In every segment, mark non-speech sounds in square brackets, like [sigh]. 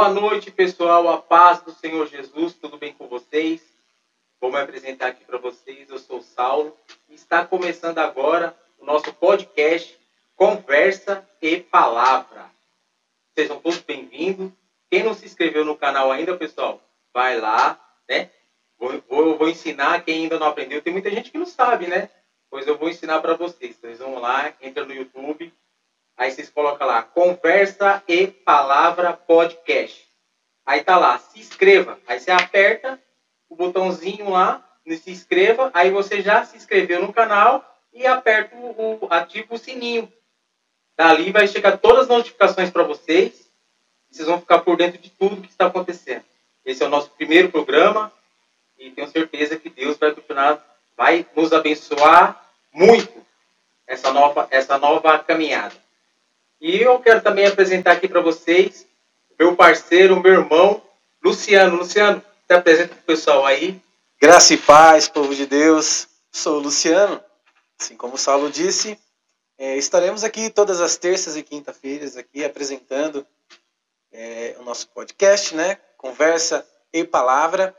Boa noite, pessoal. A paz do Senhor Jesus. Tudo bem com vocês? Vou me apresentar aqui para vocês. Eu sou o Saulo. Está começando agora o nosso podcast Conversa e Palavra. Sejam todos bem-vindos. Quem não se inscreveu no canal ainda, pessoal, vai lá, né? Vou, vou, vou ensinar quem ainda não aprendeu. Tem muita gente que não sabe, né? Pois eu vou ensinar para vocês. Vocês vão lá, entra no YouTube, Aí vocês colocam lá, conversa e palavra podcast. Aí tá lá, se inscreva. Aí você aperta o botãozinho lá, se inscreva. Aí você já se inscreveu no canal e aperta o, o ativa o sininho. Dali vai chegar todas as notificações para vocês. Vocês vão ficar por dentro de tudo que está acontecendo. Esse é o nosso primeiro programa e tenho certeza que Deus vai continuar, vai nos abençoar muito essa nova, essa nova caminhada. E eu quero também apresentar aqui para vocês meu parceiro, meu irmão, Luciano. Luciano, se apresenta para o pessoal aí. Graça e paz, povo de Deus. Sou o Luciano. Assim como o Saulo disse, é, estaremos aqui todas as terças e quinta-feiras aqui apresentando é, o nosso podcast, né? Conversa e Palavra.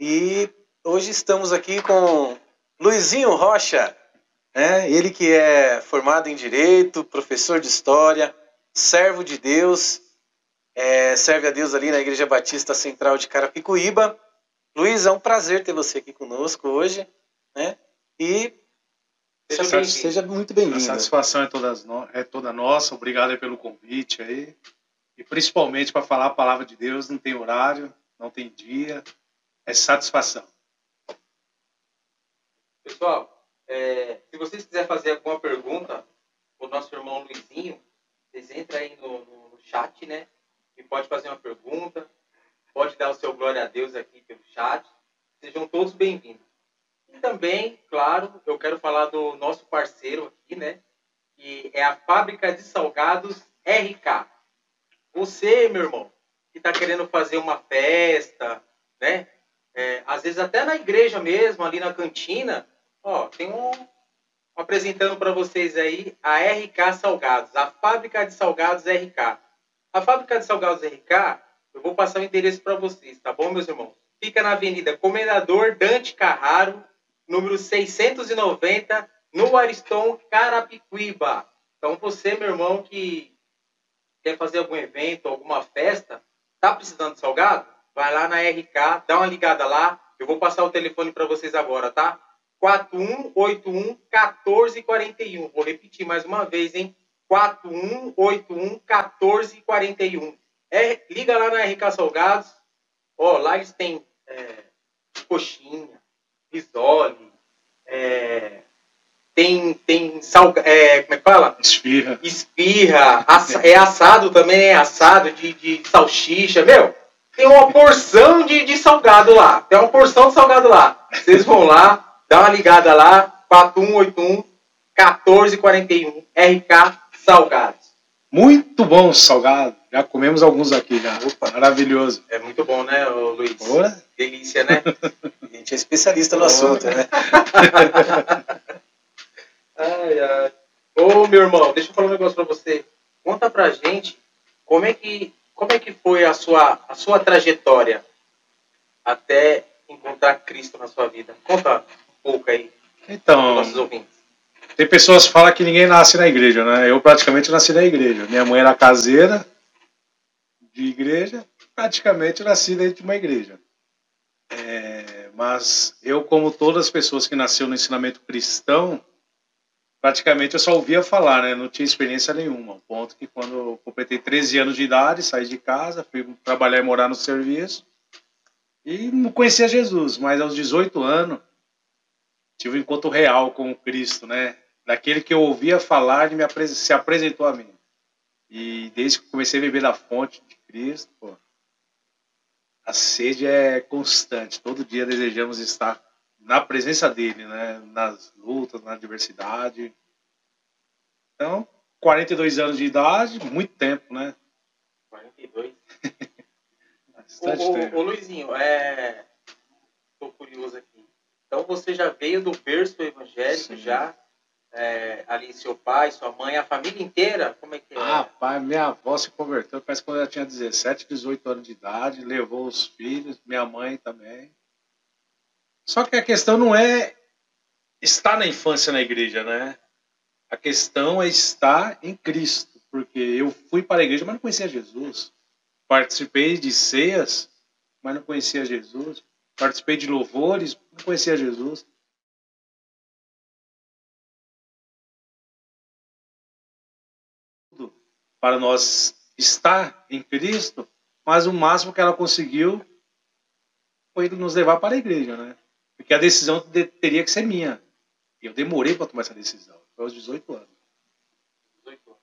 E hoje estamos aqui com Luizinho Rocha. Né? Ele que é formado em Direito, professor de História, servo de Deus, é, serve a Deus ali na Igreja Batista Central de Carapicuíba. Luiz, é um prazer ter você aqui conosco hoje. Né? E seja, bem seja muito bem-vindo. A satisfação é toda, é toda nossa. Obrigado pelo convite aí. E principalmente para falar a palavra de Deus, não tem horário, não tem dia. É satisfação. Pessoal, é, se vocês quiserem fazer alguma pergunta o nosso irmão Luizinho, vocês entram aí no, no, no, chat, né? E pode fazer uma pergunta, pode dar o seu glória a Deus aqui pelo chat. Sejam todos bem-vindos. E também, claro, eu quero falar do nosso parceiro aqui, né? Que é a Fábrica de Salgados RK. Você, meu irmão, que está querendo fazer uma festa, né? É, às vezes até na igreja mesmo, ali na cantina, Ó, tem um apresentando para vocês aí a RK Salgados, a fábrica de salgados RK. A fábrica de salgados RK, eu vou passar o endereço para vocês, tá bom, meus irmãos? Fica na Avenida Comendador Dante Carraro, número 690, no Ariston, Carapicuíba. Então, você, meu irmão, que quer fazer algum evento, alguma festa, tá precisando de salgado? Vai lá na RK, dá uma ligada lá. Eu vou passar o telefone para vocês agora, tá? 4181 1441. Vou repetir mais uma vez, hein? 4181 1441. É, liga lá na RK Salgados. Ó, lá eles têm é, coxinha, risole, é, tem, tem sal, é, como é que fala? Espirra. Espirra. Assa, é assado também, é assado de, de salsicha. Meu, tem uma porção de, de salgado lá. Tem uma porção de salgado lá. Vocês vão lá, Dá uma ligada lá, 4181 1441 RK Salgados. Muito bom salgado. Já comemos alguns aqui já. Opa. Maravilhoso. É muito bom, né, Luiz? Ora? Delícia, né? [laughs] A gente é especialista no assunto, né? [laughs] ai, ai. Ô, meu irmão, deixa eu falar um negócio pra você. Conta pra gente como é que, como é que foi a sua, a sua trajetória até encontrar Cristo na sua vida. Conta pouco aí então, nossos ouvintes? Tem pessoas que falam que ninguém nasce na igreja, né? Eu praticamente nasci na igreja. Minha mãe era caseira de igreja, praticamente nasci dentro de uma igreja. É, mas eu, como todas as pessoas que nasceram no ensinamento cristão, praticamente eu só ouvia falar, né? Não tinha experiência nenhuma. Ao ponto que quando eu completei 13 anos de idade, saí de casa, fui trabalhar e morar no serviço e não conhecia Jesus. Mas aos 18 anos, tive um encontro real com o Cristo, né? Daquele que eu ouvia falar, apres se apresentou a mim. E desde que comecei a beber da fonte de Cristo, pô, a sede é constante. Todo dia desejamos estar na presença dele, né? Nas lutas, na adversidade. Então, 42 anos de idade, muito tempo, né? 42. [laughs] Bastante. Ô, ô Luizinho, é... tô curioso aqui. Então você já veio do berço evangélico, Sim. já é, ali seu pai, sua mãe, a família inteira? Como é que é? Ah, pai, minha avó se converteu, parece que quando ela tinha 17, 18 anos de idade, levou os filhos, minha mãe também. Só que a questão não é estar na infância na igreja, né? A questão é estar em Cristo, porque eu fui para a igreja, mas não conhecia Jesus. Participei de ceias, mas não conhecia Jesus. Participei de louvores, não conhecia Jesus. Para nós estar em Cristo, mas o máximo que ela conseguiu foi nos levar para a igreja, né? Porque a decisão teria que ser minha. E eu demorei para tomar essa decisão. Foi aos 18 anos. 18 anos.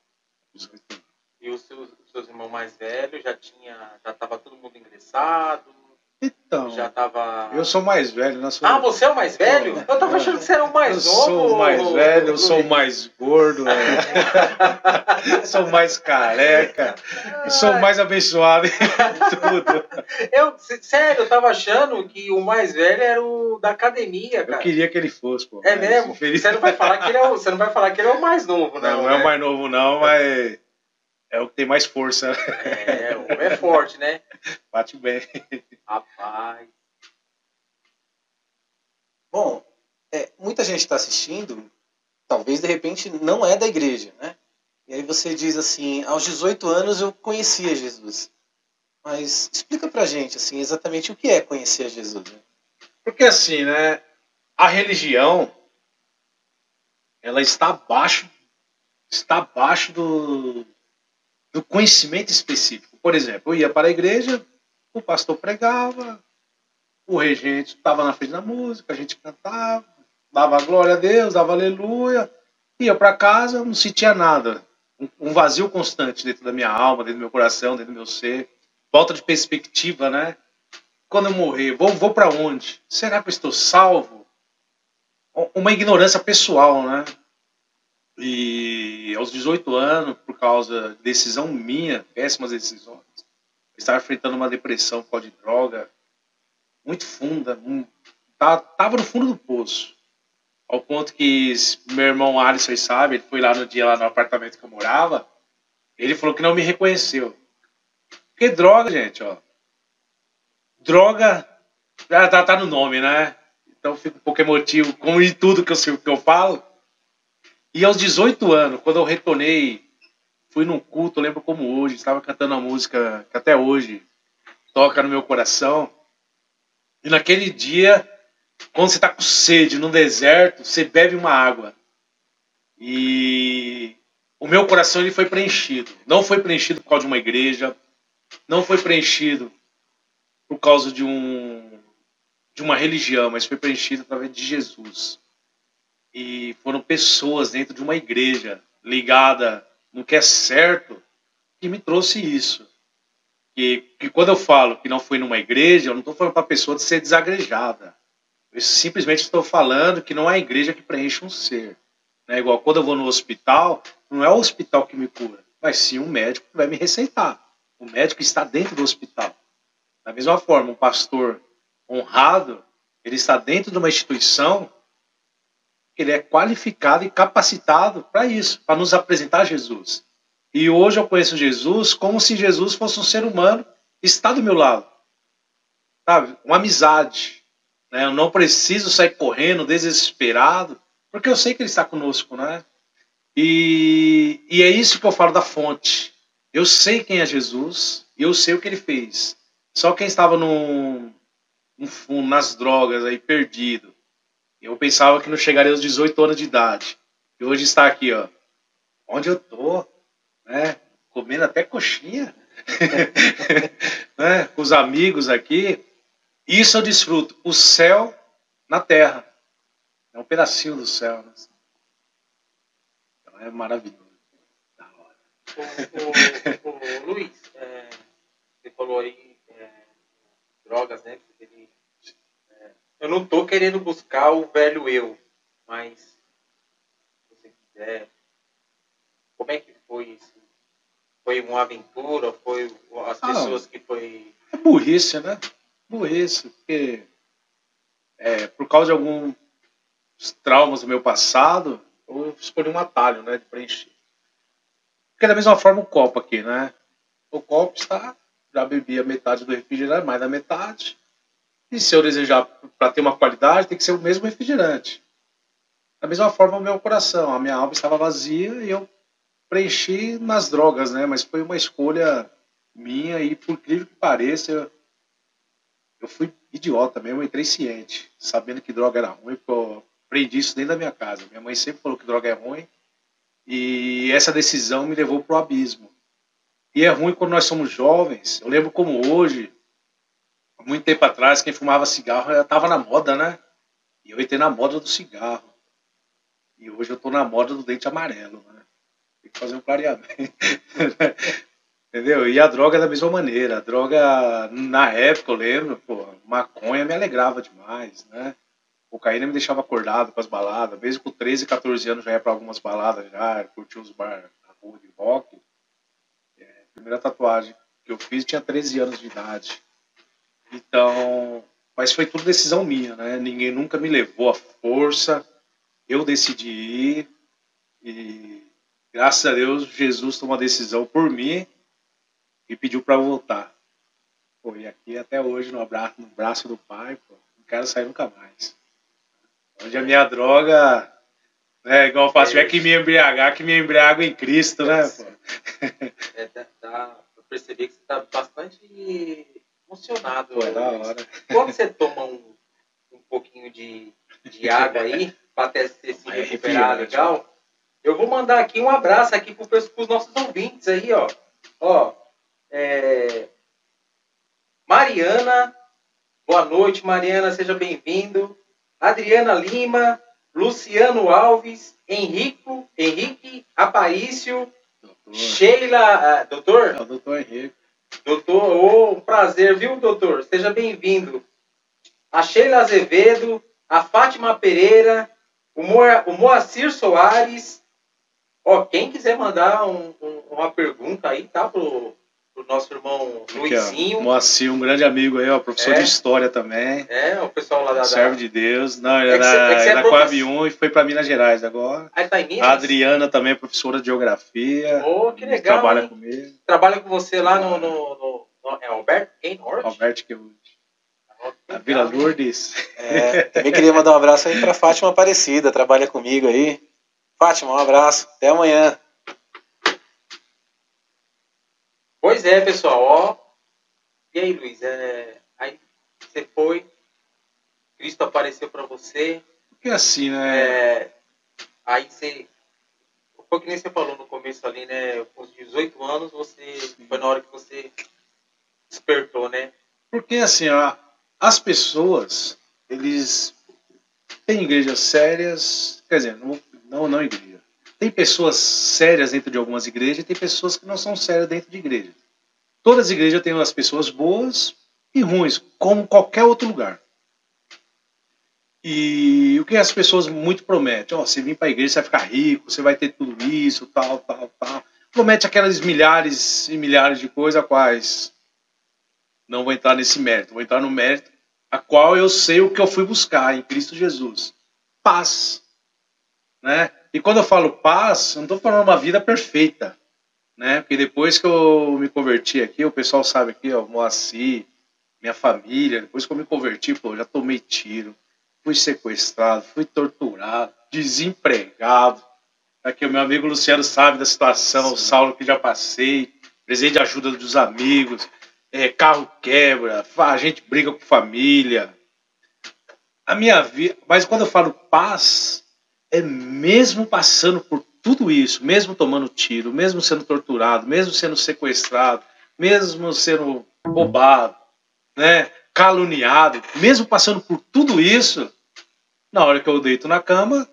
18 anos. E os seus, os seus irmãos mais velhos já tinha, já estava todo mundo ingressado? Então. Já tava. Eu sou mais velho, não sou. Ah, você é o mais velho? Eu tava achando que você era o mais eu novo. Eu sou o mais velho, eu sou o mais gordo, é. [laughs] sou mais careca, eu sou mais abençoado em tudo. Eu, sério, eu tava achando que o mais velho era o da academia, cara. Eu queria que ele fosse, pô. É mesmo? Você não vai falar que ele é o, você não vai falar que ele é o mais novo, não. Não, não né? é o mais novo, não, mas é o que tem mais força. É, o é forte, né? [laughs] Bate bem. Rapaz. Bom, é, muita gente está assistindo, talvez de repente não é da igreja, né? E aí você diz assim, aos 18 anos eu conhecia Jesus. Mas explica pra gente assim exatamente o que é conhecer Jesus. Né? Porque assim, né? A religião ela está abaixo está abaixo do, do conhecimento específico. Por exemplo, eu ia para a igreja, o pastor pregava, o regente estava na frente da música, a gente cantava, dava glória a Deus, dava aleluia, ia para casa, não sentia nada. Um vazio constante dentro da minha alma, dentro do meu coração, dentro do meu ser. Falta de perspectiva, né? Quando eu morrer, vou, vou para onde? Será que eu estou salvo? Uma ignorância pessoal, né? E aos 18 anos, por causa de decisão minha, péssimas decisões, estava enfrentando uma depressão por causa de droga, muito funda, estava tá, no fundo do poço. Ao ponto que meu irmão Alisson sabe, ele foi lá no dia lá no apartamento que eu morava, ele falou que não me reconheceu. Porque droga, gente, ó. Droga já tá, tá no nome, né? Então eu fico um pouco emotivo com tudo que eu, que eu falo. E aos 18 anos, quando eu retornei, fui num culto, lembro como hoje, estava cantando uma música que até hoje toca no meu coração. E naquele dia, quando você está com sede no deserto, você bebe uma água. E o meu coração ele foi preenchido. Não foi preenchido por causa de uma igreja, não foi preenchido por causa de um de uma religião, mas foi preenchido através de Jesus e foram pessoas dentro de uma igreja ligada no que é certo que me trouxe isso. Que, que quando eu falo que não fui numa igreja, eu não estou falando para a pessoa de ser desagrejada. Eu simplesmente estou falando que não é a igreja que preenche um ser. É igual quando eu vou no hospital, não é o hospital que me cura, mas sim um médico que vai me receitar. O médico está dentro do hospital. Da mesma forma, um pastor honrado, ele está dentro de uma instituição ele é qualificado e capacitado para isso, para nos apresentar Jesus. E hoje eu conheço Jesus como se Jesus fosse um ser humano que está do meu lado. Sabe? Uma amizade. Né? Eu não preciso sair correndo, desesperado, porque eu sei que Ele está conosco. Né? E, e é isso que eu falo da fonte. Eu sei quem é Jesus eu sei o que Ele fez. Só quem estava no, nas drogas aí, perdido, eu pensava que não chegaria aos 18 anos de idade. E hoje está aqui, ó. Onde eu tô, né? Comendo até coxinha. [laughs] né? Com os amigos aqui. Isso eu desfruto. O céu na terra. É um pedacinho do céu. Né? Então é maravilhoso. Da hora. O, o, o Luiz, é, você falou aí é, drogas, né? Ele eu não tô querendo buscar o velho eu, mas se você quiser, como é que foi isso? Foi uma aventura? Foi as ah, pessoas que foi. É burrice, né? Burrice, porque é, por causa de alguns traumas do meu passado, Eu escolhi um atalho, né, de preencher. Porque da mesma forma o copo aqui, né? O copo está, já bebi a metade do refrigerante, mais da metade. E se eu desejar para ter uma qualidade, tem que ser o mesmo refrigerante. Da mesma forma o meu coração, a minha alma estava vazia e eu preenchi nas drogas, né? Mas foi uma escolha minha e por incrível que pareça, eu, eu fui idiota mesmo, eu entrei ciente, sabendo que droga era ruim, porque eu aprendi isso dentro da minha casa. Minha mãe sempre falou que droga é ruim e essa decisão me levou para o abismo. E é ruim quando nós somos jovens. Eu lembro como hoje, muito tempo atrás, quem fumava cigarro estava na moda, né? E eu entrei na moda do cigarro. E hoje eu estou na moda do dente amarelo, né? Tem que fazer um clareamento. [laughs] Entendeu? E a droga é da mesma maneira. A droga, na época, eu lembro, pô, maconha me alegrava demais, né? Cocaína me deixava acordado com as baladas. Mesmo com 13, 14 anos já ia para algumas baladas, já curtia uns bar na rua de rock. É, a primeira tatuagem que eu fiz tinha 13 anos de idade. Então, mas foi tudo decisão minha, né? Ninguém nunca me levou à força. Eu decidi ir e graças a Deus Jesus tomou a decisão por mim e pediu para voltar. Pô, e aqui até hoje no abraço, no braço do pai, pô, não quero sair nunca mais. Onde a minha droga, né, igual eu faço, tiver que me embriagar, que me embriago em Cristo, né? Pô? É, dá, dá, eu percebi que você está bastante emocionado. Pô, é da hora. Quando você toma um, um pouquinho de, de [laughs] água aí, para até se recuperar arrepia, né, legal, eu vou mandar aqui um abraço aqui para os nossos ouvintes aí, ó. Ó, é, Mariana, boa noite, Mariana, seja bem-vindo. Adriana Lima, Luciano Alves, Henrico, Henrique Aparício, Doutor. Sheila, ah, doutor? É doutor Henrique. Doutor, ô, prazer, viu, doutor? Seja bem-vindo. A Sheila Azevedo, a Fátima Pereira, o, o Moacir Soares. Ó, quem quiser mandar um- um- uma pergunta aí, tá? Pro, pro nosso irmão Aqui, ó, Luizinho. Moacir, um grande amigo aí, ó, professor É. de história também. É, o pessoal lá da. Servo de Deus. Não, ele É era, é cê é era profe- Coab 1 e foi para Minas Gerais agora. Aí tá em Minas? A Adriana também é professora de geografia. Ô, que legal. Trabalha hein? comigo. Trabalha com você lá no. no, no- no- é Alberto? Quem? Norte? Alberto que Ó, que a Vila? Lourdes. É, também queria mandar um abraço aí para Fátima Aparecida, trabalha comigo aí. Fátima, um abraço. Até amanhã. Pois é, pessoal, ó. E aí, Luiz, é... aí você foi, Cristo apareceu para você, Porque assim, né? é... aí você. Foi que nem você falou no começo ali, né? Com os 18 anos, você. Foi na hora que você despertou, né? Porque assim, ó, as pessoas, eles têm igrejas sérias, quer dizer, não, não, não igreja. Tem pessoas sérias dentro de algumas igrejas e tem pessoas que não são sérias dentro de igreja. Todas as igrejas têm as pessoas boas e ruins, como qualquer outro lugar. E o que as pessoas muito prometem? Ó, você vir para a igreja, você vai ficar rico, você vai ter tudo isso, tal, tal, tal. Promete aquelas milhares e milhares de coisas, a quais não vou entrar nesse mérito, vou entrar no mérito a qual eu sei o que eu fui buscar em Cristo Jesus. Paz. Né? E quando eu falo paz, eu não estou falando uma vida perfeita. Né? Porque depois que eu me converti aqui, o pessoal sabe aqui, ó, Moacir, minha família, depois que eu me converti, pô, já tomei tiro, fui sequestrado, fui torturado, desempregado. Aqui o meu amigo Luciano sabe da situação, o Sim. Saulo que já passei, precisei de ajuda dos amigos, é, carro quebra, a gente briga com família. A minha vida, mas quando eu falo paz, é mesmo passando por tudo isso, mesmo tomando tiro, mesmo sendo torturado, mesmo sendo sequestrado, mesmo sendo roubado, né, caluniado, mesmo passando por tudo isso, na hora que eu deito na cama,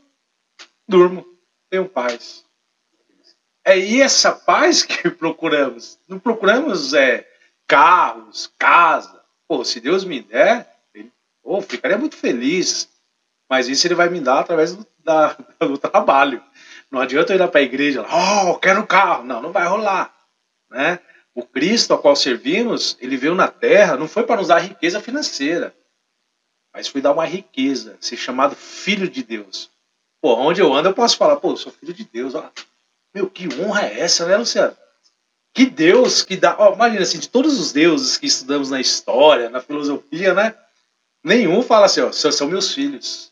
durmo, tenho paz. É e essa paz que [laughs] procuramos. Não procuramos é, carros, casa. Pô, se Deus me der, ele, pô, ficaria muito feliz. Mas isso ele vai me dar através do, da- [laughs] do trabalho. Não adianta eu ir lá para a igreja, oh, quero um carro. Não, não vai rolar. Né? O Cristo ao qual servimos, ele veio na terra, não foi para nos dar riqueza financeira, mas foi dar uma riqueza, ser chamado filho de Deus. Pô, onde eu ando eu posso falar, pô, eu sou filho de Deus, ó. Meu, que honra é essa, né, Luciano? Que Deus que dá. Ó, imagina assim, de todos os deuses que estudamos na história, na filosofia, né? Nenhum fala assim, ó, são meus filhos.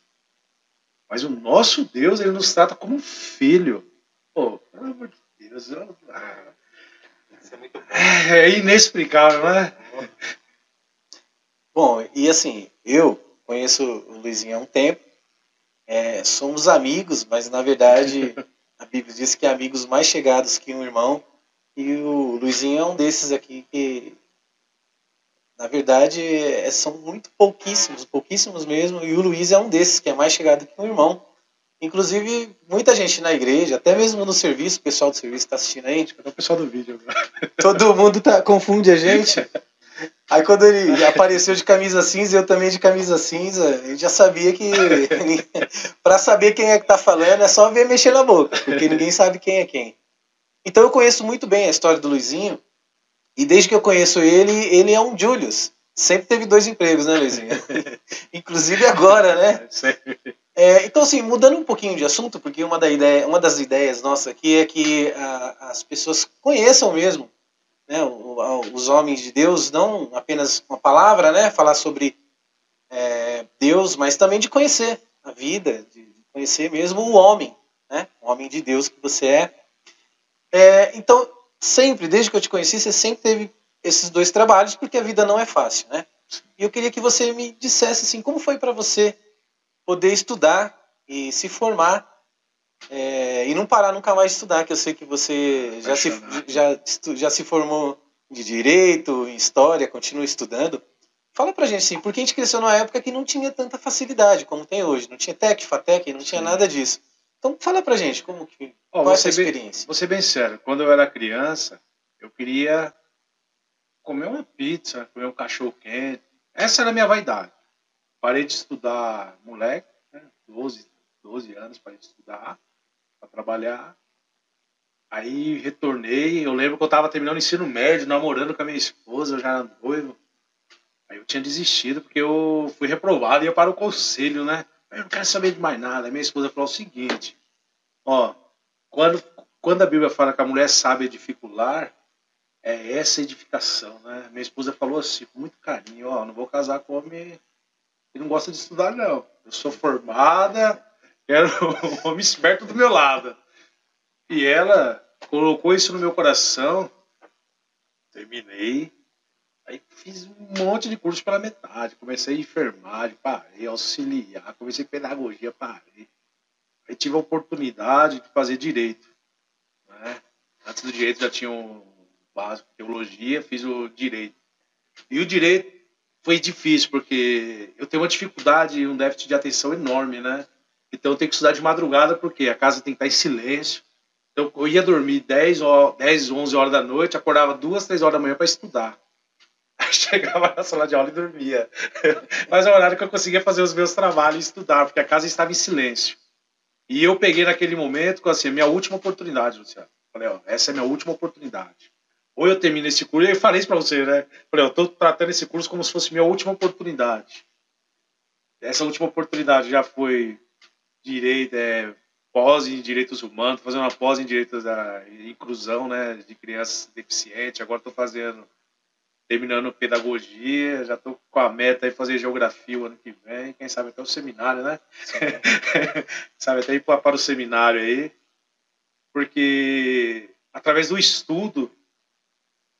Mas o nosso Deus, ele nos trata como um filho. Pô, pelo amor de Deus. Eu... Ah, é, é inexplicável, né? Bom, e assim, eu conheço o Luizinho há um tempo. É, somos amigos, mas na verdade [laughs] a Bíblia diz que amigos mais chegados que um irmão. E o Luizinho é um desses aqui que, na verdade, é, são muito pouquíssimos, pouquíssimos mesmo. E o Luiz é um desses que é mais chegado que um irmão. Inclusive, muita gente na igreja, até mesmo no serviço, o pessoal do serviço está assistindo aí. Até o pessoal do vídeo. [laughs] Todo mundo tá, confunde a gente. Aí quando ele apareceu de camisa cinza, eu também de camisa cinza, eu já sabia que [laughs] para saber quem é que tá falando é só ver mexer na boca, porque ninguém sabe quem é quem. Então eu conheço muito bem a história do Luizinho, e desde que eu conheço ele, ele é um Julius. Sempre teve dois empregos, né, Luizinho? [laughs] Inclusive agora, né? É, então, assim, mudando um pouquinho de assunto, porque uma, da ideia, uma das ideias nossa aqui é que a, as pessoas conheçam mesmo né, os homens de Deus, não apenas uma palavra, né, falar sobre é, Deus, mas também de conhecer a vida, de conhecer mesmo o homem, né, o homem de Deus que você é. é. Então, sempre, desde que eu te conheci, você sempre teve esses dois trabalhos, porque a vida não é fácil, né? E eu queria que você me dissesse assim, como foi para você poder estudar e se formar é, e não parar nunca mais de estudar, que eu sei que você já se, já, já se formou de direito, em história, continua estudando. Fala pra gente assim, porque a gente cresceu numa época que não tinha tanta facilidade como tem hoje. Não tinha TEC, FATEC, não tinha nada disso. Então fala pra gente, como que, oh, qual é a sua experiência? Bem, vou ser bem sério, quando eu era criança, eu queria comer uma pizza, comer um cachorro quente. Essa era a minha vaidade. Parei de estudar moleque, né? 12, 12 anos parei de estudar para trabalhar. Aí retornei, eu lembro que eu estava terminando o ensino médio, namorando com a minha esposa, eu já era noivo. Aí eu tinha desistido porque eu fui reprovado e ia para o conselho, né? Eu não quero saber de mais nada. Minha esposa falou o seguinte: ó, quando, quando a Bíblia fala que a mulher sabe edificar, é essa edificação, né? Minha esposa falou assim, com muito carinho: ó, não vou casar com homem que não gosta de estudar, não. Eu sou formada, era o [laughs] homem esperto do meu lado. E ela colocou isso no meu coração. Terminei. Aí fiz um monte de curso pela metade. Comecei enfermagem, parei, auxiliar, comecei pedagogia, parei. Aí tive a oportunidade de fazer direito. Né? Antes do direito já tinha um básico teologia, fiz o direito. E o direito foi difícil, porque eu tenho uma dificuldade, um déficit de atenção enorme, né? Então eu tenho que estudar de madrugada porque a casa tem que estar em silêncio. Então eu ia dormir 10, 10 11 horas da noite, acordava 2, 3 horas da manhã para estudar. [laughs] Aí chegava na sala de aula e dormia. [laughs] Mas é o horário que eu conseguia fazer os meus trabalhos e estudar, porque a casa estava em silêncio. E eu peguei naquele momento, assim, a minha última oportunidade, Luciano. Falei, ó, essa é a minha última oportunidade. Ou eu termino esse curso, e eu falei isso para você, né? Falei, eu tô tratando esse curso como se fosse minha última oportunidade. Essa última oportunidade já foi direito, é, pós em direitos humanos, fazendo uma pós em direitos da inclusão, né, de crianças deficientes. Agora estou fazendo, terminando pedagogia, já estou com a meta de fazer geografia o ano que vem, quem sabe até o seminário, né? [laughs] sabe até ir para o seminário aí, porque através do estudo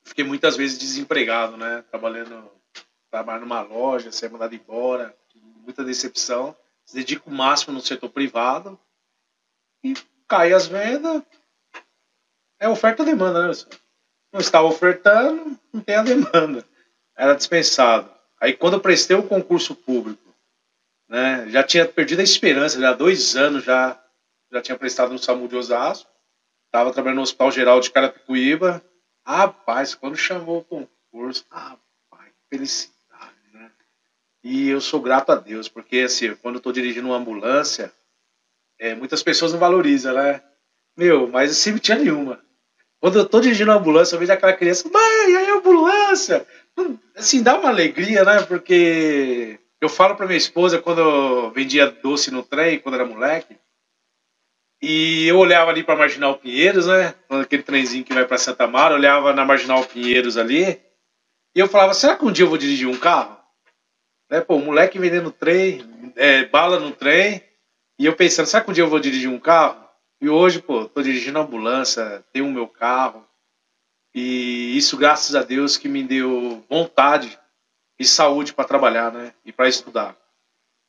fiquei muitas vezes desempregado, né? Trabalhando, trabalhando numa loja, ser mandado embora, muita decepção se dedica o máximo no setor privado e cai as vendas. É oferta e demanda, né, senhor? Não estava ofertando, não tem a demanda. Era dispensado. Aí quando eu prestei o concurso público, né, já tinha perdido a esperança, já há dois anos já, já tinha prestado no SAMU de Osasco, estava trabalhando no Hospital Geral de Carapicuíba. Rapaz, quando chamou o concurso, rapaz, que felicidade. E eu sou grato a Deus, porque assim, quando eu estou dirigindo uma ambulância, é, muitas pessoas não valorizam, né? Meu, mas assim, não tinha nenhuma. Quando eu estou dirigindo uma ambulância, eu vejo aquela criança, mãe, aí a ambulância! Assim, dá uma alegria, né? Porque eu falo para minha esposa, quando eu vendia doce no trem, quando era moleque, E eu olhava ali para Marginal Pinheiros, né? Aquele trenzinho que vai para Santa Mara, olhava na Marginal Pinheiros ali. E eu falava, será que um dia eu vou dirigir um carro? Né? Pô, moleque vendendo trem, é, bala no trem. E eu pensando, será que um dia eu vou dirigir um carro? E hoje, pô, tô dirigindo ambulância, tenho o meu carro. E isso, graças a Deus, que me deu vontade e saúde para trabalhar, né? E para estudar.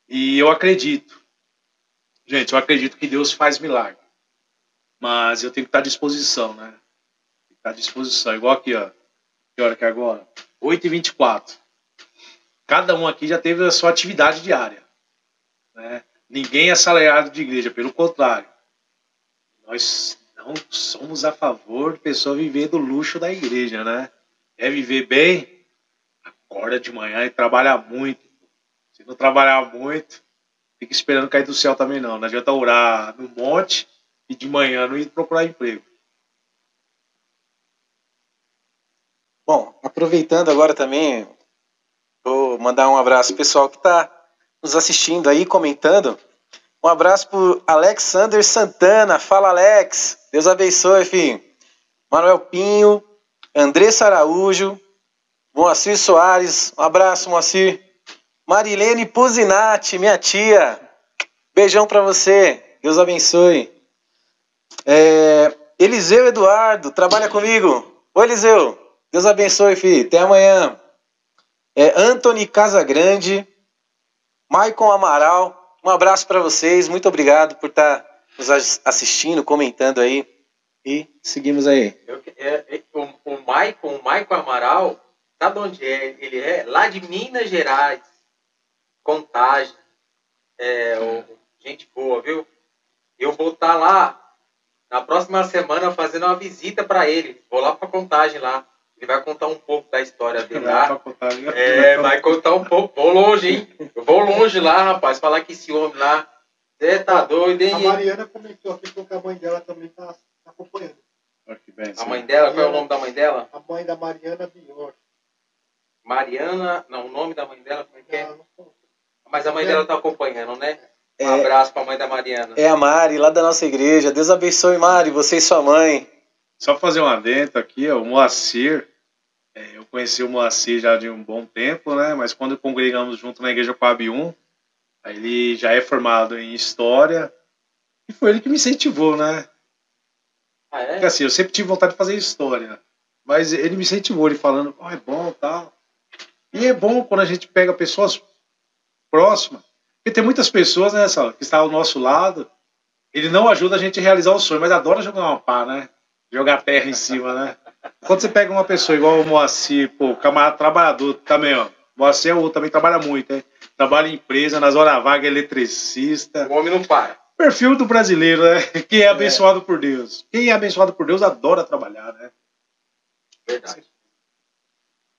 E eu acredito, gente, eu acredito que Deus faz milagre. Mas eu tenho que estar à disposição, né? Estar à disposição. Igual aqui, ó. Que hora que é agora? 8h24. Cada um aqui já teve a sua atividade diária. Né? Ninguém é assalariado de igreja, pelo contrário. Nós não somos a favor de pessoa viver do luxo da igreja, né? É viver bem, acorda de manhã e trabalha muito. Se não trabalhar muito, fica esperando cair do céu também não. Não adianta orar no monte e de manhã não ir procurar emprego. Bom, aproveitando agora também, vou mandar um abraço pessoal que está nos assistindo aí, comentando. Um abraço para Alexander Santana. Fala, Alex. Deus abençoe, filho. Manuel Pinho, Andressa Araújo, Moacir Soares. Um abraço, Moacir. Marilene Puzinati, minha tia. Beijão para você. Deus abençoe. É, Eliseu Eduardo, trabalha comigo. Oi, Eliseu. Deus abençoe, filho. Até amanhã. É, Anthony Casagrande, Maicon Amaral, um abraço para vocês. Muito obrigado por estar nos assistindo, comentando aí. E seguimos aí. Eu, é, é, o, o Maicon, o Maicon Amaral, sabe onde é? Ele é lá de Minas Gerais. Contagem. É, o, gente boa, viu? Eu vou estar lá na próxima semana fazendo uma visita para ele. Vou lá para Contagem lá. Ele vai contar um pouco da história dele lá. Contar, é, vai contar um pouco. Vou longe, hein? Eu vou longe lá, rapaz. Falar que esse homem lá. Você tá doido, hein? A Mariana comentou aqui que a mãe dela também tá, tá acompanhando. a mãe dela, qual é o nome da mãe dela? A mãe da Mariana Bior. Mariana, não, o nome da mãe dela, como é que é? Mas a mãe dela tá acompanhando, né? Um é, abraço pra mãe da Mariana. É a Mari, lá da nossa igreja. Deus abençoe, Mari, você e sua mãe. Só fazer um adendo aqui, ó, o Moacir, é, eu conheci o Moacir já de um bom tempo, né? Mas quando congregamos junto na igreja Coab 1, ele já é formado em História, e foi ele que me incentivou, né? Ah, é? Porque assim, eu sempre tive vontade de fazer História, mas ele me incentivou, ele falando, oh, é bom tal. E é bom quando a gente pega pessoas próximas, porque tem muitas pessoas, né, Sal, que estão ao nosso lado, ele não ajuda a gente a realizar o sonho, mas adora jogar uma pá, né? Jogar terra em cima, né? Quando você pega uma pessoa igual o Moacir, pô, camarada trabalhador também, ó. Moacir é outro, também trabalha muito, hein? Trabalha em empresa, nas horas vagas, eletricista. O homem não para. Perfil do brasileiro, né? [laughs] Quem é, é abençoado por Deus. Quem é abençoado por Deus adora trabalhar, né? Verdade.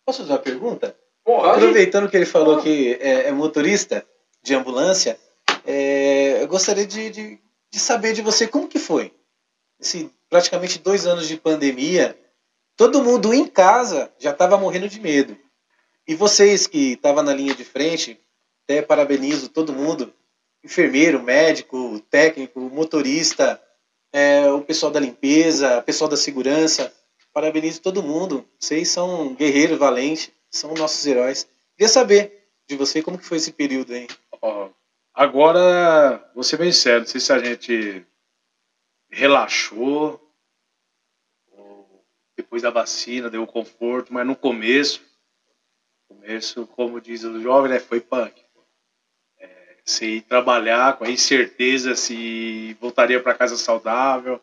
Posso fazer uma pergunta? Aproveitando que ele falou que é, é, motorista de ambulância, é, eu gostaria de, de, de saber de você como que foi. Esse praticamente dois anos de pandemia, Todo mundo em casa já estava morrendo de medo. E vocês que estavam na linha de frente, até parabenizo todo mundo, enfermeiro, médico, técnico, motorista, é, o pessoal da limpeza, o pessoal da segurança, parabenizo todo mundo. Vocês são guerreiros valentes, são nossos heróis. Queria saber de você como que foi esse período aí. agora, vou ser bem sério, não sei se a gente relaxou, depois da vacina, deu conforto, mas no começo, começo, como diz o jovem, né, foi punk. É, trabalhar com a incerteza se voltaria para casa saudável.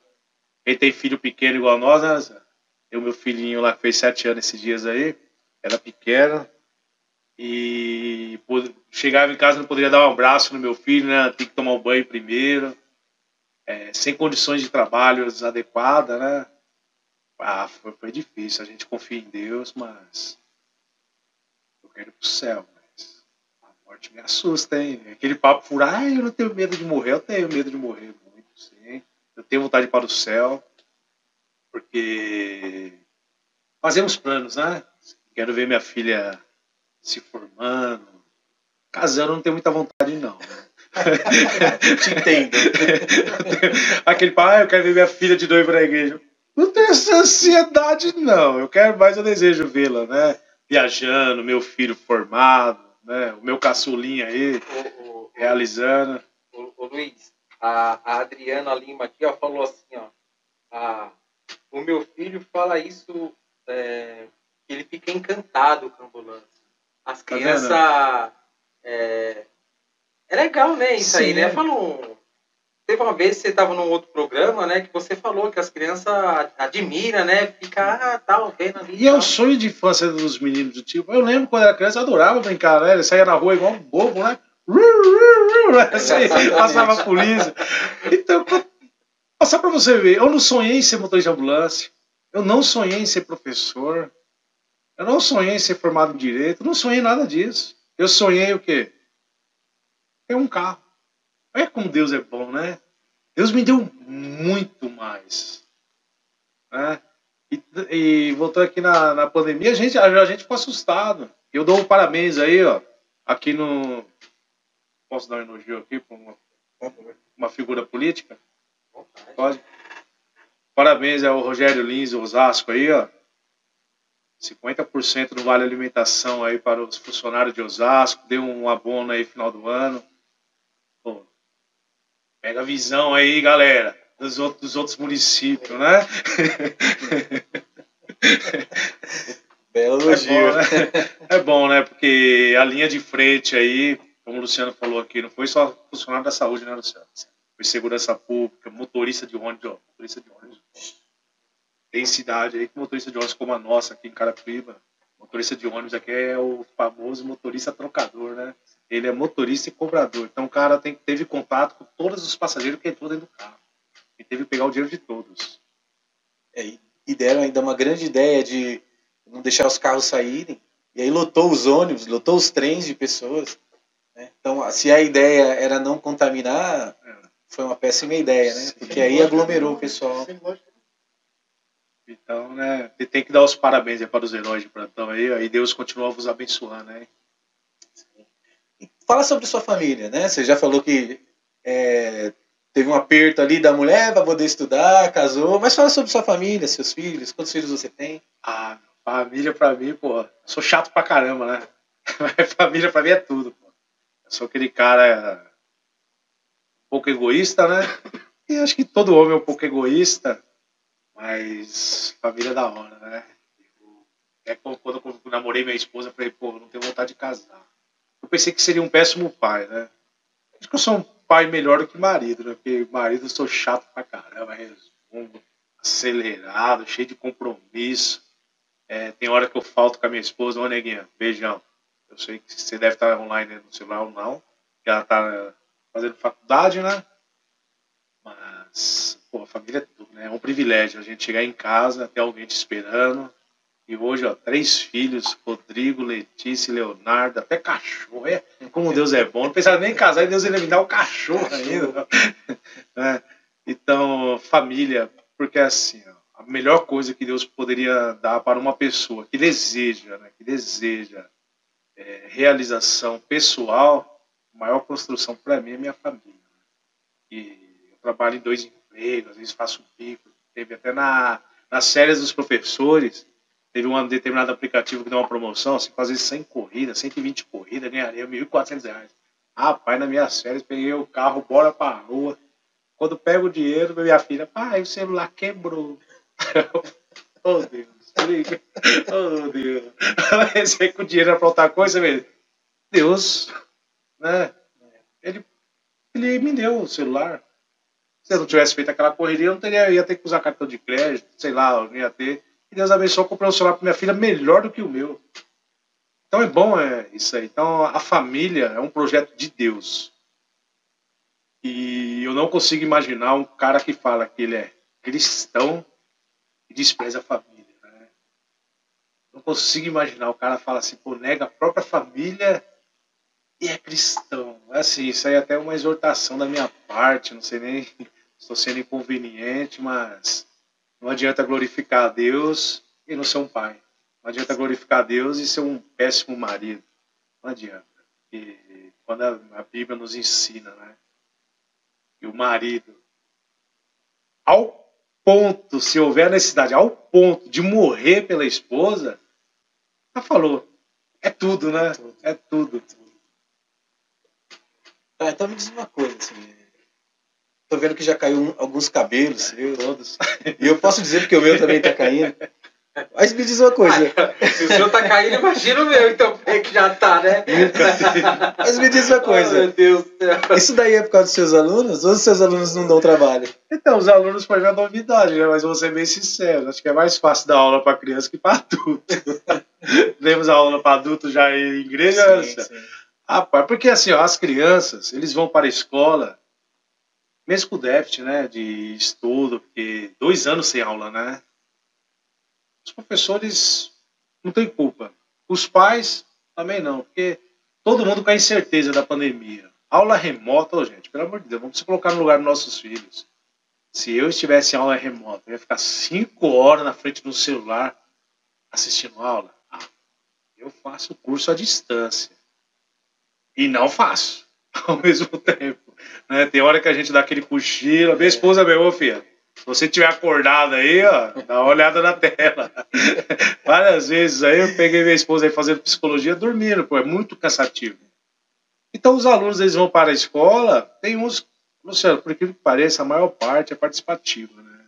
Quem tem filho pequeno igual nós, né? Eu, meu filhinho lá que fez sete anos esses dias aí, era pequeno. E chegava em casa não poderia dar um abraço no meu filho, né? Tem que tomar um banho primeiro. É, sem condições de trabalho adequadas, né? Ah, foi, foi difícil. A gente confia em Deus, mas eu quero ir pro céu. Mas a morte me assusta, hein? Aquele papo furado, ah, eu não tenho medo de morrer. Eu tenho medo de morrer muito, sim. Eu tenho vontade de ir para o céu, porque fazemos planos, né? Quero ver minha filha se formando. Casando, não tenho muita vontade, não. [laughs] Te entendo. [laughs] Aquele pai, ah, eu quero ver minha filha de noiva na igreja. Não tenho essa ansiedade, não. Eu quero mais, eu desejo vê-la, né? Viajando, meu filho formado, né? O meu caçulinha aí, O, o, realizando. o, o Luiz, a, a Adriana Lima aqui ó, falou assim, ó. A, o meu filho fala isso, é, ele fica encantado com a ambulância. As Tá crianças. é, é legal, né? Isso aí, Sim, né? é. Falou. Teve uma vez que você estava num outro programa, né? Que você falou que as crianças admiram, né? Fica, ah, tal, vendo ali. E é o tal. sonho de infância dos meninos do tipo. Eu lembro quando era criança, eu adorava brincar, né? Ele saía na rua igual um bobo, né? [laughs] Assim, passava a polícia. Então, passar pra você ver, eu não sonhei em ser motorista de ambulância. Eu não sonhei em ser professor. Eu não sonhei em ser formado em direito. Eu não sonhei nada disso. Eu sonhei o quê? Ter um carro. Olha como Deus é bom, né? Deus me deu muito mais. Né? E, e voltando aqui na, na pandemia, a gente, a, a gente ficou assustado. Eu dou um parabéns aí, ó. Aqui no. Posso dar um elogio aqui para uma, uma figura política? Pode? Parabéns ao Rogério Lins, Osasco aí, ó. 50% do vale alimentação aí para os funcionários de Osasco. Deu um abono aí final do ano. Pô, pega a visão aí, galera, dos outros, dos outros municípios, né? [laughs] Belo É elogio. bom, né? É bom, né? Porque a linha de frente aí, como o Luciano falou aqui, não foi só funcionário da saúde, né, Luciano? Foi segurança pública, motorista de ônibus, ó, motorista de ônibus. Tem cidade aí que motorista de ônibus como a nossa aqui em Carapiba, motorista de ônibus aqui é o famoso motorista trocador, né? Ele é motorista e cobrador. Então o cara tem, teve contato com todos os passageiros que entrou dentro do carro. E teve que pegar o dinheiro de todos. É, e- deram ainda uma grande ideia de não deixar os carros saírem. E aí lotou os ônibus, lotou os trens de pessoas. né? Então, se a ideia era não contaminar, foi uma péssima ideia, né? Sim. Porque aí aglomerou o pessoal. Então, né, você tem que dar os parabéns para os heróis de plantão aí, aí Deus continua vos abençoando, né? Fala sobre sua família, né? Você já falou que é, teve um aperto ali da mulher para poder estudar, casou, mas fala sobre sua família, seus filhos, quantos filhos você tem? Ah, família pra mim, pô, sou chato pra caramba, né? [laughs] Família pra mim é tudo, pô. Eu sou aquele cara um pouco egoísta, né? E acho que todo homem é um pouco egoísta, mas família é da hora, né? É quando eu namorei minha esposa, eu falei, pô, não tenho vontade de casar. Eu pensei que seria um péssimo pai, né? Acho que eu sou um pai melhor do que marido, né? Porque marido eu sou chato pra caramba, resmungo, acelerado, cheio de compromisso. É, tem hora que eu falto com a minha esposa, ô neguinha, beijão. Eu sei que você deve estar online no celular ou não, que ela tá fazendo faculdade, né? Mas, pô, a família é tudo, né? É um privilégio a gente chegar em casa, ter alguém te esperando. E hoje, ó, três filhos, Rodrigo, Letícia, e Leonardo, até cachorro. É, como Deus é bom. Não pensava nem em casar e Deus ia me dar um cachorro ainda. né? Então, família, porque assim, ó, a melhor coisa que Deus poderia dar para uma pessoa que deseja, né, que deseja é, realização pessoal, a maior construção para mim é minha família. E eu trabalho em dois empregos, às vezes faço bico. Teve até na, nas férias dos professores, teve um determinado aplicativo que deu uma promoção, assim, fazer 100 corridas, 120 corridas, ganharia 1.400 reais. Rapaz, nas minhas férias, peguei o carro, bora pra rua. Quando pego o dinheiro, minha filha, pai, o celular quebrou. [laughs] oh, Deus. Oh, Deus. Pensei que o dinheiro era pra outra coisa, velho. Deus, né? Ele, ele me deu o celular. Se eu não tivesse feito aquela correria, eu não teria, ia ter que usar cartão de crédito, sei lá, eu ia ter. E Deus abençoou, comprei um celular para minha filha melhor do que o meu. Então é bom é, isso aí. Então a família é um projeto de Deus. E eu não consigo imaginar um cara que fala que ele é cristão e despreza a família. Né? Não consigo imaginar o cara fala assim, pô, nega a própria família e é cristão. Assim, isso aí é até uma exortação da minha parte, não sei nem [laughs] se estou sendo inconveniente, mas não adianta glorificar a Deus e não ser um pai. Não adianta glorificar a Deus e ser um péssimo marido. Não adianta. que quando a, Bíblia nos ensina, né? Que o marido, ao ponto, se houver necessidade, ao ponto de morrer pela esposa, ela falou, é tudo, né? É tudo. Ah, então me diz uma coisa, assim. Tô vendo que já caiu um- alguns cabelos seus. Todos. E eu posso dizer porque o meu também tá caindo. Mas me diz uma coisa. Se o seu tá caindo, imagina o meu, então, é que já tá, né? Mas me diz uma Oh, coisa. meu Deus do céu. Isso daí é por causa dos seus alunos? Ou os seus alunos não dão trabalho? Então, os alunos podem a novidade, né? Mas vou ser bem sincero, acho que é mais fácil dar aula para criança que para adulto. [laughs] Demos aula para adulto já em igreja. Sim, sim. Rapaz, porque assim, ó, as crianças, eles vão para a escola, mesmo com déficit, né, de estudo, porque dois anos sem aula, né? Os professores não têm culpa. Os pais também não, porque todo mundo com a incerteza da pandemia. Aula remota, ô, gente, pelo amor de Deus, vamos se colocar no lugar dos nossos filhos. Se eu estivesse em aula remota, eu ia ficar cinco horas na frente do celular assistindo aula. Ah, eu faço curso à distância. E não faço [laughs] ao mesmo tempo. Né? Tem hora que a gente dá aquele cochilo. Minha esposa, meu, ô, filha, se você tiver acordado aí, ó, dá uma olhada na tela. [laughs] Várias vezes aí eu peguei minha esposa aí fazendo psicologia dormindo, pô, é muito cansativo. Então os alunos eles vão para a escola, tem uns, Luciano, por aquilo que pareça, a maior parte é participativa, né?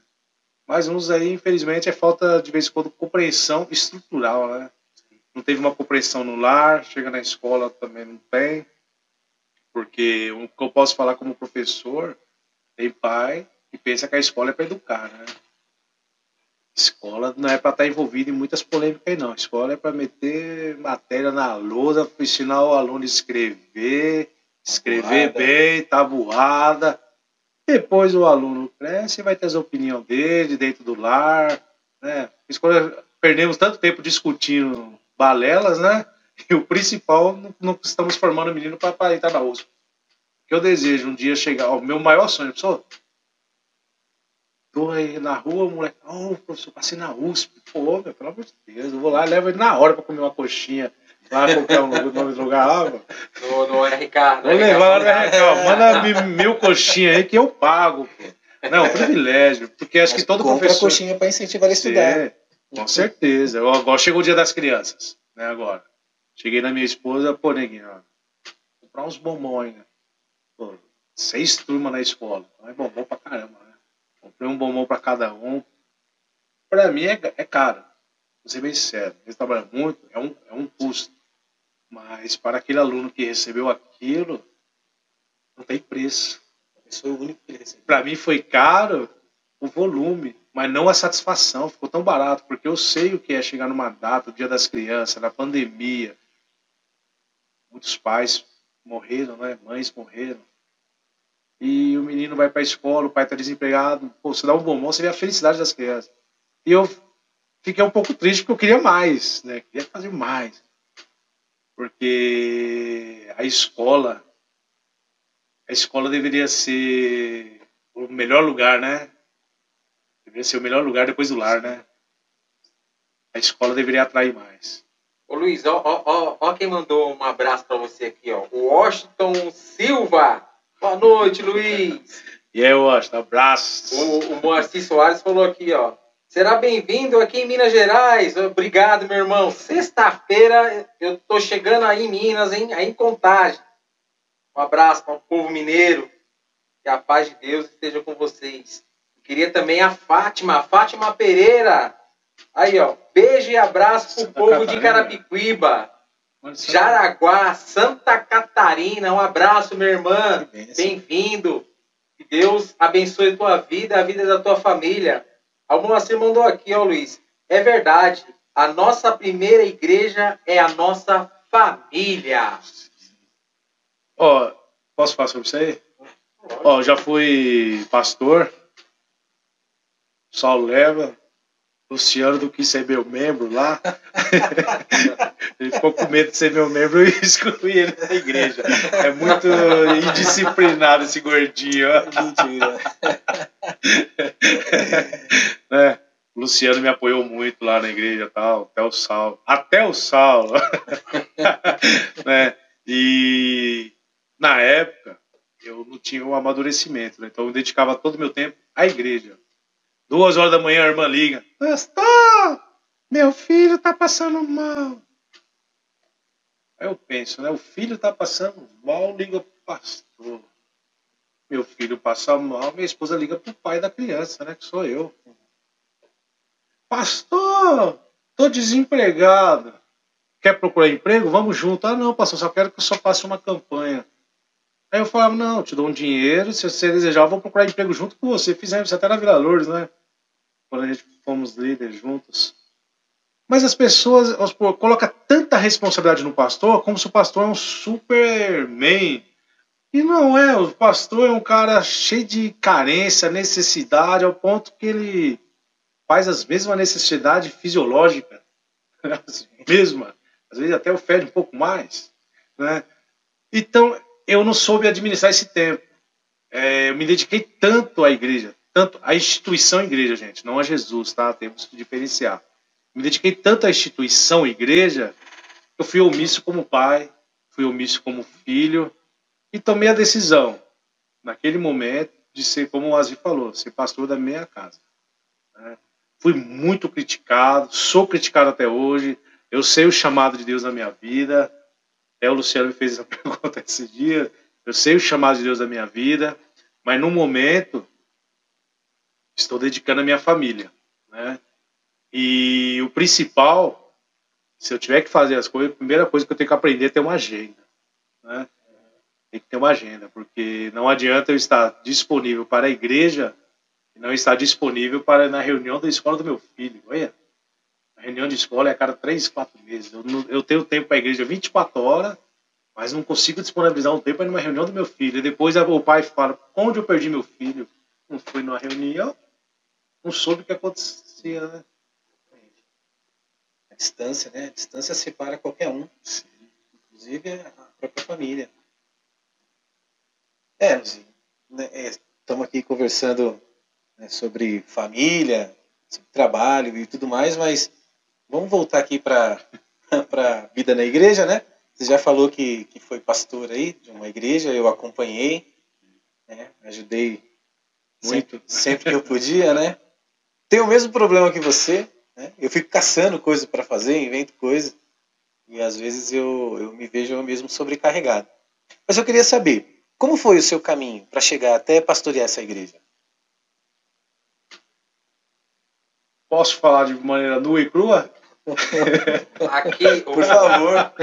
Mas uns aí, infelizmente, é falta de vez em quando compreensão estrutural, né? Não teve uma compreensão no lar, chega na escola também não tem. Porque o que eu posso falar como professor, tem pai que pensa que a escola é para educar, né? Escola não é para estar envolvido em muitas polêmicas aí, não. Escola é para meter matéria na lousa, pra ensinar o aluno a escrever, escrever Tabuada. bem, tabuada. Depois o aluno cresce e vai ter as opiniões dele dentro do lar, né? Escola, perdemos tanto tempo discutindo balelas, né? E o principal, não, não estamos formando o menino para entrar na USP. Que eu desejo um dia chegar, o meu maior sonho, pessoal, tô aí na rua, o moleque, ô professor, passei na USP, pô, meu, pelo amor de Deus, eu vou lá, levo ele na hora para comer uma coxinha, lá qualquer um nome do lugar lá, mano. No, no RK. no Vou levar lá no RK. RK, manda mi- mil coxinhas aí que eu pago, pô. Não, privilégio, porque acho que todo professor... a coxinha para incentivar ele a estudar. É, com certeza. Agora chegou o dia das crianças, né? Agora. Cheguei na minha esposa, pô, neguinho, ó, comprar uns bombons, né? Pô, seis turmas na escola. Então é bombom pra caramba, né? Comprei um bombom pra cada um. Pra mim é, é caro. Vou ser bem sincero. Eles trabalham muito, é um, é um custo. Mas para aquele aluno que recebeu aquilo, não tem preço. Foi o único que recebeu. Para mim foi caro o volume, mas não a satisfação. Ficou tão barato, porque eu sei o que é chegar numa data, o dia das crianças, na pandemia. Muitos pais morreram, né? Mães morreram. E o menino vai para a escola, o pai está desempregado. Pô, você dá um bombom, você vê a felicidade das crianças. E eu fiquei um pouco triste porque eu queria mais, né? Queria fazer mais. Porque a escola, a escola deveria ser o melhor lugar, né? Deveria ser o melhor lugar depois do lar, né? A escola deveria atrair mais. Ô Luiz, ó, ó, ó, ó quem mandou um abraço pra você aqui, ó. O Washington Silva. Boa noite, Luiz. E aí, Washington, abraços. O, o Moacir Soares falou aqui, ó. Será bem-vindo aqui em Minas Gerais. Obrigado, meu irmão. Sexta-feira eu tô chegando aí em Minas, hein? Aí em Contagem. Um abraço para o povo mineiro. Que a paz de Deus esteja com vocês. Queria também a Fátima, a Fátima Pereira. Aí, ó. Beijo e abraço pro Santa povo de Catarina. Carapicuíba, Mano, só- Jaraguá, Santa Catarina. Um abraço, minha irmã. Bem-vindo. Que Deus abençoe a tua vida, a vida da tua família. A Moacir mandou aqui, ó, Luiz. É verdade. A nossa primeira igreja é a nossa família. Ó, posso falar sobre isso aí? Ó, eu já fui pastor. Saulo leva. Luciano do que ser meu membro lá. [laughs] ele ficou com medo de ser meu membro e [laughs] excluí ele da igreja. É muito indisciplinado esse gordinho. Mentira. né? [laughs] O Luciano me apoiou muito lá na igreja e tal, até o Saulo. Até o Saulo. né? E na época eu não tinha o amadurecimento, né? então eu dedicava todo o meu tempo à igreja. Duas horas da manhã a irmã liga: Pastor, meu filho está passando mal. Aí eu penso, né? O filho está passando mal, liga pro pastor. Meu filho passa mal, minha esposa liga pro pai da criança, né? Que sou eu. Pastor, tô desempregado. Quer procurar emprego? Vamos junto. Ah, não, pastor, só quero que o senhor passe uma campanha. Aí eu falava, não, te dou um dinheiro, se você desejar, eu vou procurar emprego junto com você. Fizemos até na Vila Lourdes, né? Quando a gente fomos líderes juntos. Mas as pessoas colocam tanta responsabilidade no pastor como se o pastor é um superman. E não é, o pastor é um cara cheio de carência, necessidade, ao ponto que ele faz as mesmas necessidades fisiológicas, [laughs] as mesmas, às vezes até ofende um pouco mais. Né? Então, eu não soube administrar esse tempo. É, eu me dediquei tanto à igreja, tanto à instituição igreja, gente, não a Jesus, tá? Temos que diferenciar. Me dediquei tanto à instituição igreja, eu fui omisso como pai, fui omisso como filho, e tomei a decisão, naquele momento, de ser, como o Azi falou, ser pastor da minha casa. Né? Fui muito criticado, sou criticado até hoje, eu sei o chamado de Deus na minha vida, até o Luciano me fez essa [laughs] pergunta esse dia. Eu sei o chamado de Deus da minha vida, mas no momento estou dedicando a minha família, né? E o principal, se eu tiver que fazer as coisas, a primeira coisa que eu tenho que aprender é ter uma agenda, né? Tem que ter uma agenda, porque não adianta eu estar disponível para a igreja e não estar disponível para na reunião da escola do meu filho. Olha, a reunião de escola é a cada três, quatro meses. Eu, eu tenho tempo para a igreja 24 horas, mas não consigo disponibilizar um tempo para numa reunião do meu filho. E depois o pai fala: onde eu perdi meu filho? Não fui numa reunião, não soube o que acontecia, né? A distância, né? A distância separa qualquer um, Sim. inclusive a própria família. É, né, é estamos aqui conversando né, sobre família, sobre trabalho e tudo mais, mas Vamos voltar aqui para [laughs] a vida na igreja, né? Você já falou que, que foi pastor aí de uma igreja, eu acompanhei, né? ajudei muito sempre, sempre que eu podia, né? [laughs] Tenho o mesmo problema que você, né? Eu fico caçando coisa para fazer, invento coisa, e às vezes eu, eu me vejo eu mesmo sobrecarregado. Mas eu queria saber, como foi o seu caminho para chegar até pastorear essa igreja? Posso falar de maneira nua e crua? [laughs] Aqui, [laughs] por favor.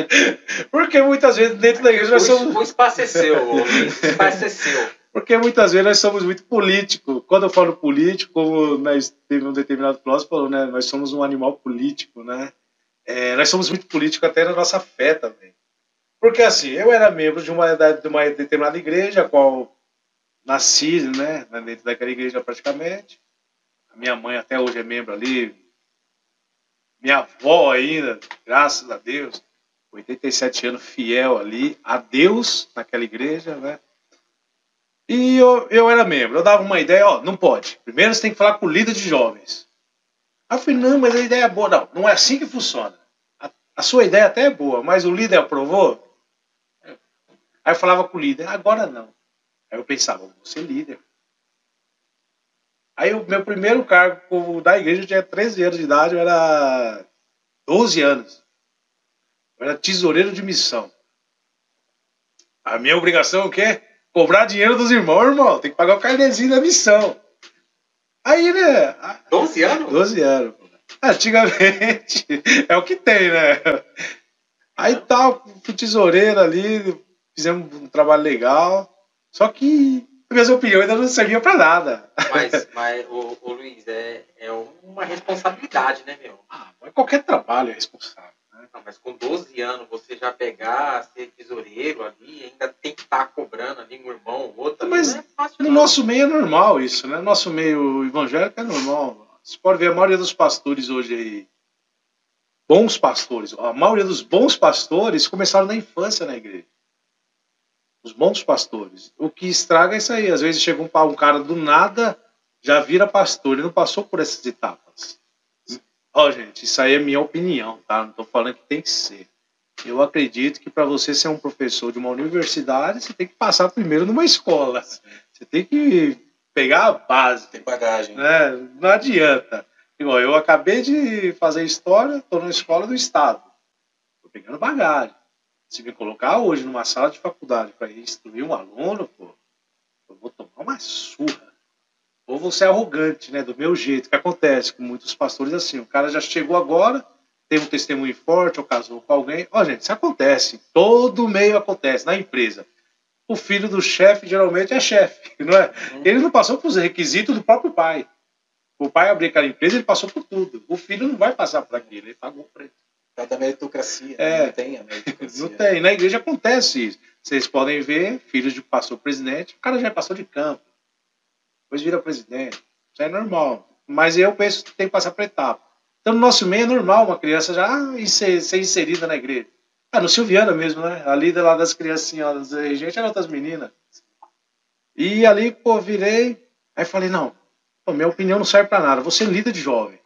Porque muitas vezes dentro da igreja nós somos. O espaceceu, [laughs] espaceceu. Porque muitas vezes nós somos muito políticos. Quando eu falo político, como nós teve um determinado filósofo falou, né? Nós somos um animal político, né? É, nós somos muito políticos até na nossa fé também. Porque assim, eu era membro de uma, de uma determinada igreja, a qual nasci, né? Dentro daquela igreja praticamente. A minha mãe até hoje é membro ali, minha avó ainda, graças a Deus, 87 anos fiel ali, a Deus naquela igreja, né? E eu, eu era membro, eu dava uma ideia, ó, não pode. Primeiro você tem que falar com o líder de jovens. Aí eu falei, não, mas a ideia é boa. Não, não é assim que funciona. A, a sua ideia até é boa, mas o líder aprovou? Aí eu falava com o líder, agora não. Aí eu pensava, vou ser líder. Aí o meu primeiro cargo da igreja eu tinha 13 anos de idade, eu era 12 anos. Eu era tesoureiro de missão. A minha obrigação é o quê? Cobrar dinheiro dos irmãos, irmão. Tem que pagar o carnezinho da missão. Aí, né? 12 anos? 12 anos. Antigamente, [laughs] é o que tem, né? Aí tal, tá, fui tesoureiro ali, fizemos um trabalho legal. Só que minhas opiniões ainda não serviam para nada. Mas, [laughs] mas o, o Luiz, é, é uma responsabilidade, né, meu? Ah, qualquer trabalho é responsável. Né? Não, mas com 12 anos, você já pegar, ser tesoureiro ali, ainda tem que estar tá cobrando ali um irmão ou outro. Mas é fácil, no não. nosso meio é normal isso, né? No nosso meio evangélico é normal. Você pode ver a maioria dos pastores hoje aí, bons pastores, a maioria dos bons pastores começaram na infância na igreja os bons pastores. O que estraga é isso aí. Às vezes chega um, um cara do nada, já vira pastor, ele não passou por essas etapas. Ó, oh, gente, isso aí é minha opinião, tá? Não tô falando que tem que ser. Eu acredito que para você ser um professor de uma universidade, você tem que passar primeiro numa escola. Você tem que pegar a base. Tem bagagem. Né? Não adianta. Igual, eu acabei de fazer história, estou na escola do Estado. Estou pegando bagagem. Se me colocar hoje numa sala de faculdade para instruir um aluno, pô, eu vou tomar uma surra. Ou vou ser arrogante, né? Do meu jeito, que acontece com muitos pastores assim. O cara já chegou agora, tem um testemunho forte, ou casou com alguém. Ó, gente, isso acontece. Todo meio acontece, na empresa. O filho do chefe geralmente é chefe, [laughs] não é? Uhum. Ele não passou por requisitos do próprio pai. O pai abriu aquela empresa, ele passou por tudo. O filho não vai passar por aquilo, ele pagou por ele. É da meritocracia. É, não tem a meritocracia. [laughs] Não tem. Na igreja acontece isso. Vocês podem ver, filhos de pastor presidente, o cara já passou de campo. Depois vira presidente. Isso é normal. Mas eu penso que tem que passar por etapa. Então, no nosso meio é normal uma criança já ser, ser inserida na igreja. Ah, no Silviana mesmo, né? A líder lá das criancinhas, a gente era outras meninas. E ali, pô, virei. Aí falei, não, pô, minha opinião não serve para nada. Você é líder de jovem.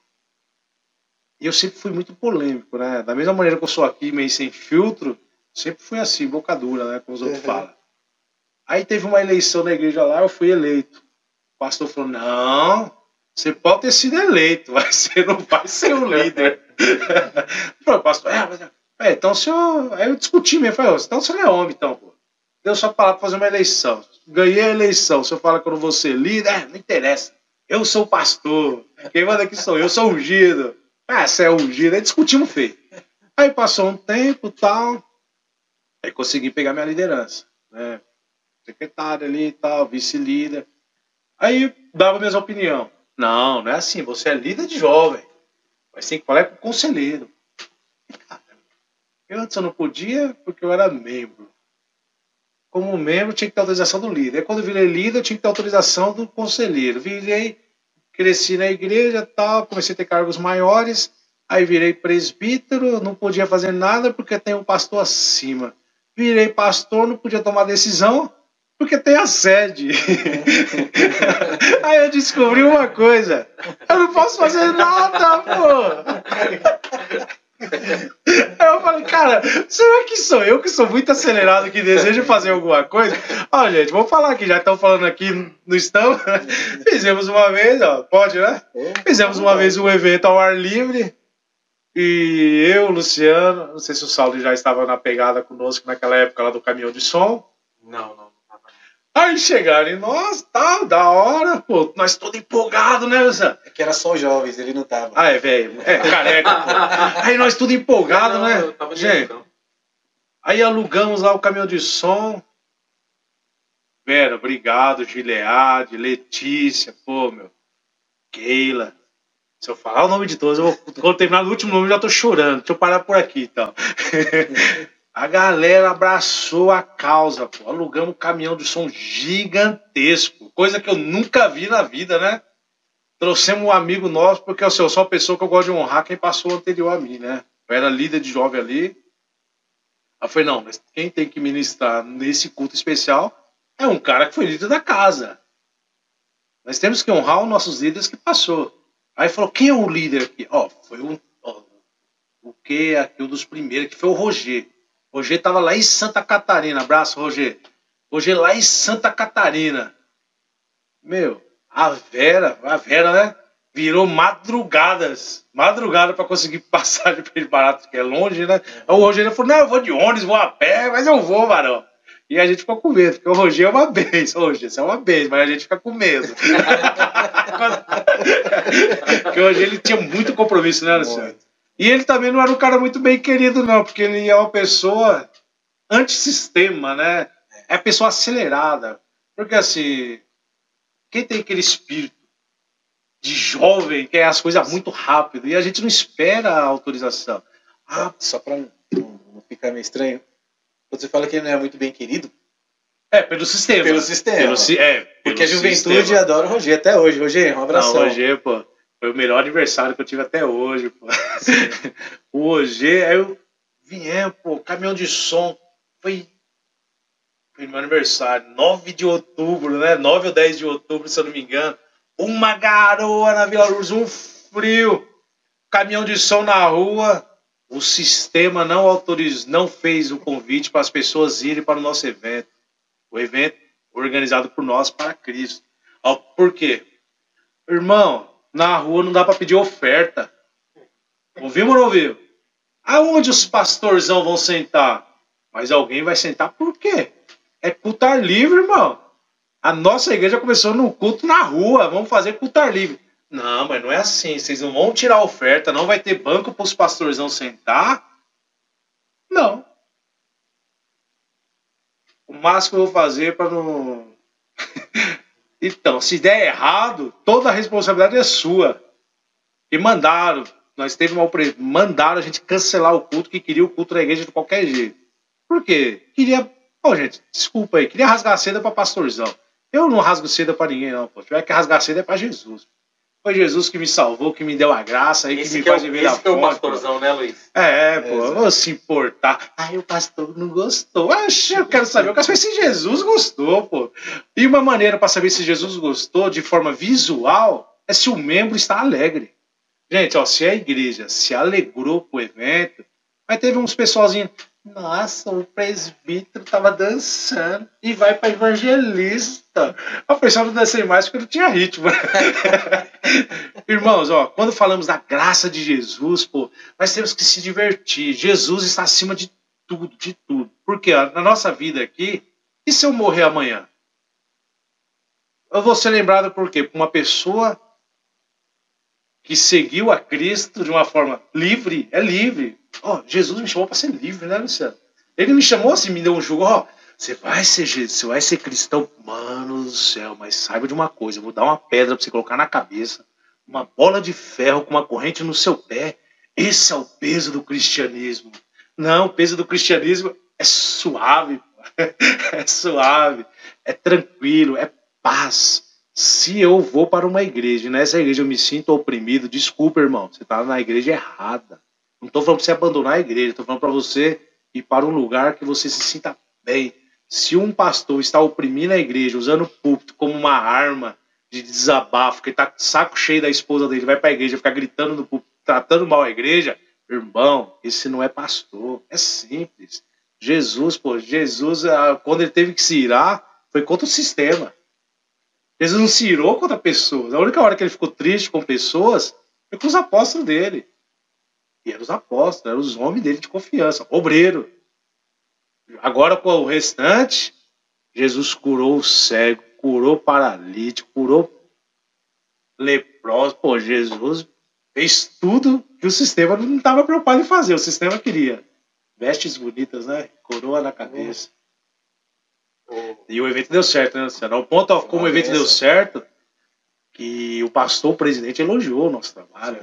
E eu sempre fui muito polêmico, né? Da mesma maneira que eu sou aqui, meio sem filtro, sempre fui assim, boca dura, né? Como os outros uhum. falam. Aí teve uma eleição na igreja lá, eu fui eleito. O pastor falou: não, você pode ter sido eleito, [laughs] mas você não vai ser o líder. [laughs] falei, pastor, é, mas, é, então o senhor. Aí eu discuti mesmo, falei, então você não é homem, então, pô. Deu só palavra fazer uma eleição. Ganhei a eleição. O senhor fala que eu não vou ser líder, é, não interessa. Eu sou pastor. Quem manda aqui sou eu, eu sou ungido. Ah, você é ungido. Aí discutimos feio. Aí passou um tempo tal. Aí consegui pegar minha liderança. Né? Secretário ali e tal, vice-líder. Aí dava a mesma opinião. Não, não é assim. Você é líder de jovem. Mas tem que falar com o conselheiro. Eu antes eu não podia porque eu era membro. Como membro tinha que ter autorização do líder. Aí quando eu virei líder, eu tinha que ter autorização do conselheiro. Virei cresci na igreja, tal, comecei a ter cargos maiores, aí virei presbítero, não podia fazer nada porque tem um pastor acima. Virei pastor, não podia tomar decisão porque tem a sede. [laughs] aí eu descobri uma coisa, eu não posso fazer nada, pô. Eu falei, cara, será que sou eu que sou muito acelerado que desejo fazer alguma coisa? Ó, gente, vamos falar aqui, já estão falando aqui, não estão? [laughs] Fizemos uma vez, ó, pode, né? Fizemos uma vez um evento ao ar livre. E eu, Luciano, não sei se o Saulo já estava na pegada conosco naquela época lá do caminhão de som. Não, não. Aí chegaram e nós, tá, da hora, pô, nós todos empolgados, né, Luciano? É que era só jovens, ele não tava. Ah, é, velho, é careca. [laughs] aí nós tudo empolgados, né? Gente, aí alugamos lá o caminhão de som. Vera, obrigado, Gileade, Letícia, pô, meu, Keila. Se eu falar o nome de todos, eu vou, quando terminar o último nome, eu já tô chorando. Deixa eu parar por aqui, então. [laughs] A galera abraçou a causa, pô. Alugamos um caminhão de som gigantesco, coisa que eu nunca vi na vida, né? Trouxemos um amigo nosso, porque assim, eu sou uma pessoa que eu gosto de honrar quem passou anterior a mim, né? Eu era líder de jovem ali. Aí eu falei, não, mas quem tem que ministrar nesse culto especial é um cara que foi líder da casa. Nós temos que honrar os nossos líderes que passou. Aí falou, quem é o líder aqui? Ó, foi um, ó, o que aqui, um dos primeiros, que foi o Roger. Roger estava lá em Santa Catarina. Abraço, Roger. Roger lá em Santa Catarina. Meu, a Vera, a Vera, né? Virou madrugadas. Madrugada para conseguir passar de Pedro Barato, que é longe, né? Aí o Roger falou: Não, eu vou de ônibus, vou a pé, mas eu vou, varão. E a gente ficou com medo, porque o Roger é uma vez. Roger, você é uma vez, mas a gente fica com medo. [laughs] [laughs] porque o Roger ele tinha muito compromisso, né, Luciano? E ele também não era um cara muito bem querido, não, porque ele é uma pessoa antissistema, né? É pessoa acelerada. Porque assim, quem tem aquele espírito de jovem, que é as coisas muito rápido, e a gente não espera a autorização. Ah, só para não ficar meio estranho. Você fala que ele não é muito bem querido? É, pelo sistema. Pelo sistema. Pelo, é, Porque a juventude sistema. adora o Roger até hoje. Roger, um abraço. Não, Roger, pô. Foi o melhor aniversário que eu tive até hoje, pô. [laughs] o Roger, aí eu viemos, pô, caminhão de som. Foi, foi meu aniversário, 9 de outubro, né? 9 ou 10 de outubro, se eu não me engano. Uma garoa na Vila Lourdes, um frio. Caminhão de som na rua. O sistema não autorizou, não fez o convite para as pessoas irem para o nosso evento. O evento organizado por nós para Cristo. Ó, Por quê? Irmão, na rua não dá para pedir oferta. Ouvimos ou não ouvimos? Aonde os pastorzão vão sentar? Mas alguém vai sentar por quê? É cultar livre, irmão. A nossa igreja começou no culto na rua. Vamos fazer cultar livre. Não, mas não é assim. Vocês não vão tirar oferta, não vai ter banco para os pastorzão sentar? Não. O máximo que eu vou fazer para não. [laughs] então, se der errado, toda a responsabilidade é sua. E mandaram. Nós teve uma mandaram a gente cancelar o culto que queria o culto da igreja de qualquer jeito. Por quê? Queria. Ô, gente, desculpa aí. Queria rasgar seda para pastorzão. Eu não rasgo seda para ninguém, não. Pô. Se tiver que rasgar seda é para Jesus. Foi Jesus que me salvou, que me deu a graça aí, que Esse me que é faz viver da esse que é o fonte, pastorzão, né, Luiz? É, pô, exato. vou se importar. Aí o pastor não gostou. Oxe, eu quero saber. Eu quero saber se Jesus gostou, pô. E uma maneira para saber se Jesus gostou de forma visual é se o membro está alegre. Gente, ó, se a igreja se alegrou com o evento, mas teve uns pessoalzinhos. Nossa, o presbítero tava dançando e vai para evangelista. O pessoal não dancei mais porque não tinha ritmo. [laughs] Irmãos, ó, quando falamos da graça de Jesus, pô, nós temos que se divertir. Jesus está acima de tudo, de tudo. Porque ó, na nossa vida aqui, e se eu morrer amanhã? Eu vou ser lembrado por quê? Por uma pessoa que seguiu a Cristo de uma forma livre, é livre. Ó, Jesus me chamou para ser livre, né, Luciano? Ele me chamou assim, me deu um jugo, ó, você vai ser você vai ser cristão, mano do céu, mas saiba de uma coisa, eu vou dar uma pedra para você colocar na cabeça, uma bola de ferro com uma corrente no seu pé. Esse é o peso do cristianismo. Não, o peso do cristianismo é suave, [laughs] é suave, é tranquilo, é paz. Se eu vou para uma igreja e nessa igreja eu me sinto oprimido, desculpa, irmão, você está na igreja errada. Não estou falando para você abandonar a igreja, estou falando para você ir para um lugar que você se sinta bem. Se um pastor está oprimindo a igreja, usando o púlpito como uma arma de desabafo, que está saco cheio da esposa dele, vai para a igreja, ficar gritando no púlpito, tratando mal a igreja, irmão, esse não é pastor. É simples. Jesus, pô, Jesus, ah, quando ele teve que se irar, foi contra o sistema. Jesus não se irou contra pessoas. A única hora que ele ficou triste com pessoas foi com os apóstolos dele. E eram os apóstolos, eram os homens dele de confiança, obreiro. Agora com o restante, Jesus curou o cego, curou o paralítico, curou leproso. Pô, Jesus fez tudo que o sistema não estava preocupado em fazer. O sistema queria vestes bonitas, né? Coroa na cabeça. E o evento deu certo, né, Luciano? Ao ponto como o evento deu certo, que o pastor, o presidente, elogiou o nosso trabalho.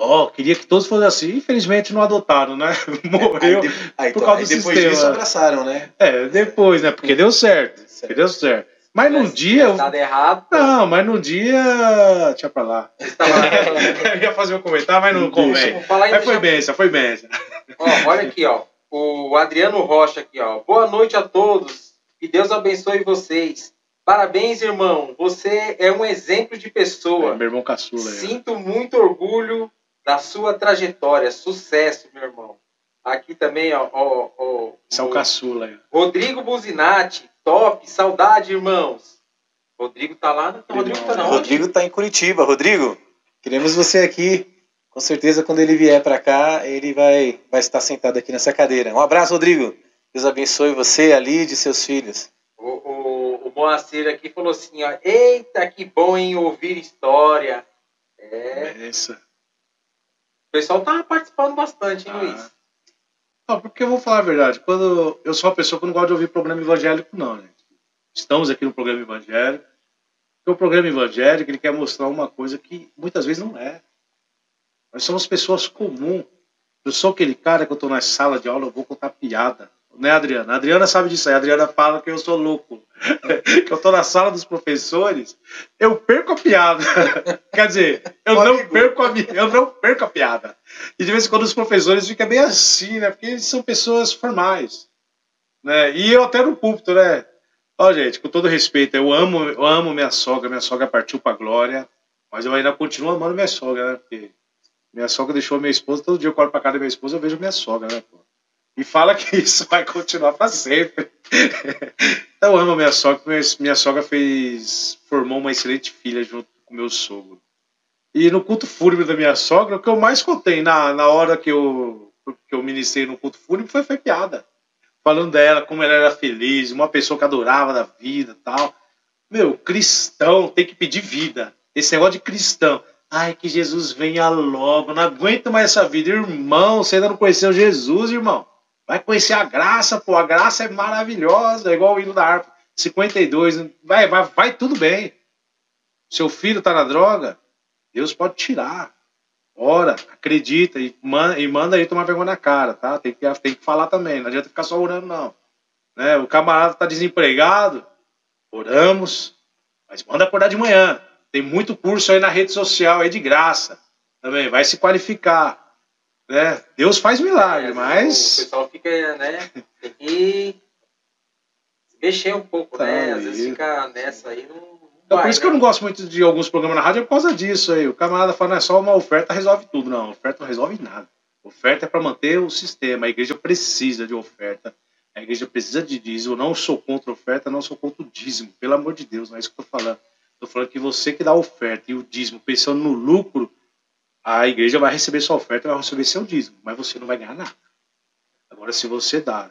Ó, queria que todos fossem assim. Infelizmente não adotaram, né? [laughs] Morreu. Aí, aí, por então, causa aí do depois sistema. disso abraçaram, né? É, depois, né? Porque deu certo. Porque deu certo. Mas num dia. Nada errado. Não, mas num dia. Deixa pra lá. [laughs] [laughs] Eu ia fazer um comentário, mas não convém. Falar em Mas foi benção, foi benção. Ó, olha aqui, ó. O Adriano Rocha aqui, ó. Boa noite a todos. Que Deus abençoe vocês. Parabéns, irmão. Você é um exemplo de pessoa. Meu irmão caçula. Sinto muito orgulho da sua trajetória. Sucesso, meu irmão. Aqui também, ó. ó, ó Esse é o caçula. aí. Rodrigo Buzinati. Top. Saudade, irmãos. Rodrigo tá lá? Não, Rodrigo tá O não. Rodrigo tá em Curitiba. Rodrigo, queremos você aqui. Com certeza, quando ele vier para cá, ele vai, vai estar sentado aqui nessa cadeira. Um abraço, Rodrigo. Deus abençoe você, a Lid e seus filhos. O, o, o Moacir aqui falou assim, ó. Eita, que bom em ouvir história. É. Essa. O pessoal tá participando bastante, hein, Ah. Luiz? Não, porque eu vou falar a verdade. Quando eu sou uma pessoa que não gosta de ouvir programa evangélico, não, né? Estamos aqui no programa evangélico. Porque o programa evangélico ele quer mostrar uma coisa que muitas vezes não é. Nós somos pessoas comuns. Eu sou aquele cara que eu estou na sala de aula, eu vou contar piada. Né, Adriana? A Adriana sabe disso aí. A Adriana fala que eu sou louco. [laughs] que eu estou na sala dos professores, eu perco a piada. [laughs] Quer dizer, eu não perco a eu não perco a piada. E de vez em quando os professores ficam bem assim, né? Porque eles são pessoas formais. Né? E eu até no púlpito, né? Ó, gente, com todo respeito, eu amo, eu amo minha sogra, minha sogra partiu pra glória, mas eu ainda continuo amando minha sogra, né? Porque Minha sogra deixou minha esposa, todo dia eu corro pra casa da minha esposa, eu vejo minha sogra, né, pô? E fala que [laughs] isso vai continuar para sempre. então eu amo minha sogra, minha sogra fez, formou uma excelente filha junto com meu sogro. E no culto fúnebre da minha sogra, o que eu mais contei na, na hora que eu, que eu ministrei no culto fúnebre foi, foi piada. Falando dela, como ela era feliz, uma pessoa que adorava da vida tal. Meu, cristão tem que pedir vida. Esse negócio de cristão. Ai, que Jesus venha logo. Não aguento mais essa vida. Irmão, você ainda não conheceu Jesus, irmão. Vai conhecer a graça, pô. A graça é maravilhosa. É igual o hino da harpa. 52. Vai, vai, vai tudo bem. Seu filho tá na droga. Deus pode tirar. Ora, acredita e manda, e manda aí tomar vergonha na cara, tá? Tem que, tem que falar também. Não adianta ficar só orando, não. Né? O camarada tá desempregado. Oramos. Mas manda acordar de manhã. Tem muito curso aí na rede social, aí de graça. Também, vai se qualificar. Né? Deus faz milagre, é, mas. O pessoal fica, né? Tem que mexer um pouco, tá né? Às vezes fica nessa aí, não. Então, vai, por isso né? que eu não gosto muito de alguns programas na rádio, é por causa disso aí. O camarada fala, não é só uma oferta, resolve tudo. Não, oferta não resolve nada. Oferta é para manter o sistema. A igreja precisa de oferta. A igreja precisa de dízimo. Eu não sou contra oferta, não sou contra o dízimo. Pelo amor de Deus, não é isso que eu tô falando. Estou falando que você que dá oferta e o dízimo pensando no lucro, a igreja vai receber sua oferta, vai receber seu dízimo, mas você não vai ganhar nada. Agora, se você dá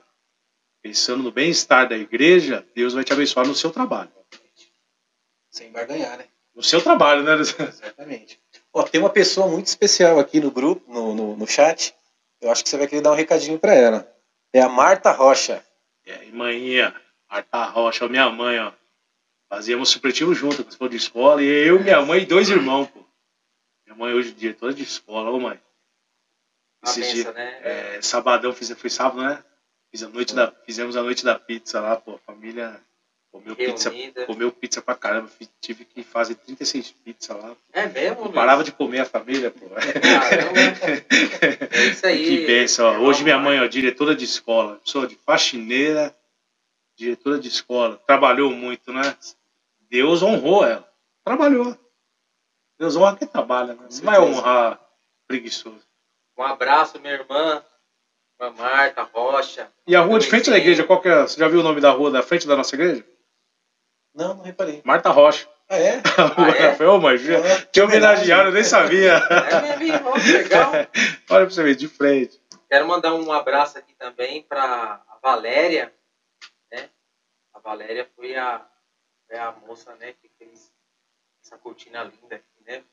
pensando no bem-estar da igreja, Deus vai te abençoar no seu trabalho. Sem vai ganhar, né? No seu trabalho, né? Exatamente. Ó, tem uma pessoa muito especial aqui no grupo, no, no, no chat. Eu acho que você vai querer dar um recadinho para ela. É a Marta Rocha. Aí, manhinha? Marta Rocha, minha mãe, ó. Fazíamos supletivo junto, com escola de escola, e eu, minha mãe e dois irmãos, pô. Mãe hoje é diretora de escola, ô mãe. Esse dia, né? É, sabadão, fiz, foi sábado, né? Fiz a noite da, fizemos a noite da pizza lá, pô. A família comeu pizza, comeu pizza pra caramba. Tive que fazer 36 pizzas lá. É mesmo? Não parava de comer a família, pô. Caramba. é isso aí. Que bênção, ó. É hoje minha mãe, ó, diretora de escola. Pessoa de faxineira, diretora de escola. Trabalhou muito, né? Deus honrou ela. Trabalhou. Deus honra quem trabalha, né? Não vai honrar preguiçoso. Um abraço, minha irmã, irmã Marta Rocha. E a rua de frente da igreja, qual que é? Você já viu o nome da rua da frente da nossa igreja? Não, não reparei. Marta Rocha. Ah, é? [laughs] Ah, é? Foi, ô, mas ah, tinha homenageado, eu nem sabia. É minha irmã, legal. [laughs] Olha pra você ver, de frente. Quero mandar um abraço aqui também para a Valéria, né? A Valéria foi a, é a moça, né, que fez essa cortina linda aqui, né?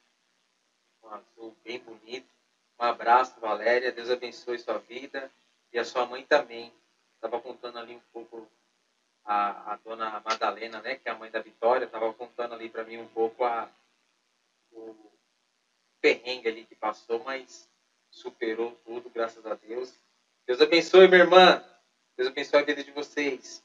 Um azul bem bonito. Um abraço, Valéria. Deus abençoe sua vida. E a sua mãe também. Estava contando ali um pouco a, a dona Madalena, né? Que é a mãe da Vitória. Estava contando ali para mim um pouco a, o perrengue ali que passou, mas superou tudo, graças a Deus. Deus abençoe, minha irmã. Deus abençoe a vida de vocês.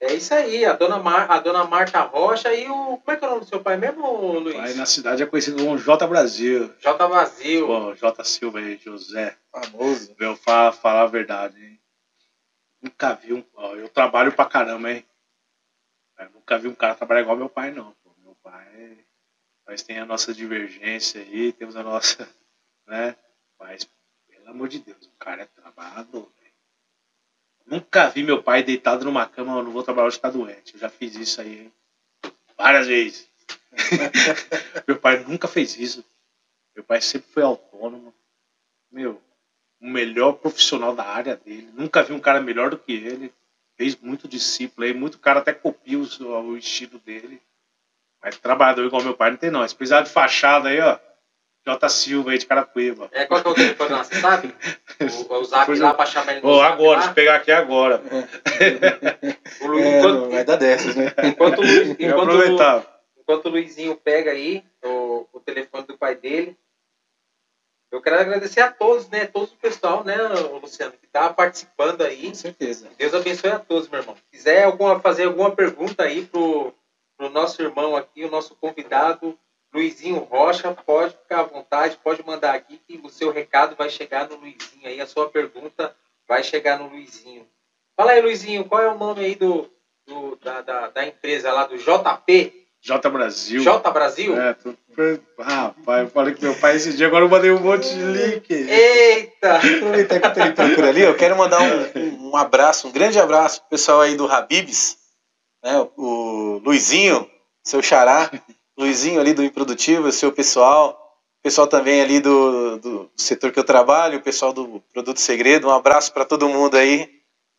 É isso aí, a dona, Mar, a dona Marta Rocha e o. Como é que é o nome do seu pai mesmo, Luiz? Pai na cidade é conhecido como J Brasil. J Brasil. Pô, J Silva aí, José. Famoso. Eu falar, falar a verdade, hein? Nunca vi um. Ó, eu trabalho pra caramba, hein? Eu nunca vi um cara trabalhar igual meu pai, não. Pô. Meu pai. Nós temos a nossa divergência aí, temos a nossa. [laughs] Né? Mas, pelo amor de Deus, o cara é trabalhador. Nunca vi meu pai deitado numa cama, eu não vou trabalhar hoje, tá doente. Eu já fiz isso aí várias vezes. [laughs] meu pai nunca fez isso. Meu pai sempre foi autônomo. Meu, o melhor profissional da área dele. Nunca vi um cara melhor do que ele. Fez muito discípulo aí, muito cara até copia o, o estilo dele. Mas trabalhador igual meu pai não tem não. Se precisar de fachada aí, ó, J. Silva aí de Carapueva. É, qual que é o telefone lá, você sabe? O, o zap lá pra chamar ele no oh, agora, deixa eu pegar aqui agora. [laughs] o Luiz, é, enquanto, vai dar dessas, né? Enquanto, [laughs] enquanto, enquanto o Luizinho pega aí o, o telefone do pai dele, eu quero agradecer a todos, né? Todos o pessoal, né, Luciano, que tá participando aí. Com certeza. Deus abençoe a todos, meu irmão. Se quiser alguma, fazer alguma pergunta aí pro, pro nosso irmão aqui, o nosso convidado, Luizinho Rocha, pode ficar à vontade, pode mandar aqui que o seu recado vai chegar no Luizinho aí, a sua pergunta vai chegar no Luizinho. Fala aí, Luizinho, qual é o nome aí do, do da, da, da, empresa lá, do JP? J Brasil. J Brasil? É, tô... Ah, pai, eu falei com meu pai esse dia, agora eu mandei um monte de link. Eita! Aproveitar que eu tô entrando por ali, eu quero mandar um, um, um abraço, um grande abraço pro pessoal aí do Habibs, né? O Luizinho, seu xará, Luizinho ali do Improdutivo, seu pessoal, pessoal também ali do, do setor que eu trabalho, o pessoal do Produto Segredo, um abraço para todo mundo aí.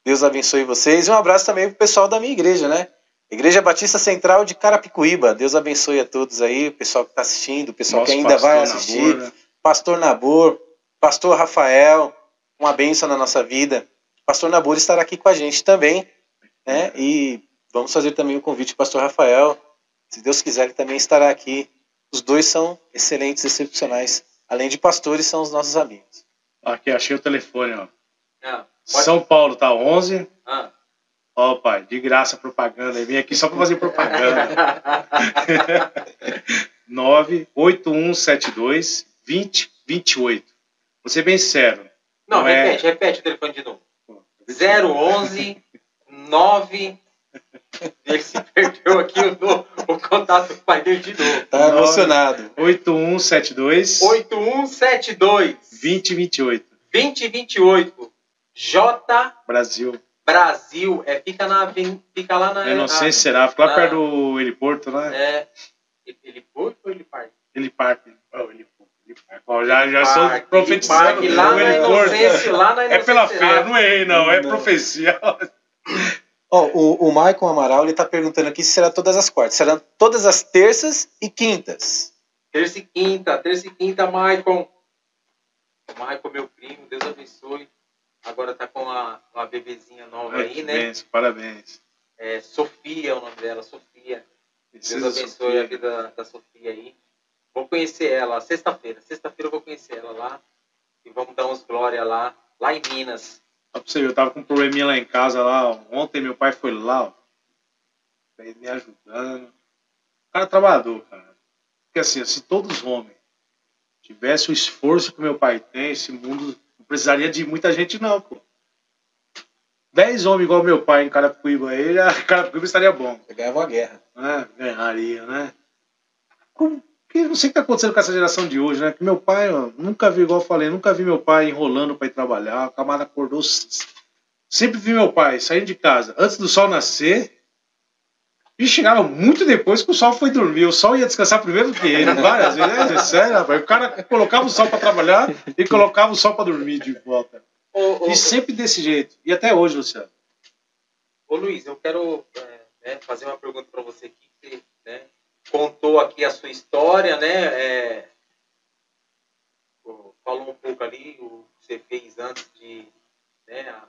Deus abençoe vocês. E um abraço também pro pessoal da minha igreja, né? Igreja Batista Central de Carapicuíba. Deus abençoe a todos aí, o pessoal que está assistindo, o pessoal Nosso que ainda vai assistir. Nabor, né? Pastor Nabor, Pastor Rafael, uma bênção na nossa vida. Pastor Nabor estará aqui com a gente também, né? E vamos fazer também o convite para Pastor Rafael. Se Deus quiser, ele também estará aqui. Os dois são excelentes, excepcionais. Além de pastores, são os nossos amigos. Aqui, achei o telefone, ó. Ah, pode- São Paulo tá 11. ah. Ó, pai, de graça propaganda. Eu vim aqui só para fazer propaganda. [laughs] 98172 2028. Vou ser bem sério. Não, Não é- repete, repete o telefone de novo. 011 9. Ele se perdeu aqui o, o contato do pai dele de novo. Tá emocionado. 8172 8172 2028. 2028 J Brasil. Brasil. É, fica, na, fica lá na. Eu não sei se será. Fica lá ah, perto do heliporto, né? É. Foi ou ele parte? Heliparque. Oh, heliporto. heliparque. Ó, já já sou Parque, profetizando parque, lá do na heliporto. inocência, lá na É pela fé, não errei não, é Não. profecia. Ó, o, o Maicon Amaral ele tá perguntando aqui se será todas as quartas. Serão todas as terças e quintas. Terça e quinta, terça e quinta, Maicon. Maicon, meu primo, Deus abençoe. Agora tá com uma, uma bebezinha nova Ai, aí, né? bênção, parabéns. É, Sofia é o nome dela, Sofia. Deus abençoe a sofrer. vida da Sofia aí. Vou conhecer ela sexta-feira. Sexta-feira eu vou conhecer ela lá. E vamos dar uns glória lá, lá em Minas. Só pra você ver, eu tava com um probleminha lá em casa lá. ó. Ontem meu pai foi lá, ó. Ele me ajudando. O cara trabalhador, cara. Porque assim, se todos os homens tivessem o esforço que meu pai tem, esse mundo não precisaria de muita gente, não, pô. Dez homens igual meu pai em Carapicuíba aí, já [laughs] Carapicuíba estaria bom. Eu ganhava uma guerra. né? Ganharia, né? Como que não sei o que está acontecendo com essa geração de hoje, né? Que meu pai, ó, nunca vi, igual eu falei, nunca vi meu pai enrolando para ir trabalhar. O camarada acordou. Sempre vi meu pai saindo de casa antes do sol nascer e chegava muito depois que o sol foi dormir. O sol ia descansar primeiro do que ele, várias vezes. É sério, rapaz. O cara colocava o sol para trabalhar e colocava o sol para dormir de volta. Ô, ô, E sempre desse jeito. E até hoje, Luciano. ô, Luiz, eu quero é, né, fazer uma pergunta para você aqui. né, contou aqui a sua história, né? é, falou um pouco ali o que você fez antes de. Né,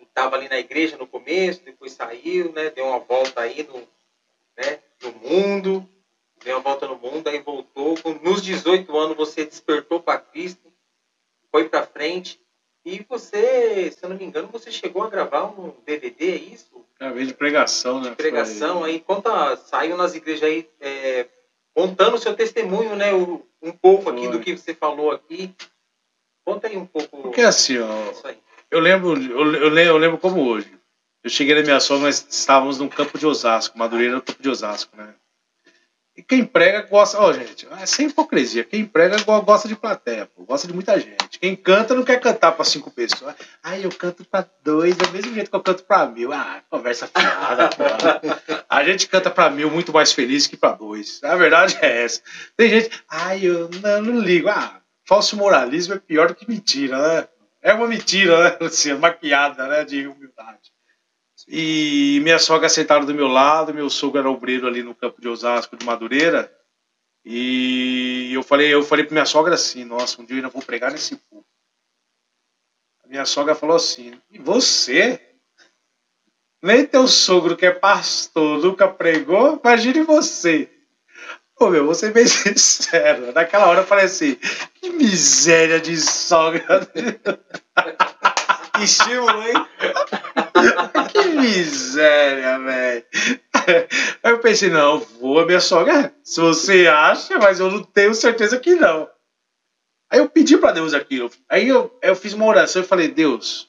estava ali na igreja no começo, depois saiu, né? Deu uma volta aí no, né, no mundo, deu uma volta no mundo, aí voltou. Nos 18 anos você despertou para Cristo, foi para frente. E você, se eu não me engano, você chegou a gravar um DVD, é isso? É vez de pregação, né? De pregação Foi- aí. Conta, saiu nas igrejas aí, é, contando o seu testemunho, né? o- um pouco aqui Foi. do que você falou aqui. Conta aí um pouco Porque assim, ó, eu lembro, eu, eu lembro, eu lembro como hoje. Eu cheguei na minha sogra, nós estávamos num campo de Osasco, Madureira no campo de Osasco, né? E quem prega gosta, ó, gente, é sem hipocrisia. Quem prega go- gosta de plateia, pô, gosta de muita gente. Quem canta não quer cantar para cinco pessoas. Ah, eu canto para dois, do mesmo jeito que eu canto para mil. Ah, conversa fiada, pô. [laughs] A gente canta para mil muito mais feliz que para dois. A verdade é essa. Tem gente, ai, eu não, não ligo. Ah, falso moralismo é pior do que mentira, né? É uma mentira, né, Luciano? Maquiada, né? De humildade. E minha sogra sentada do meu lado, meu sogro era obreiro ali no campo de Osasco, de Madureira. E eu falei, eu falei pra minha sogra assim, nossa, um dia eu ainda vou pregar nesse povo. Minha sogra falou assim, e você? Nem teu sogro que é pastor nunca pregou? Imagine você. Pô, meu, vou ser bem [laughs] sincero. Naquela hora eu falei assim, que miséria de sogra. [laughs] Estímulo, hein? [laughs] miséria, velho. [laughs] Aí eu pensei, não, vou minha sogra. Se você acha, mas eu não tenho certeza que não. Aí eu pedi para Deus aquilo. Aí eu, eu fiz uma oração e falei, Deus,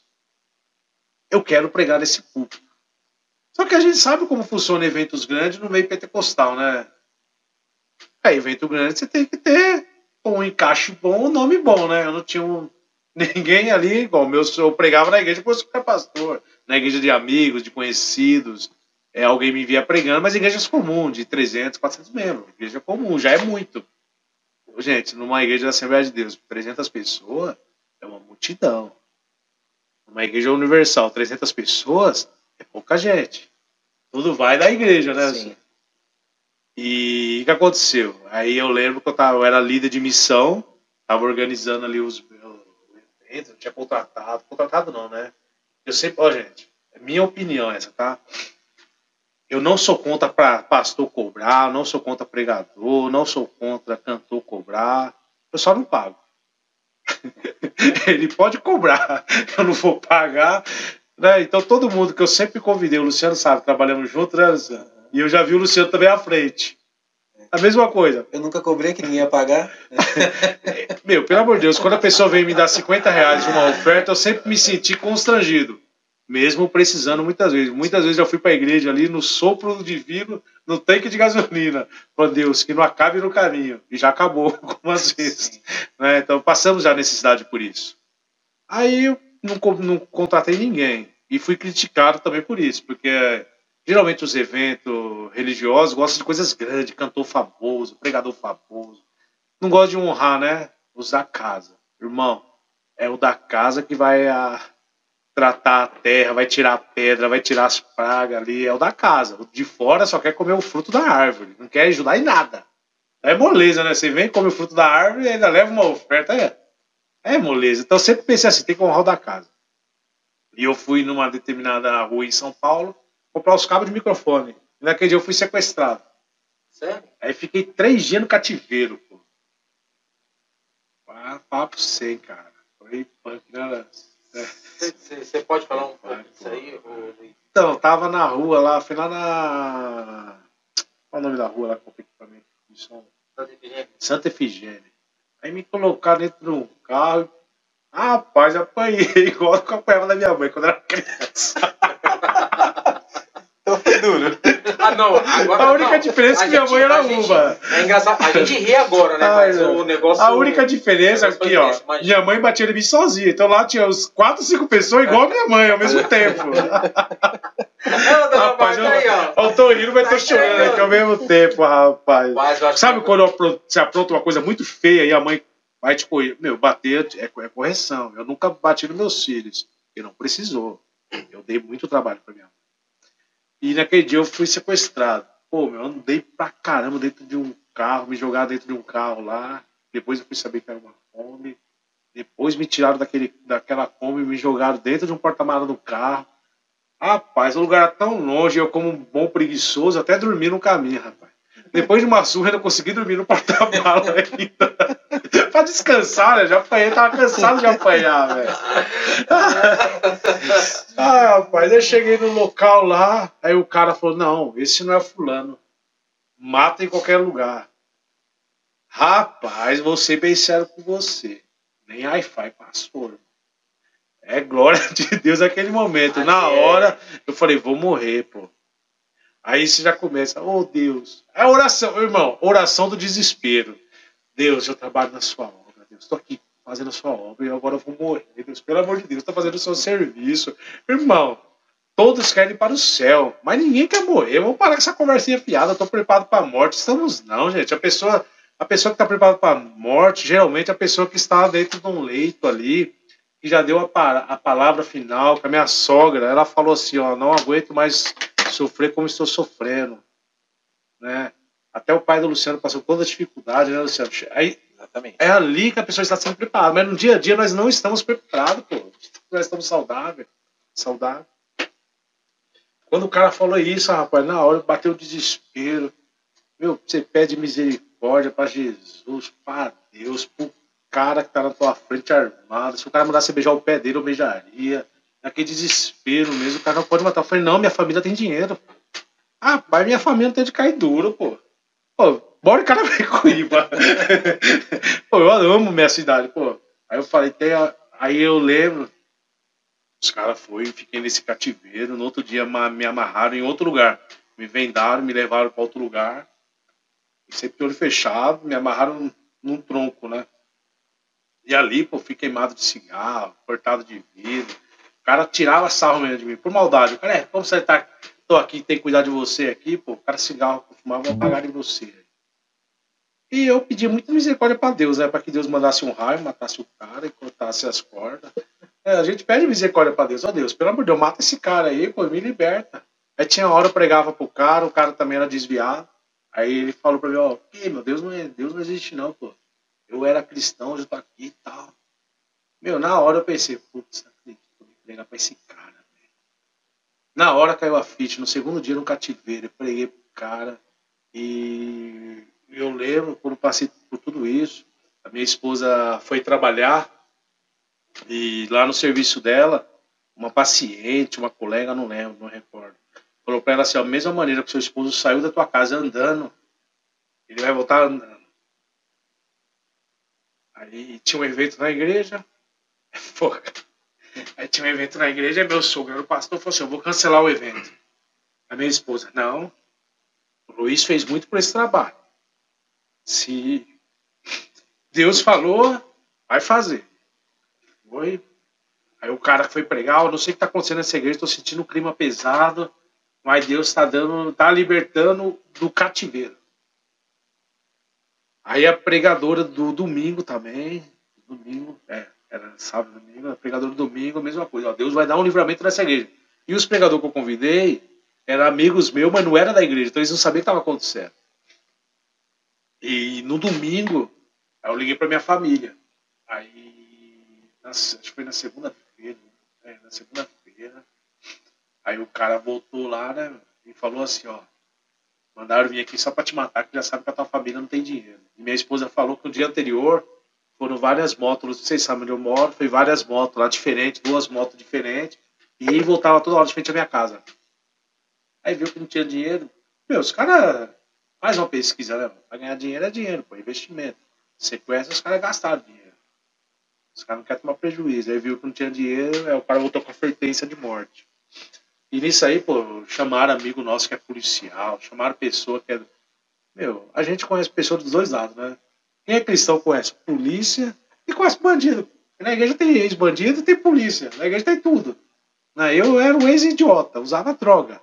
eu quero pregar nesse público. Só que a gente sabe como funciona eventos grandes no meio pentecostal, né? Aí, evento grande, você tem que ter um encaixe bom, um nome bom, né? Eu não tinha um, [laughs] ninguém ali, igual meu, eu pregava na igreja, depois eu era pastor, na igreja de amigos, de conhecidos, é, alguém me via pregando, mas igrejas comuns, de 300, 400 membros, igreja comum, já é muito. Gente, numa igreja da Assembleia de Deus, 300 pessoas, é uma multidão. Uma igreja universal, 300 pessoas, é pouca gente. Tudo vai da igreja, né? Sim. E o que aconteceu? Aí eu lembro que eu, tava, eu era líder de missão, estava organizando ali os eventos, tinha contratado, contratado não, né? Eu sempre, ó, gente, é minha opinião essa, tá? Eu não sou contra pra pastor cobrar, não sou contra pregador, não sou contra cantor cobrar, eu só não pago. [laughs] Ele pode cobrar, [laughs] eu não vou pagar. Né? Então todo mundo que eu sempre convidei, o Luciano sabe, trabalhamos juntos, né? E eu já vi o Luciano também à frente. A mesma coisa. Eu nunca cobrei que ninguém ia pagar. [laughs] Meu, pelo amor de Deus, quando a pessoa vem me dar 50 reais de uma oferta, eu sempre me senti constrangido. Mesmo precisando muitas vezes. Muitas vezes eu fui para a igreja ali no sopro divino, no tanque de gasolina. Falei, Deus, que não acabe no caminho. E já acabou [laughs] algumas vezes. Né? Então passamos já necessidade por isso. Aí eu não, não contratei ninguém. E fui criticado também por isso, porque Geralmente os eventos religiosos gostam de coisas grandes, cantor famoso, pregador famoso. Não gosta de honrar, né? Os da casa. Irmão, é o da casa que vai a, ah, tratar a terra, vai tirar a pedra, vai tirar as pragas ali. É o da casa. O de fora só quer comer o fruto da árvore. Não quer ajudar em nada. É moleza, né? Você vem, come o fruto da árvore e ainda leva uma oferta. É, é moleza. Então sempre pensei assim, tem que honrar o da casa. E eu fui numa determinada rua em São Paulo comprar os cabos de microfone. E naquele dia eu fui sequestrado. Sério? Aí fiquei três dias no cativeiro, pô. Papo sem, cara. Foi punk, né? Você pode falar um pouco disso aí, Luiz? Então, tava na rua lá, fui lá na. Qual é o nome da rua lá o equipamento de som? Santa Efigênia. Santa Efigênia. Aí me colocaram dentro de um carro. Rapaz, apanhei [laughs] igual eu apanhava da minha mãe quando era criança. [laughs] Foi duro. Ah, não. Agora, a única não. diferença é que minha mãe era uva. É engraçado. A gente ri agora, né? [laughs] Ai, mas o negócio. A única diferença é que, ó, mas... minha mãe batia em mim sozinha. Então lá tinha uns 4, 5 pessoas igual a minha mãe ao mesmo tempo. [laughs] Não, rapaz, eu, aí, ó. eu tô rindo, mas tô chorando aqui ao mesmo tempo, rapaz. Sabe que... quando você apronta uma coisa muito feia e a mãe vai te correr? Meu, bater é, é correção. Eu nunca bati nos meus filhos. Porque não precisou. Eu dei muito trabalho pra minha mãe. E naquele dia eu fui sequestrado. Pô, meu, eu andei pra caramba dentro de um carro, me jogaram dentro de um carro lá. Depois eu fui saber que era uma Kombi. Depois me tiraram daquele, daquela Kombi e me jogaram dentro de um porta-malas do carro. Rapaz, o lugar era tão longe, eu como um bom preguiçoso, até dormi no caminho, rapaz. Depois de uma surra, eu não consegui dormir no porta-malas [laughs] ainda. pra descansar, né? Já apanhei, tava cansado de apanhar, velho. [laughs] ah, rapaz, eu cheguei no local lá, aí o cara falou: não, esse não é fulano. Mata em qualquer lugar. Rapaz, vou ser bem sério com você. Nem Wi-Fi passou. É glória [laughs] de Deus naquele momento. Na hora, eu falei, vou morrer, pô. Aí você já começa, oh Deus. É oração, irmão, oração do desespero. Deus, eu trabalho na sua obra, Deus, estou aqui fazendo a sua obra e agora eu vou morrer. Deus, pelo amor de Deus, está fazendo o seu serviço. Irmão, todos querem ir para o céu, mas ninguém quer morrer. Vamos parar com essa conversinha fiada, estou preparado para a morte. Estamos não, gente. A pessoa, a pessoa que está preparada para a morte, geralmente é a pessoa que está dentro de um leito ali, que já deu a, a palavra final, com a minha sogra, ela falou assim, ó, não aguento mais sofrer como estou sofrendo, né? Até o pai do Luciano passou toda a dificuldade, né, Luciano? Aí, Exatamente. É ali que a pessoa está sendo preparada, mas no dia a dia nós não estamos preparados, pô. Nós estamos saudáveis, saudáveis. Quando o cara falou isso, rapaz, na hora bateu o desespero. Meu, você pede misericórdia para Jesus, para Deus, pro cara que tá na tua frente armado. Se o cara mandasse beijar o pé dele, eu beijaria naquele desespero mesmo, o cara não pode matar. Eu falei, não, minha família tem dinheiro. Ah, pai, minha família não tem de cair duro, pô. Pô, bora o cara ver Cuiba. [laughs] pô, eu amo minha cidade, pô. Aí eu falei, tem a... aí eu lembro, os caras foram, fiquei nesse cativeiro, no outro dia me amarraram em outro lugar. Me vendaram, me levaram para outro lugar. sempre olho fechado, me amarraram num tronco, né? E ali, pô, fui queimado de cigarro, cortado de vidro. Cara tirava sarro mesmo de mim, por maldade. O cara, é, como você tá, tô aqui, tem que cuidar de você aqui, pô, o cara cigarro fumava, vou pagar de você. E eu pedi muita misericórdia para Deus, né? Para que Deus mandasse um raio, matasse o cara e cortasse as cordas. É, a gente pede misericórdia para Deus. Ó oh, Deus, pelo amor de Deus, mata esse cara aí, pô, me liberta. Aí tinha hora eu pregava pro cara, o cara também era desviado. Aí ele falou para mim, ó, oh, meu Deus não, é, Deus não existe não, pô. Eu era cristão, eu tô aqui e tal. Meu, na hora eu pensei, putz, pregar pra esse cara, velho. Na hora caiu a ficha, no segundo dia no cativeiro, eu preguei pro cara. E eu lembro, quando passei por tudo isso, a minha esposa foi trabalhar e lá no serviço dela, uma paciente, uma colega, não lembro, não recordo, falou para ela assim: a mesma maneira que seu esposo saiu da tua casa andando, ele vai voltar andando. Aí tinha um evento na igreja. [laughs] Porra. Aí tinha um evento na igreja, meu sogro, o pastor, falou assim: Eu vou cancelar o evento. A minha esposa, não. O Luiz fez muito por esse trabalho. Se Deus falou, vai fazer. Foi. Aí o cara foi pregar, eu não sei o que está acontecendo nessa igreja, estou sentindo um clima pesado, mas Deus está dando, está libertando do cativeiro. Aí a pregadora do domingo também, domingo, é, era sábado, domingo, a pregadora do domingo, a mesma coisa. Ó, Deus vai dar um livramento nessa igreja. E os pregadores que eu convidei eram amigos meus, mas não era da igreja, então eles não sabiam o que estava acontecendo. E no domingo, eu liguei para minha família. Aí, na, acho que foi na segunda-feira, né, na segunda-feira, aí o cara voltou lá, né, e falou assim, ó, Mandaram vir aqui só para te matar, que já sabe que a tua família não tem dinheiro. E minha esposa falou que no dia anterior foram várias motos, se sabem onde eu moro, foi várias motos lá diferentes, duas motos diferentes, e voltava toda hora de frente à minha casa. Aí viu que não tinha dinheiro. Meu, os caras faz uma pesquisa, né? Pra ganhar dinheiro é dinheiro, pô, investimento. Sequestra, os caras gastaram dinheiro. Os caras não querem tomar prejuízo. Aí viu que não tinha dinheiro, aí o cara voltou com a ofertência de morte. E nisso aí, pô, chamaram amigo nosso que é policial, chamaram pessoa que é. Meu, a gente conhece pessoa dos dois lados, né? Quem é cristão conhece polícia e conhece bandido. Na igreja tem ex-bandido tem polícia. Na igreja tem tudo. Eu era um ex-idiota, usava droga.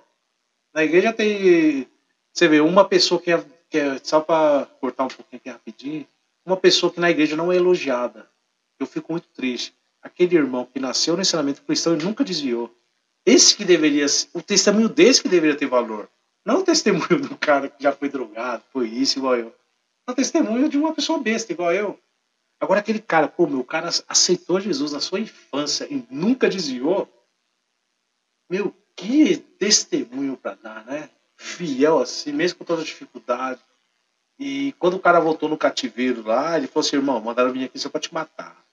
Na igreja tem. Você vê, uma pessoa que é. Que é só para cortar um pouquinho aqui rapidinho. Uma pessoa que na igreja não é elogiada. Eu fico muito triste. Aquele irmão que nasceu no ensinamento cristão e nunca desviou. Esse que deveria, o testemunho desse que deveria ter valor. Não o testemunho do cara que já foi drogado, foi isso, igual eu. É o testemunho de uma pessoa besta, igual eu. Agora aquele cara, pô, meu, cara aceitou Jesus na sua infância e nunca desviou. Meu, que testemunho para dar, né? Fiel assim, mesmo com toda a dificuldade. E quando o cara voltou no cativeiro lá, ele falou assim, irmão, mandaram vir aqui só pra te matar.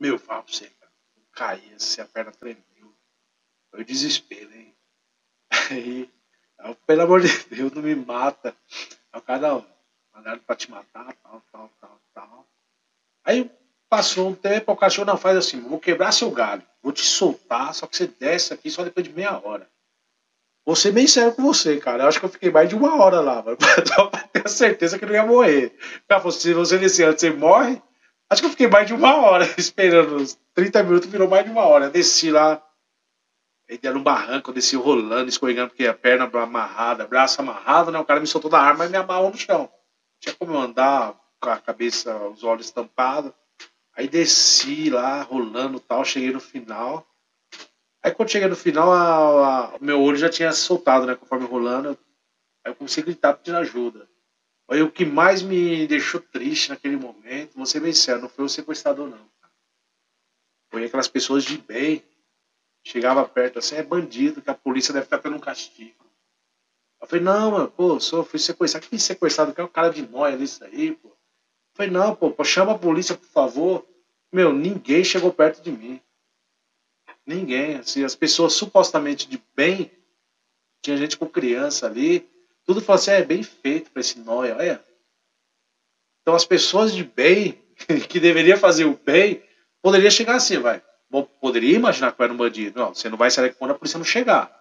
Meu, fala pra você, cara. Caía assim, a perna tremendo. Foi desespero, hein? [laughs] Aí, pelo amor de Deus, não me mata. Aí o cara, não, mandaram pra te matar, tal, tal, tal, tal. Aí passou um tempo, o cachorro não faz assim, vou quebrar seu galho, vou te soltar, só que você desce aqui só depois de meia hora. Ser bem sério com você, cara. Eu acho que eu fiquei mais de uma hora lá, mano, [laughs] pra ter certeza que não ia morrer. Cara, se você descer antes, você morre. Acho que eu fiquei mais de uma hora [laughs] esperando. Uns 30 minutos virou mais de uma hora. Eu desci lá, Aí deram um barranco, eu desci rolando, escorregando, porque a perna amarrada, braço amarrado, né? O cara me soltou da arma e me amarrou no chão. Tinha como eu andar com a cabeça, os olhos tampados. Aí desci lá, rolando tal, cheguei no final. Aí quando cheguei no final, o meu olho já tinha soltado, né? Conforme rolando. Aí eu comecei a gritar pedindo ajuda. Aí o que mais me deixou triste naquele momento, você venceu, não foi o sequestrador, não. Foi aquelas pessoas de bem chegava perto assim, é bandido, que a polícia deve estar tendo um castigo. Eu falei, não, mano, pô, só fui sequestrado. Que sequestrado? Que é o cara de nóia nisso aí, pô. Eu falei, não, pô, pô, chama a polícia, por favor. Meu, ninguém chegou perto de mim. Ninguém. Assim, as pessoas supostamente de bem, tinha gente com criança ali, tudo falou assim, é bem feito para esse nóia, olha. Então as pessoas de bem, [laughs] que deveria fazer o bem, poderia chegar assim, vai poderia imaginar que eu era um bandido. Não, você não vai sair quando a polícia não chegar.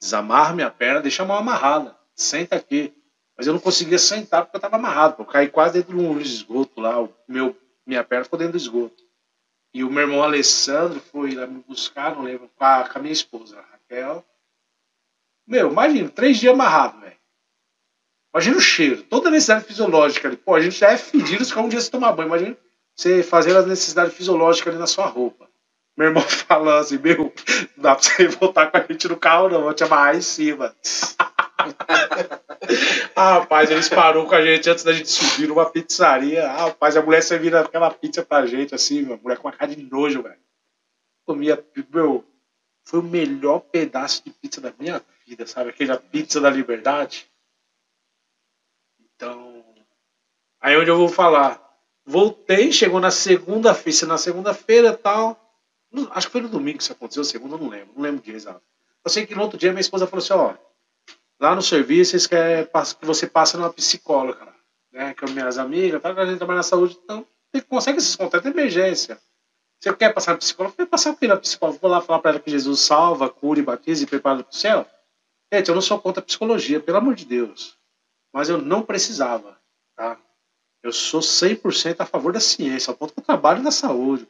Desamarra minha perna, deixa a mão amarrada. Senta aqui. Mas eu não conseguia sentar porque eu estava amarrado. Eu caí quase dentro de um esgoto lá. O meu, minha perna ficou dentro do esgoto. E o meu irmão Alessandro foi lá me buscar, não lembro, com a, com a minha esposa, a Raquel. Meu, imagina, três dias amarrado, velho. Imagina o cheiro, toda a necessidade fisiológica ali. Pô, a gente já é fedido se um dia você tomar banho. Imagina você fazer a necessidade fisiológica ali na sua roupa. Meu irmão [laughs] falando assim, meu, não dá pra você [laughs] voltar com a gente no carro, não, vou te amarrar em cima. [laughs] ah, rapaz, eles pararam com a gente antes da gente subir numa pizzaria. Ah, rapaz, a mulher servindo aquela pizza pra gente, assim, a mulher com uma cara de nojo, velho. Comia, meu, foi o melhor pedaço de pizza da minha vida, sabe? Aquela pizza da liberdade. Então, aí é onde eu vou falar. Voltei, chegou na segunda-feira, na segunda-feira tal. Acho que foi no domingo que isso aconteceu, segunda não lembro, não lembro o dia exato. Eu sei que no outro dia minha esposa falou assim, ó, lá no serviço eles querem que você passe numa psicóloga, né? Que minhas amigas, tá, a gente trabalha na saúde, então você consegue esses contatos de emergência. Você quer passar na psicóloga? Vai passar pela psicóloga. Vou lá falar para ela que Jesus salva, cura e batiza e prepara para o céu. Gente, eu não sou contra a psicologia, pelo amor de Deus. Mas eu não precisava, tá? Eu sou 100% a favor da ciência, ao ponto que eu trabalho na saúde.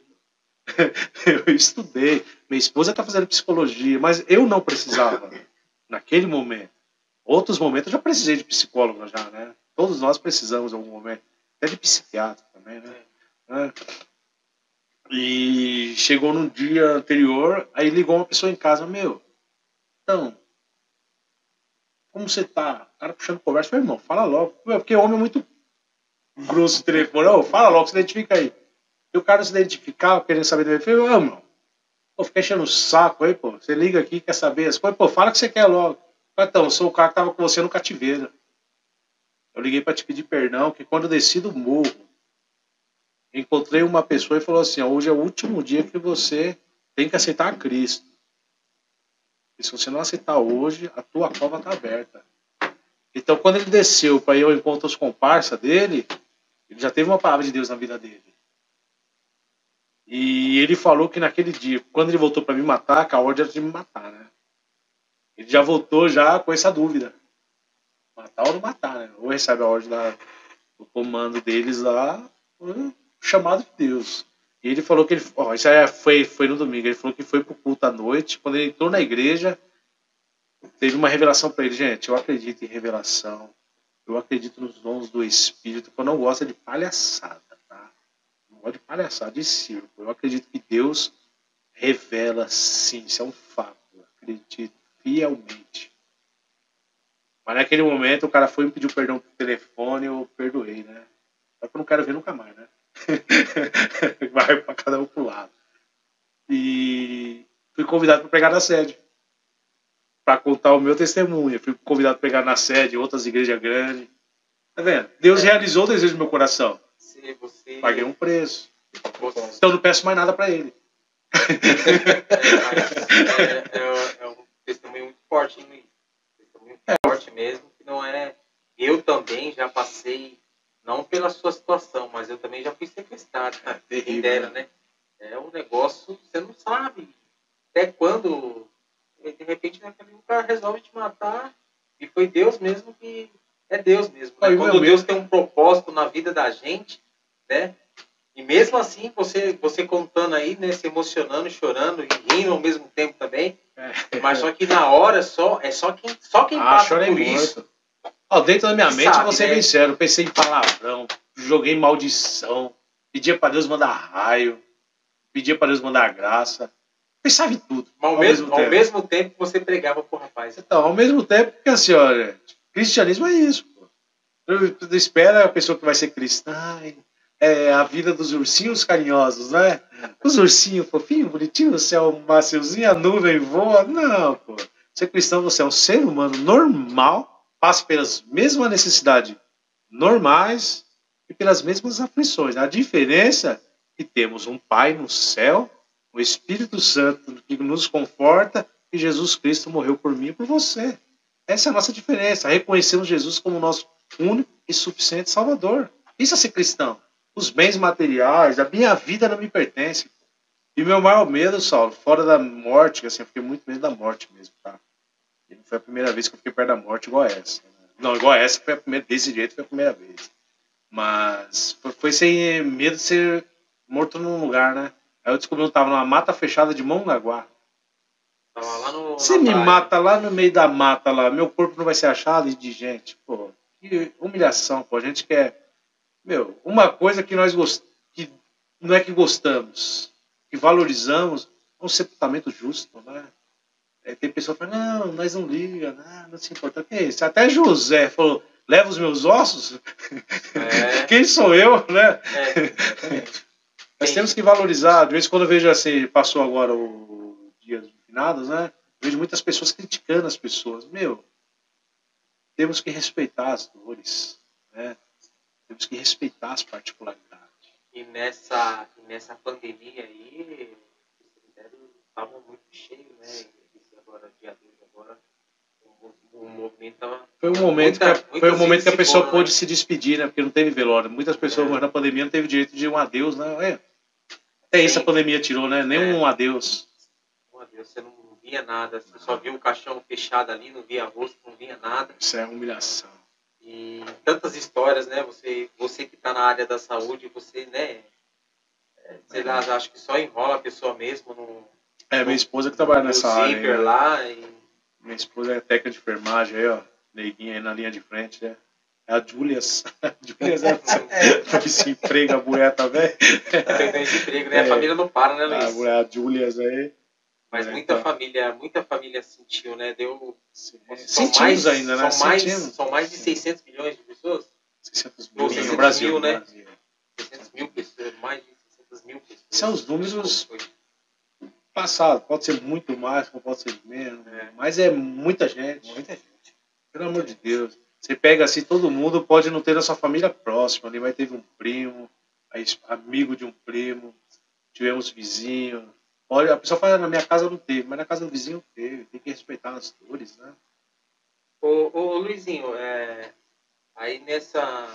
[laughs] eu estudei. Minha esposa está fazendo psicologia, mas eu não precisava [laughs] naquele momento. Outros momentos eu já precisei de psicólogo já, né? Todos nós precisamos em algum momento. Até de psiquiatra também, né? É. E chegou no dia anterior, aí ligou uma pessoa em casa, meu, então, como você tá? O cara puxando conversa, meu irmão, fala logo. Porque o homem é muito grosso o telefone, oh, fala logo, se identifica aí. E o cara se identificava, querendo saber do meu filho, ô, mano, pô, fica enchendo o saco aí, pô. Você liga aqui, quer saber as coisas, pô, fala o que você quer logo. Então, eu sou o cara que tava com você no cativeiro. Eu liguei para te pedir perdão, que quando eu desci do morro, encontrei uma pessoa e falou assim: hoje é o último dia que você tem que aceitar Cristo. E se você não aceitar hoje, a tua cova está aberta. Então, quando ele desceu para ir ao encontro os comparsas dele, ele já teve uma palavra de Deus na vida dele. E ele falou que naquele dia, quando ele voltou para me matar, que a ordem era de me matar, né? Ele já voltou já com essa dúvida. Matar ou não matar, né? Ou recebe a ordem da, do comando deles lá, chamado de Deus. E ele falou que ele. Ó, isso aí foi, foi no domingo. Ele falou que foi pro culto à noite. Quando ele entrou na igreja, teve uma revelação para ele. Gente, eu acredito em revelação. Eu acredito nos dons do Espírito. Eu não gosto de palhaçada pode palhaçar de circo. Eu acredito que Deus revela sim, isso é um fato. Eu acredito fielmente. Mas naquele momento o cara foi me pediu perdão por telefone, eu perdoei, né? Só que eu não quero ver nunca mais, né? [laughs] Vai para cada um pro lado. E fui convidado para pregar na sede. Para contar o meu testemunho. Fui convidado para pregar na sede, outras igrejas grandes. Tá vendo? Deus é. realizou o desejo do meu coração você, você... Paguei um preço. Você... Então não peço mais nada para ele. é, é, é, um testemunho muito forte, hein, Testemunho muito é. forte mesmo, que não é. Eu também já passei, não pela sua situação, mas eu também já fui sequestrado, [laughs] cara. É dera, né? É um negócio, você não sabe. Até quando, de repente, né, o cara resolve te matar. E foi Deus mesmo que. É Deus mesmo. Né? Quando Deus tem um propósito na vida da gente, né? E mesmo assim, você, você contando aí, né, se emocionando, chorando e rindo ao mesmo tempo também. É. Mas só que na hora só é só quem só quem ah, passa por muito. isso. Ó, dentro da minha mente, sabe, vou ser né? sério, pensei em palavrão, joguei maldição, pedia para Deus mandar raio, pedia para Deus mandar graça. Pensava em tudo. Mas ao, ao mesmo, mesmo ao mesmo tempo você pregava pro rapaz. Então, ao mesmo tempo, porque assim, olha, cristianismo é isso. Pô. Eu, espera a pessoa que vai ser cristã, é, a vida dos ursinhos carinhosos, né? Os ursinhos fofinhos, bonitinhos, o céu maciozinho, a nuvem voa. Não, pô. Ser cristão, você é um ser humano normal, passa pelas mesmas necessidades normais e pelas mesmas aflições. A diferença é que temos um Pai no céu, o Espírito Santo que nos conforta e Jesus Cristo morreu por mim e por você. Essa é a nossa diferença. Reconhecemos Jesus como nosso único e suficiente Salvador. Isso é ser cristão os bens materiais, a minha vida não me pertence. E meu maior medo, Saulo, fora da morte, assim, eu fiquei muito medo da morte mesmo, tá? E não foi a primeira vez que eu fiquei perto da morte igual essa. Né? Não, igual essa foi a primeira, desse jeito foi a primeira vez. Mas foi- sem medo de ser morto num lugar, né? Aí eu descobri que eu tava numa mata fechada de Mongaguá. Tava lá no. Você me praia. mata lá no meio da mata lá, meu corpo não vai ser achado de gente, pô. Que humilhação, pô. A gente quer. Meu, uma coisa que nós gost... que não é que gostamos, que valorizamos, é um sepultamento justo, né? É, tem pessoa que fala, não, nós não liga, não, não se importa. Que é isso? Até José falou, leva os meus ossos? É, [laughs] Quem sou eu, né? é. Nós temos que valorizar. De vez em quando eu vejo assim, passou agora o dia dos finados, né? Vejo muitas pessoas criticando as pessoas. Meu, temos que respeitar as dores, né? Temos que respeitar as particularidades. E nessa, e nessa pandemia aí, os cemitérios estavam muito cheios, né? Esse agora, dia 2 agora, o, movimento tava. Foi um momento, Muita- que, a, foi um momento que a pessoa pôde né? se despedir, né? Porque não teve velório. Muitas pessoas É. morreram na pandemia não teve direito de um adeus, né? É. Até isso a pandemia tirou, né? Nem É. um adeus. Meu Deus, você não via nada, você só via o caixão fechado ali, não via rosto, não via nada. Isso é humilhação. E tantas histórias, né? Você, você que está na área da saúde, você, né? é, Sei lá, acho que só enrola a pessoa mesmo no, É, minha esposa que trabalha nessa área. aí, lá. E, Minha esposa é técnica de enfermagem aí, ó. Neguinha aí na linha de frente, né? É a Julias. [laughs] A Julias [laughs] é se emprega a mulher também. tá emprego, né? A É. família não para, né, [laughs] A, Luiz? mulher, a Julias aí. Mas É, muita então. família, muita família sentiu, né? Deu. São Sentimos mais, ainda, né? São mais, Sentimos. são mais de 600 milhões de pessoas? 600 Ou mil 600 no Brasil. mil, né? Brasil. 600 mil pessoas, mais de 600 mil pessoas. São os números- Foi. Passado, pode ser muito mais, pode ser menos. É. Mas é muita gente. Muita gente. Pelo amor de Deus. Você pega assim, todo mundo pode não ter na sua família próxima. Ali vai ter um primo, amigo de um primo, tivemos vizinho. Olha, a pessoa fala, na minha casa não teve, mas na casa do vizinho teve. Tem que respeitar as dores, né? Ô, ô Luizinho, é, aí nessa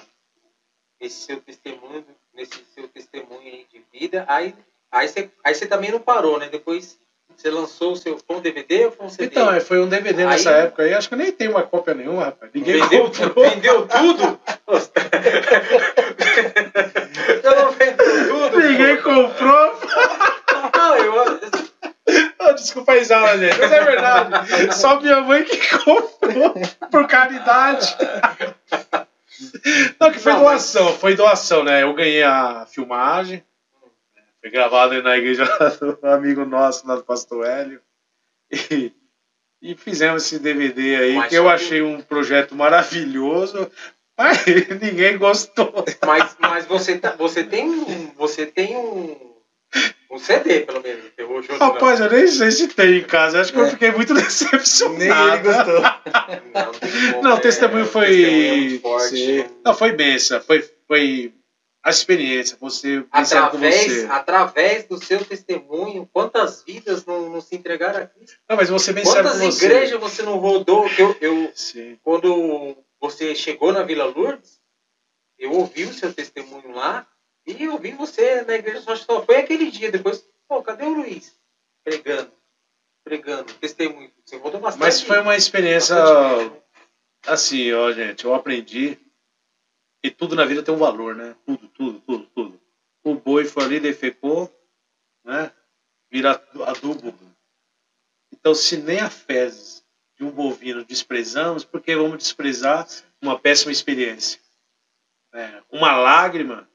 nesse seu testemunho, nesse seu testemunho aí de vida, aí aí você aí você também não parou, né? Depois você lançou o seu foi um DVD ou foi um CD? Então, é, foi um DVD nessa Aí- época aí. Acho que nem tenho uma cópia nenhuma, rapaz. Ninguém vendeu, comprou. vendeu tudo? [laughs] eu não vendo tudo. Ninguém pô. comprou. Desculpa a risada, gente. Mas é verdade. Só minha mãe que [laughs] comprou por caridade. Não, que foi doação, foi doação, né? Eu ganhei a filmagem. Foi gravado aí na igreja do amigo nosso, lá do Pastor Hélio. E, e fizemos esse DVD aí, Mas que eu achei um projeto maravilhoso, mas [laughs] ninguém gostou. mas, mas você, tá- você tem um. Você tem um. Um CD, pelo menos. Terror Jogo Rapaz, eu nem sei se tem em casa. Acho que eu É. fiquei muito [laughs] decepcionado. Nem ele gostou. Não, não Não, o é, testemunho o foi- testemunho é muito forte, Sim. não- Não, foi benção. Foi, foi a experiência. Você através, você. através do seu testemunho, quantas vidas não, não se entregaram a Cristo? Não, mas você bem Quantas você. igrejas você não rodou? Eu, eu, Sim. quando você chegou na Vila Lourdes, eu ouvi o seu testemunho lá e eu vi você na igreja só foi aquele dia. Depois, pô, cadê o Luiz? Pregando, pregando, testemunho. Você rodou bastante. Mas foi uma experiência assim, ó, gente. Eu aprendi que tudo na vida tem um valor, né? Tudo, tudo, tudo, tudo. O boi foi ali, defecou, né? Vira adubo. Então, se nem a fezes de um bovino desprezamos, por que vamos desprezar uma péssima experiência? É, uma lágrima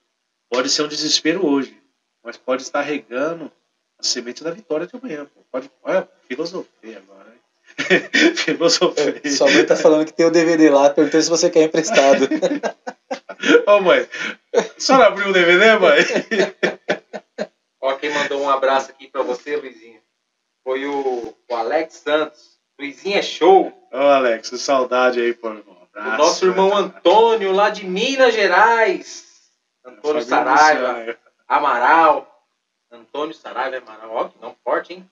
pode ser um desespero hoje, mas pode estar regando a semente da vitória de amanhã. pô. Pode, olha, filosofia agora, hein? [laughs] filosofia. Sua mãe tá falando que tem o DVD lá, perguntando se você quer emprestado. [laughs] Ô mãe, a senhora abriu o DVD, mãe? [laughs] Ó, quem mandou um abraço aqui pra você, Luizinho, foi o, o Alex Santos. Luizinho é show. Ô Alex, saudade aí, pô. Um abraço, o nosso irmão? Antônio, lá de Minas Gerais. Antônio Saraiva, Luciana. Amaral. Antônio Saraiva Amaral. Ó, que não forte, hein?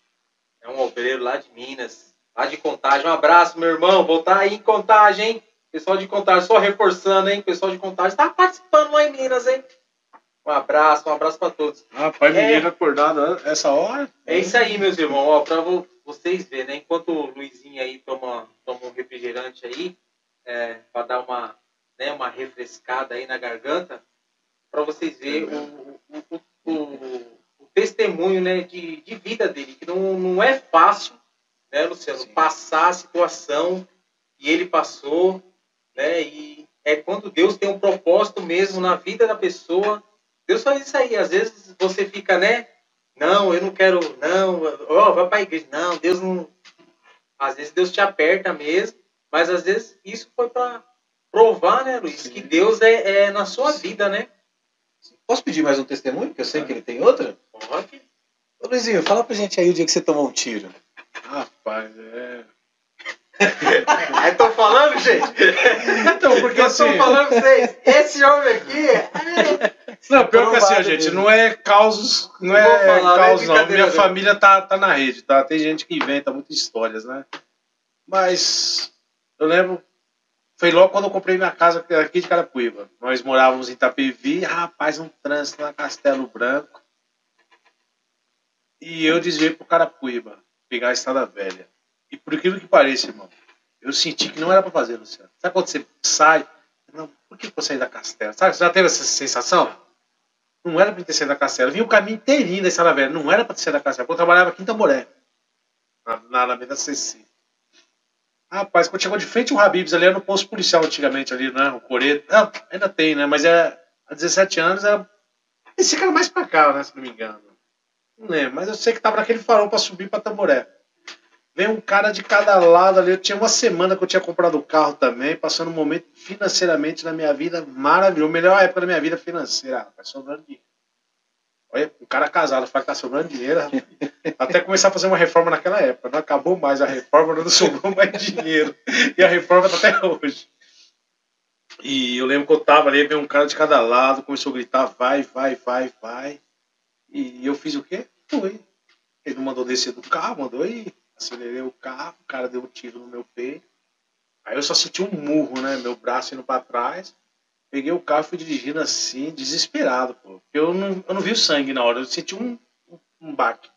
É um obreiro lá de Minas. Lá de Contagem. Um abraço, meu irmão. Vou estar aí em Contagem, hein? Pessoal de Contagem, só reforçando, hein? Pessoal de Contagem tá participando lá em Minas, hein? Um abraço, um abraço pra todos. Rapaz, É. menino acordado essa hora. É isso aí, meus irmãos. Ó, pra vo- vocês verem, né? Enquanto o Luizinho aí toma, toma um refrigerante aí, é, para dar uma, né, uma refrescada aí na garganta, para vocês verem o, o, o, o, testemunho né, de, de vida dele, que não, não é fácil, né, Luciano, Sim. passar a situação que ele passou, né, e é quando Deus tem um propósito mesmo na vida da pessoa. Deus faz isso aí. Às vezes você fica, né? Não, eu não quero, não, ó, oh, vai para a igreja. Não, Deus não. Às vezes Deus te aperta mesmo, mas às vezes isso foi para provar, né, Luiz, Sim. que Deus é, é, na sua Sim. vida, né? Posso pedir mais um testemunho? Que eu sei que ele tem outra? Pode. Ô Luizinho, fala pra gente aí o dia que você tomou um tiro. Rapaz, é. [laughs] Estou falando, gente? Então, porque [laughs] eu assim. Estou falando pra vocês, esse homem aqui. É... Não, pior que assim, gente, não é causos. Não, não é falar, causos, não. É não. Minha família tá, tá na rede, tá? Tem gente que inventa muitas histórias, né? Mas eu lembro. Foi logo quando eu comprei minha casa aqui de Carapuíba. Nós morávamos em Itapevi, rapaz, um trânsito na Castelo Branco. E eu desviei pro Carapuíba, pegar a estrada velha. E por aquilo que pareça, irmão, eu senti que não era para fazer, Luciano. Sabe quando você sai? Não, por que eu saí da Castela? Sabe, você já teve essa sensação? Não era para ter saído da Castela. Eu vi o caminho inteirinho da Estrada Velha. Não era para ter saído da Castela. Eu trabalhava aqui em Tamboré, na, na Alameda CC. Rapaz, quando chegou de frente o Habibs ali, era no posto policial antigamente ali, né? O Coreto. Não, ainda tem, né? Mas é, há 17 anos era. Esse cara mais pra cá, né? Se não me engano. Não lembro, mas eu sei que tava naquele farol pra subir pra Tamboré. Vem um cara de cada lado ali. Eu tinha uma semana que eu tinha comprado o carro também, passando um momento financeiramente na minha vida maravilhoso. Melhor época da minha vida financeira, rapaz, sobrando dinheiro. Olha, um cara casado fala que tá sobrando dinheiro. Até começar a fazer uma reforma naquela época. Não acabou mais a reforma, não sobrou mais dinheiro. E a reforma tá até hoje. E eu lembro que eu tava ali, veio um cara de cada lado, começou a gritar, vai, vai, vai, vai. E eu fiz o quê? Fui. Ele não mandou descer do carro, mandou ir acelerei o carro, o cara deu um tiro no meu peito. Aí eu só senti um murro, né? Meu braço indo para trás. Peguei o carro e fui dirigindo assim, desesperado, pô. Eu não, eu não vi o sangue na hora, eu senti um, um, um baque.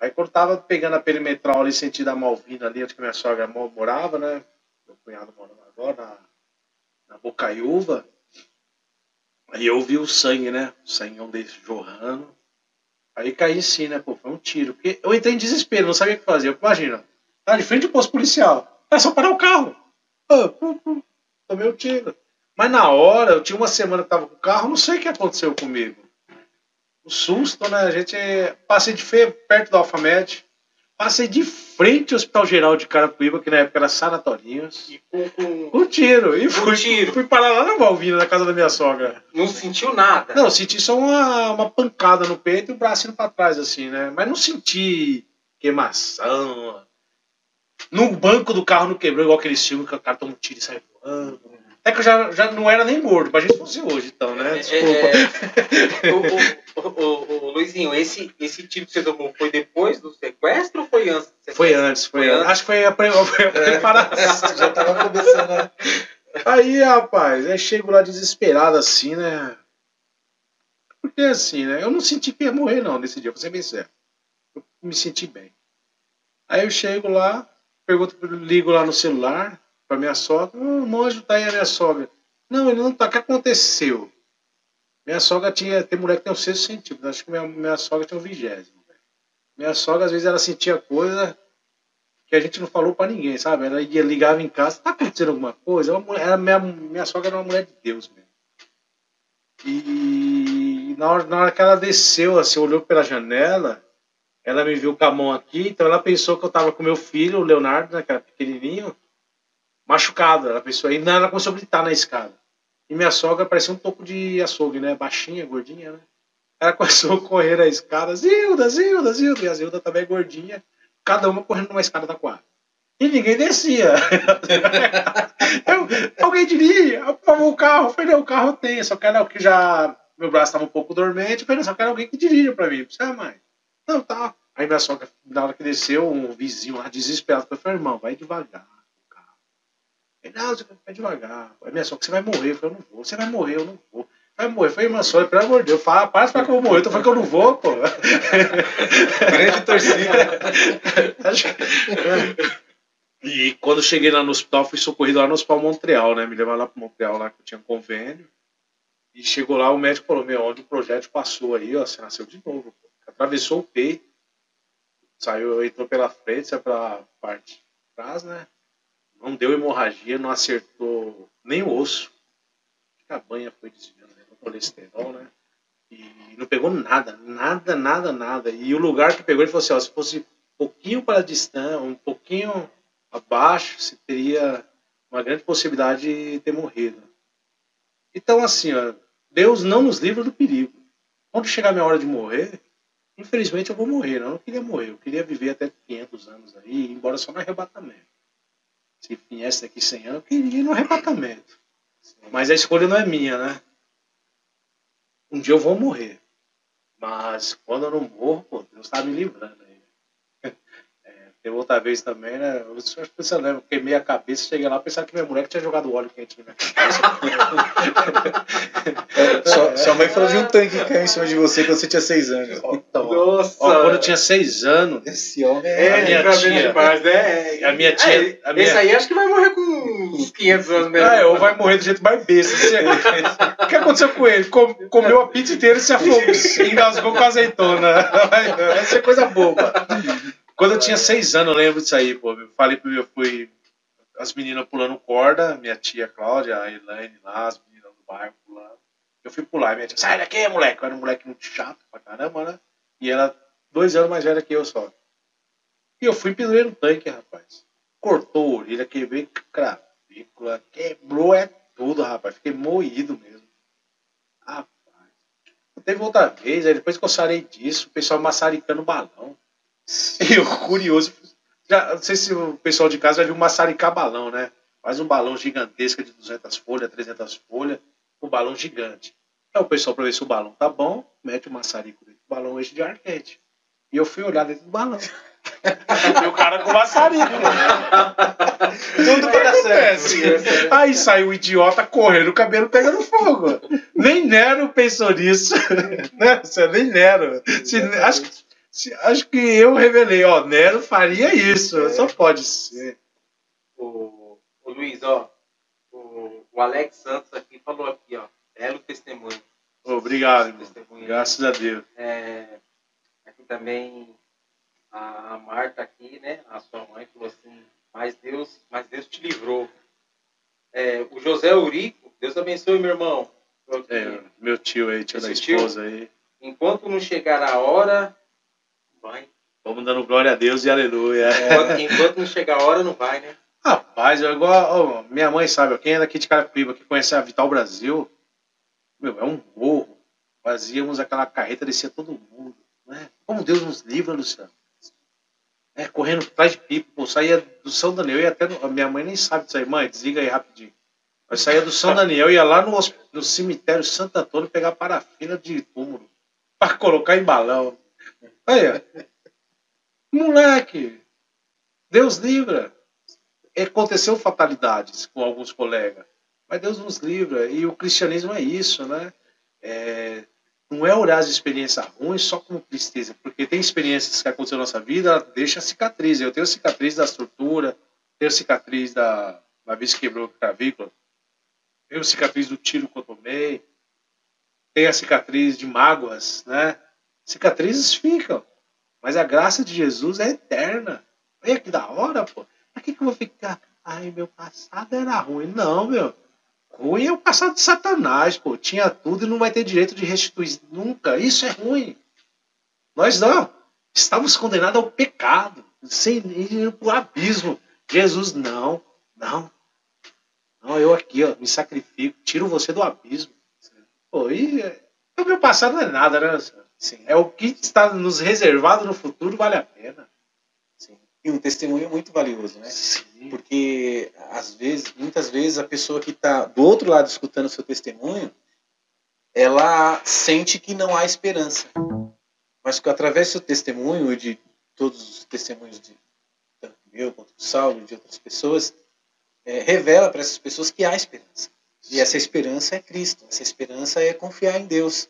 Aí quando tava pegando a perimetral ali, sentido a Malvina ali, onde que minha sogra morava, né? Meu cunhado morava agora, na, na Bocaiúva. Aí eu vi o sangue, né? O sangue desse jorrando. Aí caí em si, né? Pô, foi um tiro. Porque eu entrei em desespero, não sabia o que fazer. Imagina, tá de frente ao posto policial. É só parar o carro. Ah, pum, tomei o um tiro. Mas na hora, eu tinha uma semana que tava com o carro, não sei o que aconteceu comigo. O susto, né? A gente passei de feio perto do Alfamed. Passei de frente ao Hospital Geral de Carapicuíba, que na época era sanatórios. E com, com... com tiro. E fui, tiro. fui parar lá na Valvina, na casa da minha sogra. Não sentiu nada? Não, senti só uma, uma pancada no peito e o braço indo pra trás, assim, né? Mas não senti queimação. No banco do carro não quebrou, igual aquele filmes que o cara toma um tiro e sai voando. É que eu já, já não era nem gordo, pra gente fosse hoje, então, né? É, Desculpa. É, o, o, o, o, Luizinho, esse, esse tiro que você tomou foi depois do sequestro ou foi antes? Foi antes, foi, foi antes. Acho que foi a, [laughs] foi a preparação. já tava começando a... Aí, rapaz, aí chego lá desesperado assim, né? Porque assim, né? Eu não senti que ia morrer, não, nesse dia, vou ser bem sério. Eu me senti bem. Aí eu chego lá, pergunto, ligo lá no celular, para minha sogra. O monge tá aí a minha sogra. Não, ele não tá. O que aconteceu? Minha sogra tinha. Tem mulher que tem o sexto sentido. Acho que minha, minha sogra tinha o vigésimo. Minha sogra, às vezes, ela sentia coisa que a gente não falou para ninguém, sabe? Ela ia, ligava em casa, tá acontecendo alguma coisa? Ela, ela, minha, minha sogra era uma mulher de Deus mesmo. E na hora, na hora que ela desceu, assim, olhou pela janela, ela me viu com a mão aqui, então ela pensou que eu tava com meu filho, o Leonardo, né, que era pequenininho, machucada. A pessoa ainda ela começou a gritar na escada. E minha sogra parecia um toco de açougue, né? Baixinha, gordinha, né? Ela [laughs] começou a correr na escada, Zilda, Zilda, Zilda. E a Zilda também é gordinha, cada uma correndo numa escada da quadra. E ninguém descia. [laughs] Eu, alguém diria, o carro. Eu falei, o carro tem, só quero que já. Meu braço estava um pouco dormente, falei, só quero alguém que dirija para mim. Você, mãe? Não, tá. Aí minha sogra, na hora que desceu, um vizinho lá desesperado, falei, irmão, vai devagar. Ele, ah, você vai devagar. Aí minha sogra, você vai morrer. Eu falei, eu não vou. Você vai morrer, eu não vou. Vai morrer. Eu falei, irmã sogra, pelo amor de Deus, fala, para pra que eu vou morrer. Eu tô falando que eu não vou, pô. [laughs] Grande torcida. E quando cheguei lá no hospital, fui socorrido lá no Hospital Montreal, né? Me levaram lá para Montreal, lá que eu tinha convênio. E chegou lá, o médico falou: Meu, onde o projeto passou aí, ó, você nasceu de novo. Pô. Atravessou o peito, saiu, entrou pela frente, saiu pela parte de trás, né? Não deu hemorragia, não acertou nem o osso. A banha foi desviando, né? Colesterol, né? E não pegou nada, nada, nada, nada. E o lugar que pegou, ele falou assim: ó, se fosse um pouquinho para a distância, um pouquinho abaixo, você teria uma grande possibilidade de ter morrido. Então, assim, ó, Deus não nos livra do perigo. Quando chegar a minha hora de morrer, infelizmente eu vou morrer. Não, eu não queria morrer, eu queria viver até 500 anos aí, embora só no arrebatamento. Se viesse daqui 100 anos, eu queria ir no arrebatamento. Mas a escolha não é minha, né? Um dia eu vou morrer. Mas quando eu não morro, pô, Deus está me livrando. Teve outra vez também, né? Eu acho que você lembra, queimei a cabeça, cheguei lá pensando que minha mulher tinha jogado óleo quente na minha cabeça. é, sua, sua, mãe falou de um tanque que caiu em cima de você quando você tinha seis anos. Então, Nossa! Ó, quando eu tinha seis anos. Esse homem é. A minha tia. Demais, né? A minha tia. É, a minha... Esse aí acho que vai morrer com uns 500 anos mesmo. É, ou vai morrer do jeito mais besta. o que aconteceu com ele? comeu a pizza inteira e se afogou. [laughs] engasgou com azeitona. Vai ser coisa boba. Quando eu tinha seis anos, eu lembro disso aí, pô. Eu falei meu, fui as meninas pulando corda, minha tia Cláudia, a Elaine lá, as meninas do bairro pulando. Eu fui pular, minha tia, sai daqui, moleque. Eu era um moleque muito chato pra caramba, né? E ela, dois anos mais velha que eu só. E eu fui pendurei no tanque, rapaz. Cortou a orelha, quebrei cravícula, quebrou é tudo, rapaz. Fiquei moído mesmo. Rapaz. Teve outra vez, aí depois que eu sarei disso, o pessoal maçaricando balão. [laughs] Eu, curioso, já, não sei se o pessoal de casa já viu maçaricar balão, né? Faz um balão gigantesco de 200 folhas, 300 folhas, um balão gigante. Aí o pessoal, para ver se o balão tá bom, mete o maçarico dentro do balão enche de ar quente. E eu fui olhar dentro do balão. [laughs] e o cara com maçarico. [laughs] Tudo que acontece. Aí saiu o idiota correndo, o cabelo pegando fogo. Nem Nero pensou nisso. né? Nem Nero. Se, acho que Acho que eu revelei, ó, Nero faria isso, é. só pode ser. O, o Luiz, ó, o, o, Alex Santos aqui falou aqui, ó, belo testemunho. Obrigado, testemunho. graças a Deus. É, aqui também a, a Marta aqui, né, a sua mãe falou assim, mas Deus, mas Deus te livrou. É, o José Eurico, Deus abençoe, meu irmão. É, meu tio aí, tio da esposa tio, aí. Enquanto não chegar a hora, vai. Vamos dando glória a Deus e aleluia. Enquanto, enquanto não chegar a hora, não vai, né? Rapaz, eu igual. Oh, minha mãe sabe, quem é daqui de Carapiba, que conhece a Vital Brasil, meu, é um morro. Fazíamos aquela carreta, descia todo mundo. Né? Como Deus nos livra, Luciano. É, correndo atrás de pipa, pô, saía do São Daniel, ia até. No, a minha mãe nem sabe disso aí, mãe, desliga aí rapidinho. Mas saía do São Daniel, ia lá no, no cemitério Santo Antônio pegar parafina de túmulo para colocar em balão. Aí, moleque, Deus livra. Aconteceu fatalidades com alguns colegas, mas Deus nos livra. E o cristianismo é isso, né? É, não é olhar as experiências ruins só como tristeza, porque tem experiências que aconteceram na nossa vida, deixa cicatriz. Eu tenho cicatriz da estrutura, tenho cicatriz da, da vez que quebrou a clavícula, tenho cicatriz do tiro que eu tomei, tenho a cicatriz de mágoas, né? Cicatrizes ficam. Mas a graça de Jesus é eterna. Olha que da hora, pô. Pra que, que eu vou ficar? Ai, meu passado era ruim. Não, meu. Ruim é o passado de Satanás, pô. Tinha tudo e não vai ter direito de restituir nunca. Isso é ruim. Nós não. Estamos condenados ao pecado. Sem ir pro abismo. Jesus, não. Não. Não, eu aqui, ó, me sacrifico. Tiro você do abismo. Pô, e o meu passado não é nada, né? Sim. É o que está nos reservado no futuro, vale a pena. Sim. E um testemunho muito valioso, né? Sim. Porque, às vezes, muitas vezes, a pessoa que está do outro lado escutando o seu testemunho, ela sente que não há esperança. Mas que através do seu testemunho e de todos os testemunhos de tanto meu quanto do Saulo e de outras pessoas, é, revela para essas pessoas que há esperança. E essa esperança é Cristo. Essa esperança é confiar em Deus.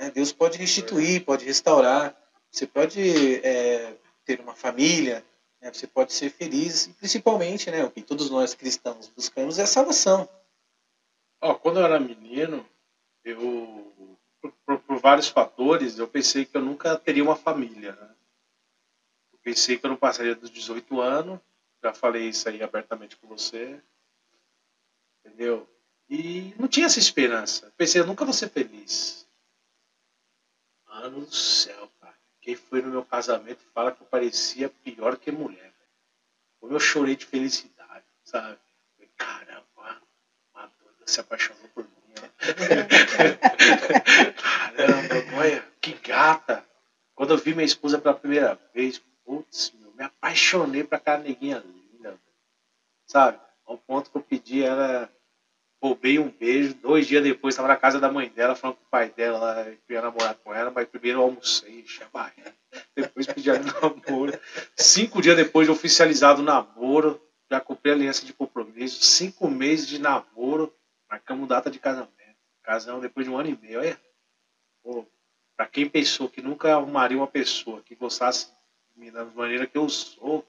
Né? Deus pode restituir, pode restaurar. Você pode é, ter uma família, né, você pode ser feliz, principalmente, né, o que todos nós cristãos buscamos é a salvação. Ó, quando eu era menino, eu, por, por- por vários fatores, eu pensei que eu nunca teria uma família. Né? Eu pensei que eu não passaria dos 18 anos, já falei isso aí abertamente com você, entendeu? E não tinha essa esperança. Eu pensei, eu nunca vou ser feliz. Mano do céu, cara. Quem foi no meu casamento fala que eu parecia pior que mulher. Como eu chorei de felicidade, sabe? Falei, Caramba, uma doida se apaixonou por mim. ó. [laughs] Caramba, olha, que gata. Quando eu vi minha esposa pela primeira vez, putz, meu, me apaixonei pra aquela neguinha linda. Sabe? Ao ponto que eu pedi ela, roubei um beijo. Dois dias depois, estava na casa da mãe dela, falando com o pai dela, lá, que ia namorar com ela, mas primeiro eu almocei, barriga. Depois pedi [laughs] namoro. Cinco dias depois de oficializado o namoro, já comprei aliança de compromisso. Cinco meses de namoro, marcamos data de casamento. Casamos depois de um ano e meio. Olha, pô, pra quem pensou que nunca arrumaria uma pessoa que gostasse de mim da maneira que eu sou,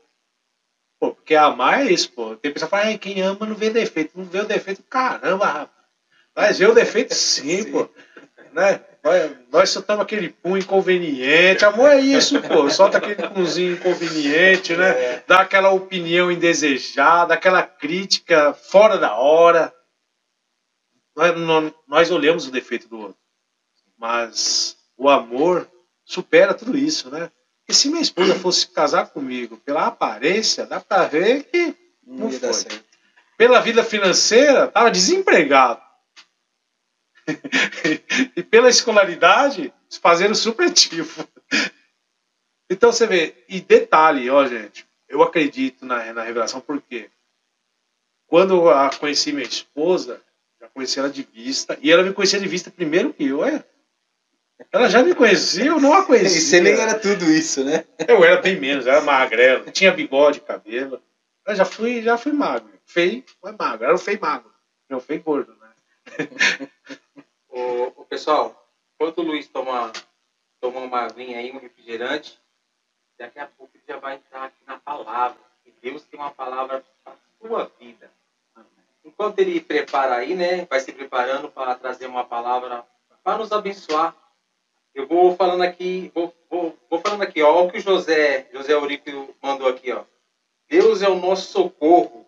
pô, porque amar é isso, pô. Tem pessoa que fala, "Ai, quem ama não vê defeito. Não vê o defeito, caramba, rapaz. Mas vê o defeito sim, Sim. pô. Né? Nós, nós soltamos aquele pum inconveniente. Amor é isso, pô. Solta aquele punzinho inconveniente, né? Dá aquela opinião indesejada, aquela crítica fora da hora. Nós, nós, nós olhamos o defeito do outro. Mas o amor supera tudo isso, né? Porque se minha esposa fosse casar comigo pela aparência, dá pra ver que Não, Não foi. certo. pela vida financeira tava desempregado. [laughs] e pela escolaridade, fazendo supletivo. [laughs] Então você vê, e detalhe, ó, gente, eu acredito na, na revelação porque quando eu conheci minha esposa, já conheci ela de vista, e ela me conhecia de vista primeiro que eu, é. Ela já me conhecia, eu não a E conhecia. você nem era tudo isso, né? Eu era bem menos, era magrelo, tinha bigode, cabelo. Eu já fui, já fui magro. Feio, mas magro. Era um feio magro. Não, feio gordo, né? [laughs] O, o pessoal, enquanto o Luiz toma, toma uma aguinha aí, um refrigerante, daqui a pouco ele já vai entrar aqui na palavra. E Deus tem uma palavra para a sua vida. Enquanto ele prepara aí, né, vai se preparando para trazer uma palavra para nos abençoar. Eu vou falando aqui, vou, vou, vou falando aqui, ó, o que o José, José Eurico mandou aqui, ó. Deus é o nosso socorro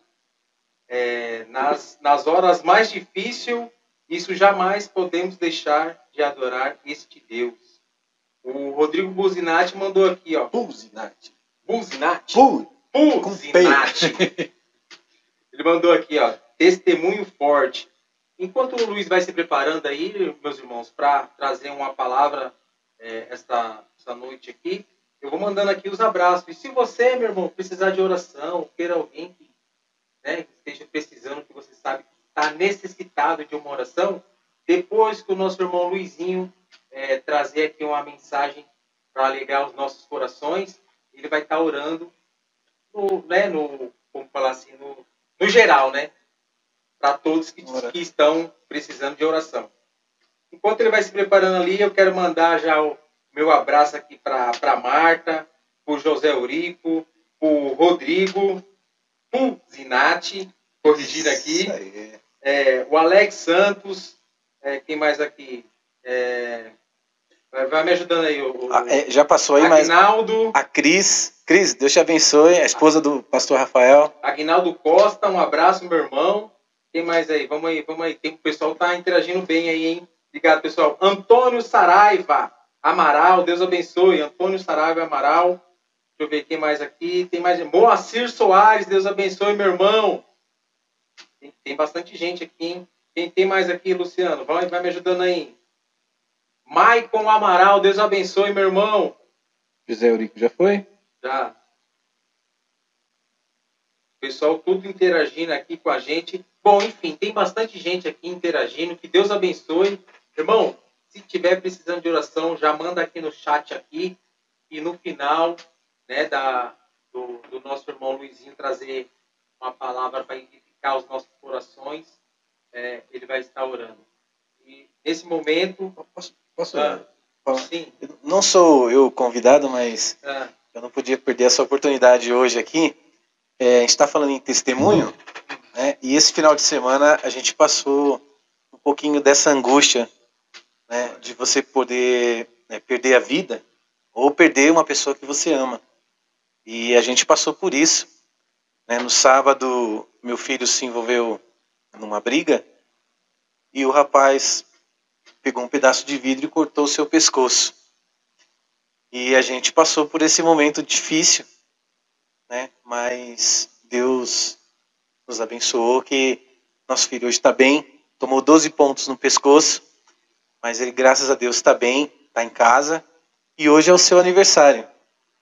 é, nas, nas horas mais difíceis isso jamais podemos deixar de adorar este Deus. O Rodrigo Buzinati mandou aqui, ó. Buzinati. Buzinati? Buzinati. [laughs] Ele mandou aqui, ó. Testemunho forte. Enquanto o Luiz vai se preparando aí, meus irmãos, para trazer uma palavra é, esta, esta noite aqui, eu vou mandando aqui os abraços. E se você, meu irmão, precisar de oração, queira alguém que, né, esteja precisando, que você sabe que está necessitado de uma oração, depois que o nosso irmão Luizinho é, trazer aqui uma mensagem para alegar os nossos corações, ele vai estar orando no, né, no, como falar assim, no, no geral, né? Para todos que, que estão precisando de oração. Enquanto ele vai se preparando ali, eu quero mandar já o meu abraço aqui para Marta, para o José Eurico, para o Rodrigo, o Zinati, corrigindo aqui. É, o Alex Santos, é, quem mais aqui? É, vai, me ajudando aí. O, o Ah, é, já passou aí, mas Agnaldo, a Cris. Cris, Deus te abençoe. A esposa do pastor Rafael. Agnaldo Costa, um abraço, meu irmão. Quem mais aí? Vamos aí, vamos aí. Tem, o pessoal tá interagindo bem aí, hein? Obrigado, pessoal. Antônio Saraiva Amaral, Deus abençoe. Antônio Saraiva Amaral. Deixa eu ver quem mais aqui. Tem mais. Moacir Soares, Deus abençoe, meu irmão. Tem, tem bastante gente aqui, hein? Quem tem mais aqui, Luciano? Vai, vai me ajudando aí. Maicon Amaral, Deus abençoe, meu irmão. José Eurico já foi? Já. Pessoal, tudo interagindo aqui com a gente. Bom, enfim, tem bastante gente aqui interagindo. Que Deus abençoe. Irmão, se tiver precisando de oração, já manda aqui no chat aqui. E no final, né, da, do, do nosso irmão Luizinho trazer uma palavra para edificar os nossos corações, é, ele vai estar orando. E nesse momento, Posso, posso ah, falar? sim, Não sou eu convidado, mas ah, eu não podia perder essa oportunidade hoje aqui. É, a gente está falando em testemunho, né? E esse final de semana a gente passou um pouquinho dessa angústia, né? De você poder né, perder a vida ou perder uma pessoa que você ama. E a gente passou por isso. Né? No sábado, meu filho se envolveu numa briga e o rapaz pegou um pedaço de vidro e cortou o seu pescoço. E a gente passou por esse momento difícil, né? Mas Deus nos abençoou que nosso filho hoje está bem, tomou 12 pontos no pescoço, mas ele, graças a Deus, está bem, está em casa e hoje é o seu aniversário.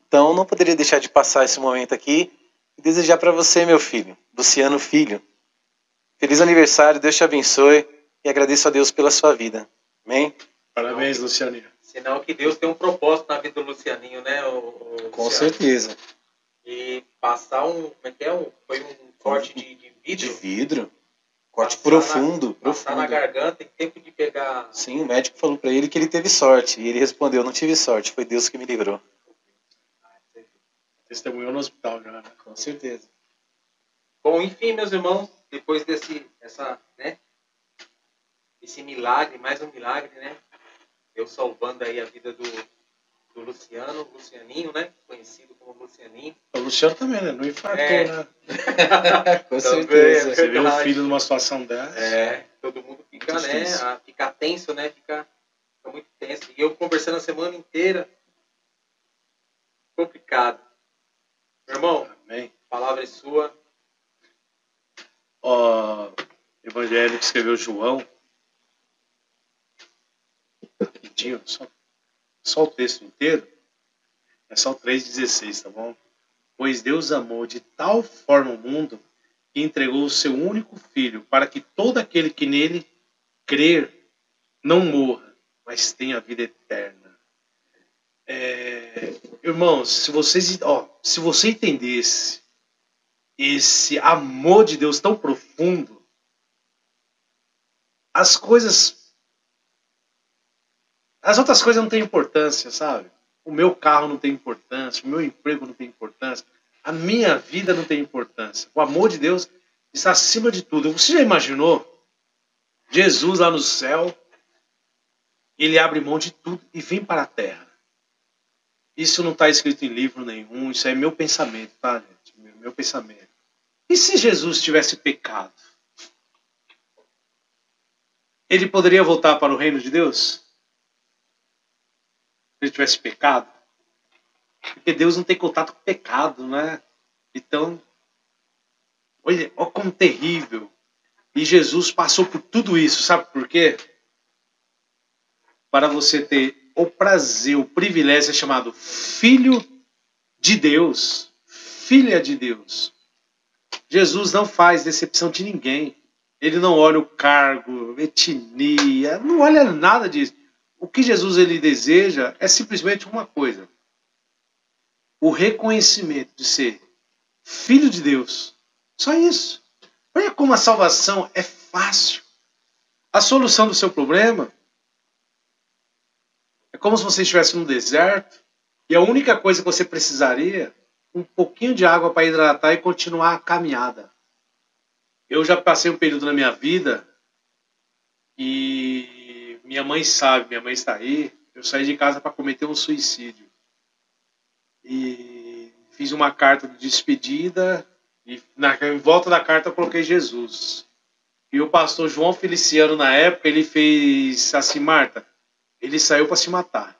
Então não poderia deixar de passar esse momento aqui e desejar para você, meu filho, Luciano Filho, feliz aniversário, Deus te abençoe e agradeço a Deus pela sua vida. Amém? Parabéns, Lucianinho. Sinal que Deus tem um propósito na vida do Lucianinho, né? O, o Com Luciano? certeza. E passar um. Como é que é? Um, foi um corte de, de De vidro. vidro, corte Passar profundo, na, Passar na profundo. garganta em tempo de pegar. Sim, o médico falou para ele que ele teve sorte e ele respondeu: não tive sorte, foi Deus que me livrou. Testemunhou no hospital já, né? Com certeza. Bom, enfim, meus irmãos, depois desse essa, né, esse milagre, mais um milagre, né? Eu salvando aí a vida do, do Luciano, Lucianinho, né? Conhecido como Lucianinho. O Luciano também, né? Não infartou, É. né? [laughs] Com certeza. Você vê um filho numa situação dessa. É, todo mundo fica, Muito né? difícil. a- fica tenso, né? Fica, fica muito tenso. E eu conversando a semana inteira. Complicado. Meu irmão, Amém. a palavra é sua. Ó, Evangelho que escreveu João. Rapidinho, só, só o texto inteiro. É só o 3,16, tá bom? Pois Deus amou de tal forma o mundo que entregou o seu único filho para que todo aquele que nele crer não morra, mas tenha vida eterna. É, irmãos, se vocês, ó, se você entendesse esse amor de Deus tão profundo, as coisas. As outras coisas não têm importância, sabe? O meu carro não tem importância, o meu emprego não tem importância, a minha vida não tem importância. O amor de Deus está acima de tudo. Você já imaginou? Jesus lá no céu, ele abre mão de tudo e vem para a terra. Isso não está escrito em livro nenhum, isso é meu pensamento, tá, gente? Meu, meu pensamento. E se Jesus tivesse pecado? Ele poderia voltar para o reino de Deus? Se ele tivesse pecado? Porque Deus não tem contato com o pecado, né? Então, olha, olha como terrível. E Jesus passou por tudo isso, sabe por quê? Para você ter o prazer, o privilégio ser chamado filho de Deus, filha de Deus. Jesus não faz decepção de ninguém. Ele não olha o cargo, etnia, não olha nada disso. O que Jesus ele deseja é simplesmente uma coisa: o reconhecimento de ser filho de Deus. Só isso. Olha como a salvação é fácil. A solução do seu problema é como se você estivesse num deserto e a única coisa que você precisaria um pouquinho de água para hidratar e continuar a caminhada. Eu já passei um período na minha vida e minha mãe sabe, minha mãe está aí. Eu saí de casa para cometer um suicídio e fiz uma carta de despedida e na, em volta da carta eu coloquei Jesus. E o pastor João Feliciano na época ele fez assim, Marta, ele saiu para se matar.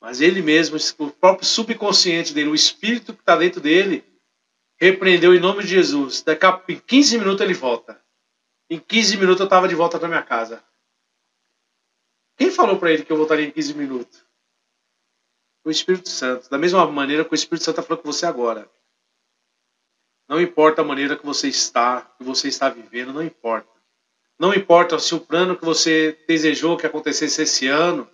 Mas ele mesmo, o próprio subconsciente dele, o espírito que está dentro dele, repreendeu em nome de Jesus. Daqui a em 15 minutos ele volta. Em 15 minutos eu estava de volta para minha casa. Quem falou para ele que eu voltaria em 15 minutos? O Espírito Santo. Da mesma maneira que o Espírito Santo está falando com você agora. Não importa a maneira que você está, que você está vivendo, não importa. Não importa se o plano que você desejou que acontecesse esse ano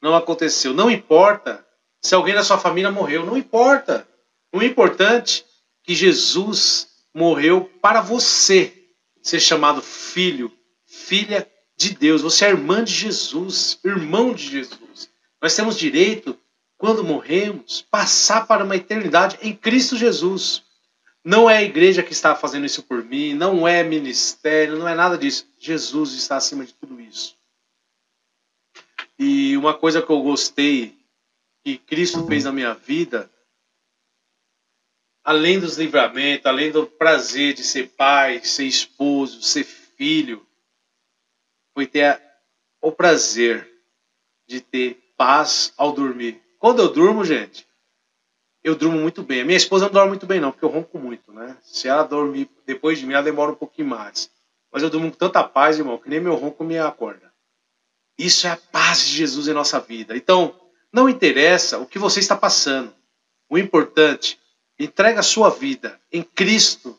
não aconteceu. Não importa se alguém da sua família morreu. Não importa. O importante é que Jesus morreu para você ser chamado filho, filha de Deus. Você é irmã de Jesus, irmão de Jesus. Nós temos direito quando morremos, passar para uma eternidade em Cristo Jesus. Não é a igreja que está fazendo isso por mim, não é ministério, não é nada disso. Jesus está acima de tudo isso. E uma coisa que eu gostei que Cristo fez na minha vida, além dos livramentos, além do prazer de ser pai, ser esposo, ser filho, foi ter o prazer de ter paz ao dormir. Quando eu durmo, gente, eu durmo muito bem. A minha esposa não dorme muito bem, não, porque eu ronco muito, né? Se ela dormir depois de mim, ela demora um pouquinho mais. Mas eu durmo com tanta paz, irmão, que nem meu ronco me acorda. Isso é a paz de Jesus em nossa vida. Então, não interessa o que você está passando. O importante, entrega a sua vida em Cristo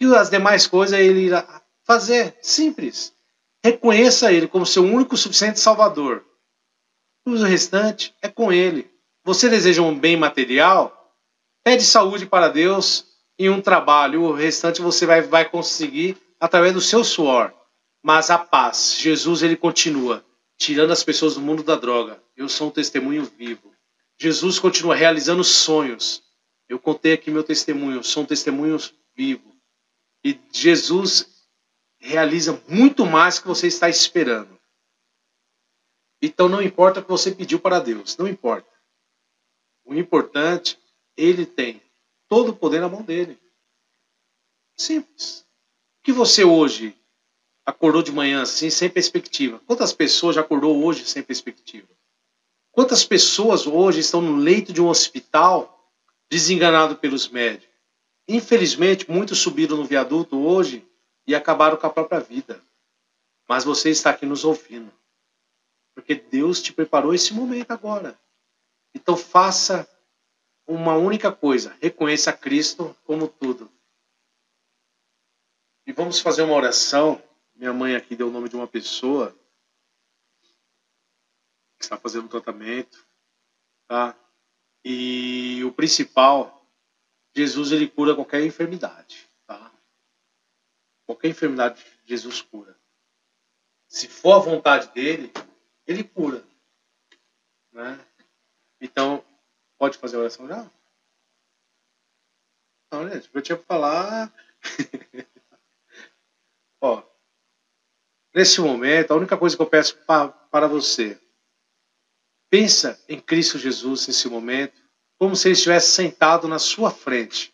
e as demais coisas ele irá fazer. Simples. Reconheça Ele como seu único suficiente Salvador. O restante é com Ele. Você deseja um bem material? Pede saúde para Deus e um trabalho. O restante você vai, vai conseguir através do seu suor. Mas a paz, Jesus, ele continua tirando as pessoas do mundo da droga. Eu sou um testemunho vivo. Jesus continua realizando sonhos. Eu contei aqui meu testemunho, eu sou um testemunho vivo. E Jesus realiza muito mais que você está esperando. Então não importa o que você pediu para Deus, não importa. O importante, ele tem todo o poder na mão dele. Simples. O que você hoje acordou de manhã assim, sem perspectiva? Quantas pessoas já acordou hoje sem perspectiva? Quantas pessoas hoje estão no leito de um hospital desenganado pelos médicos? Infelizmente, muitos subiram no viaduto hoje e acabaram com a própria vida. Mas você está aqui nos ouvindo. Porque Deus te preparou esse momento agora. Então faça uma única coisa: reconheça Cristo como tudo. E vamos fazer uma oração. Minha mãe aqui deu o nome de uma pessoa que está fazendo tratamento, tá? E o principal, Jesus ele cura qualquer enfermidade. Qualquer enfermidade, Jesus cura. Se for a vontade dele, ele cura. Né? Então, pode fazer a oração já? Não, gente, eu tinha para falar. [laughs] Ó, nesse momento, a única coisa que eu peço pra, para você, pensa em Cristo Jesus nesse momento, como se ele estivesse sentado na sua frente.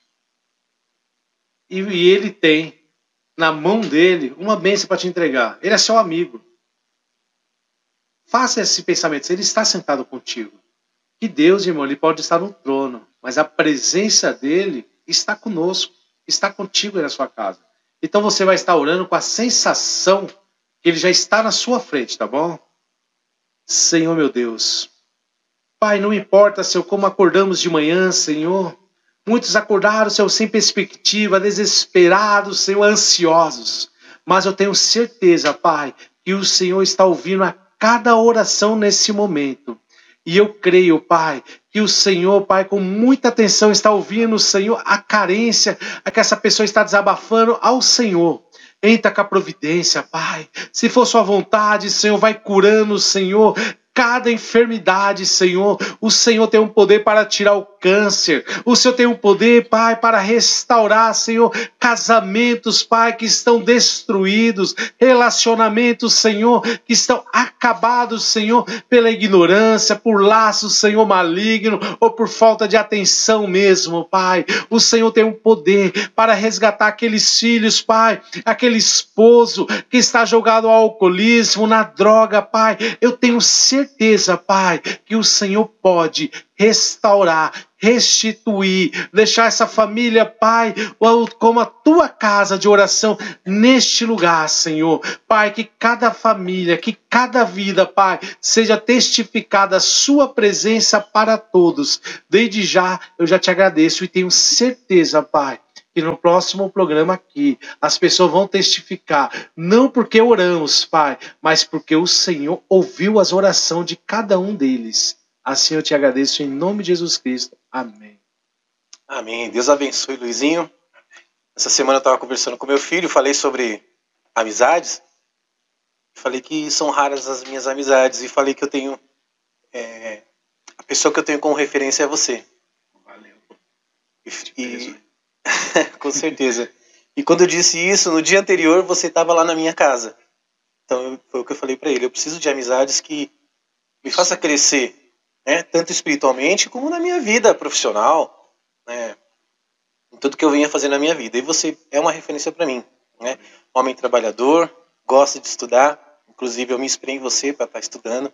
E, e ele tem na mão dele uma bênção para te entregar. Ele é seu amigo. Faça esse pensamento. Ele está sentado contigo. Que Deus, irmão, ele pode estar no trono, mas a presença dele está conosco, está contigo na sua casa. Então você vai estar orando com a sensação que ele já está na sua frente, tá bom? Senhor meu Deus. Pai, não importa, Senhor, como acordamos de manhã, Senhor. Muitos acordaram, Senhor, sem perspectiva, desesperados, Senhor, ansiosos. Mas eu tenho certeza, Pai, que o Senhor está ouvindo a cada oração nesse momento. E eu creio, Pai, que o Senhor, Pai, com muita atenção está ouvindo, Senhor, a carência a que essa pessoa está desabafando ao Senhor. Entra com a providência, Pai. Se for sua vontade, Senhor, vai curando, Senhor, cada enfermidade, Senhor. O Senhor tem um poder para tirar o câncer. O Senhor tem um poder, Pai, para restaurar, Senhor, casamentos, Pai, que estão destruídos, relacionamentos, Senhor, que estão acabados, Senhor, pela ignorância, por laços, Senhor, maligno ou por falta de atenção mesmo, Pai. O Senhor tem um poder para resgatar aqueles filhos, Pai, aquele esposo que está jogado ao alcoolismo, na droga, Pai. Eu tenho certeza certeza, Pai, que o Senhor pode restaurar, restituir, deixar essa família, Pai, como a tua casa de oração neste lugar, Senhor. Pai, que cada família, que cada vida, Pai, seja testificada a sua presença para todos. Desde já, eu já te agradeço e tenho certeza, Pai, que no próximo programa aqui as pessoas vão testificar, não porque oramos, Pai, mas porque o Senhor ouviu as orações de cada um deles. Assim eu te agradeço em nome de Jesus Cristo. Amém. Amém. Deus abençoe, Luizinho. Essa semana eu estava conversando com meu filho, falei sobre amizades. Falei que são raras as minhas amizades e falei que eu tenho é, a pessoa que eu tenho como referência é você. Valeu. E, e- [laughs] com certeza. E quando eu disse isso, no dia anterior você estava lá na minha casa. Então foi o que eu falei para ele. Eu preciso de amizades que me façam crescer, né? Tanto espiritualmente como na minha vida profissional, né? Em tudo que eu venha fazer na minha vida. E você é uma referência para mim, né? Homem trabalhador, gosta de estudar. Inclusive eu me inspirei em você para estar estudando.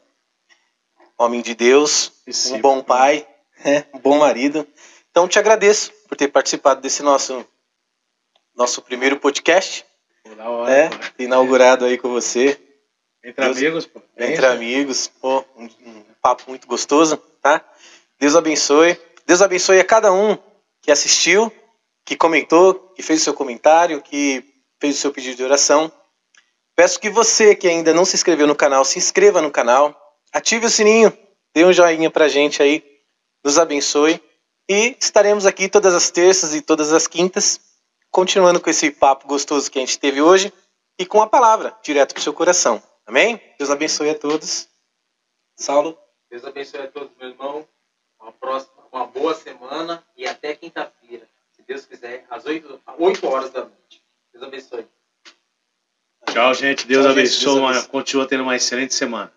Homem de Deus, um bom pai, [laughs] né? um bom marido. Então te agradeço por ter participado desse nosso nosso primeiro podcast, Pô, da hora, né? inaugurado aí com você, Entre Deus- amigos, pô. entre Pensa. amigos, pô, um, um papo muito gostoso, tá? Deus abençoe. Deus abençoe a cada um que assistiu, que comentou, que fez o seu comentário, que fez o seu pedido de oração. Peço que você que ainda não se inscreveu no canal, se inscreva no canal, ative o sininho, dê um joinha pra gente aí, nos abençoe. E estaremos aqui todas as terças e todas as quintas, continuando com esse papo gostoso que a gente teve hoje e com a palavra direto pro seu coração. Amém? Deus abençoe a todos. Saulo, Deus abençoe a todos, meu irmão. Uma, próxima, uma boa semana e até quinta-feira. Se Deus quiser, às 8, 8 horas da noite. Deus abençoe. Tchau, gente. Deus Tchau, gente. abençoe. Deus mano. abençoe. Continua tendo uma excelente semana.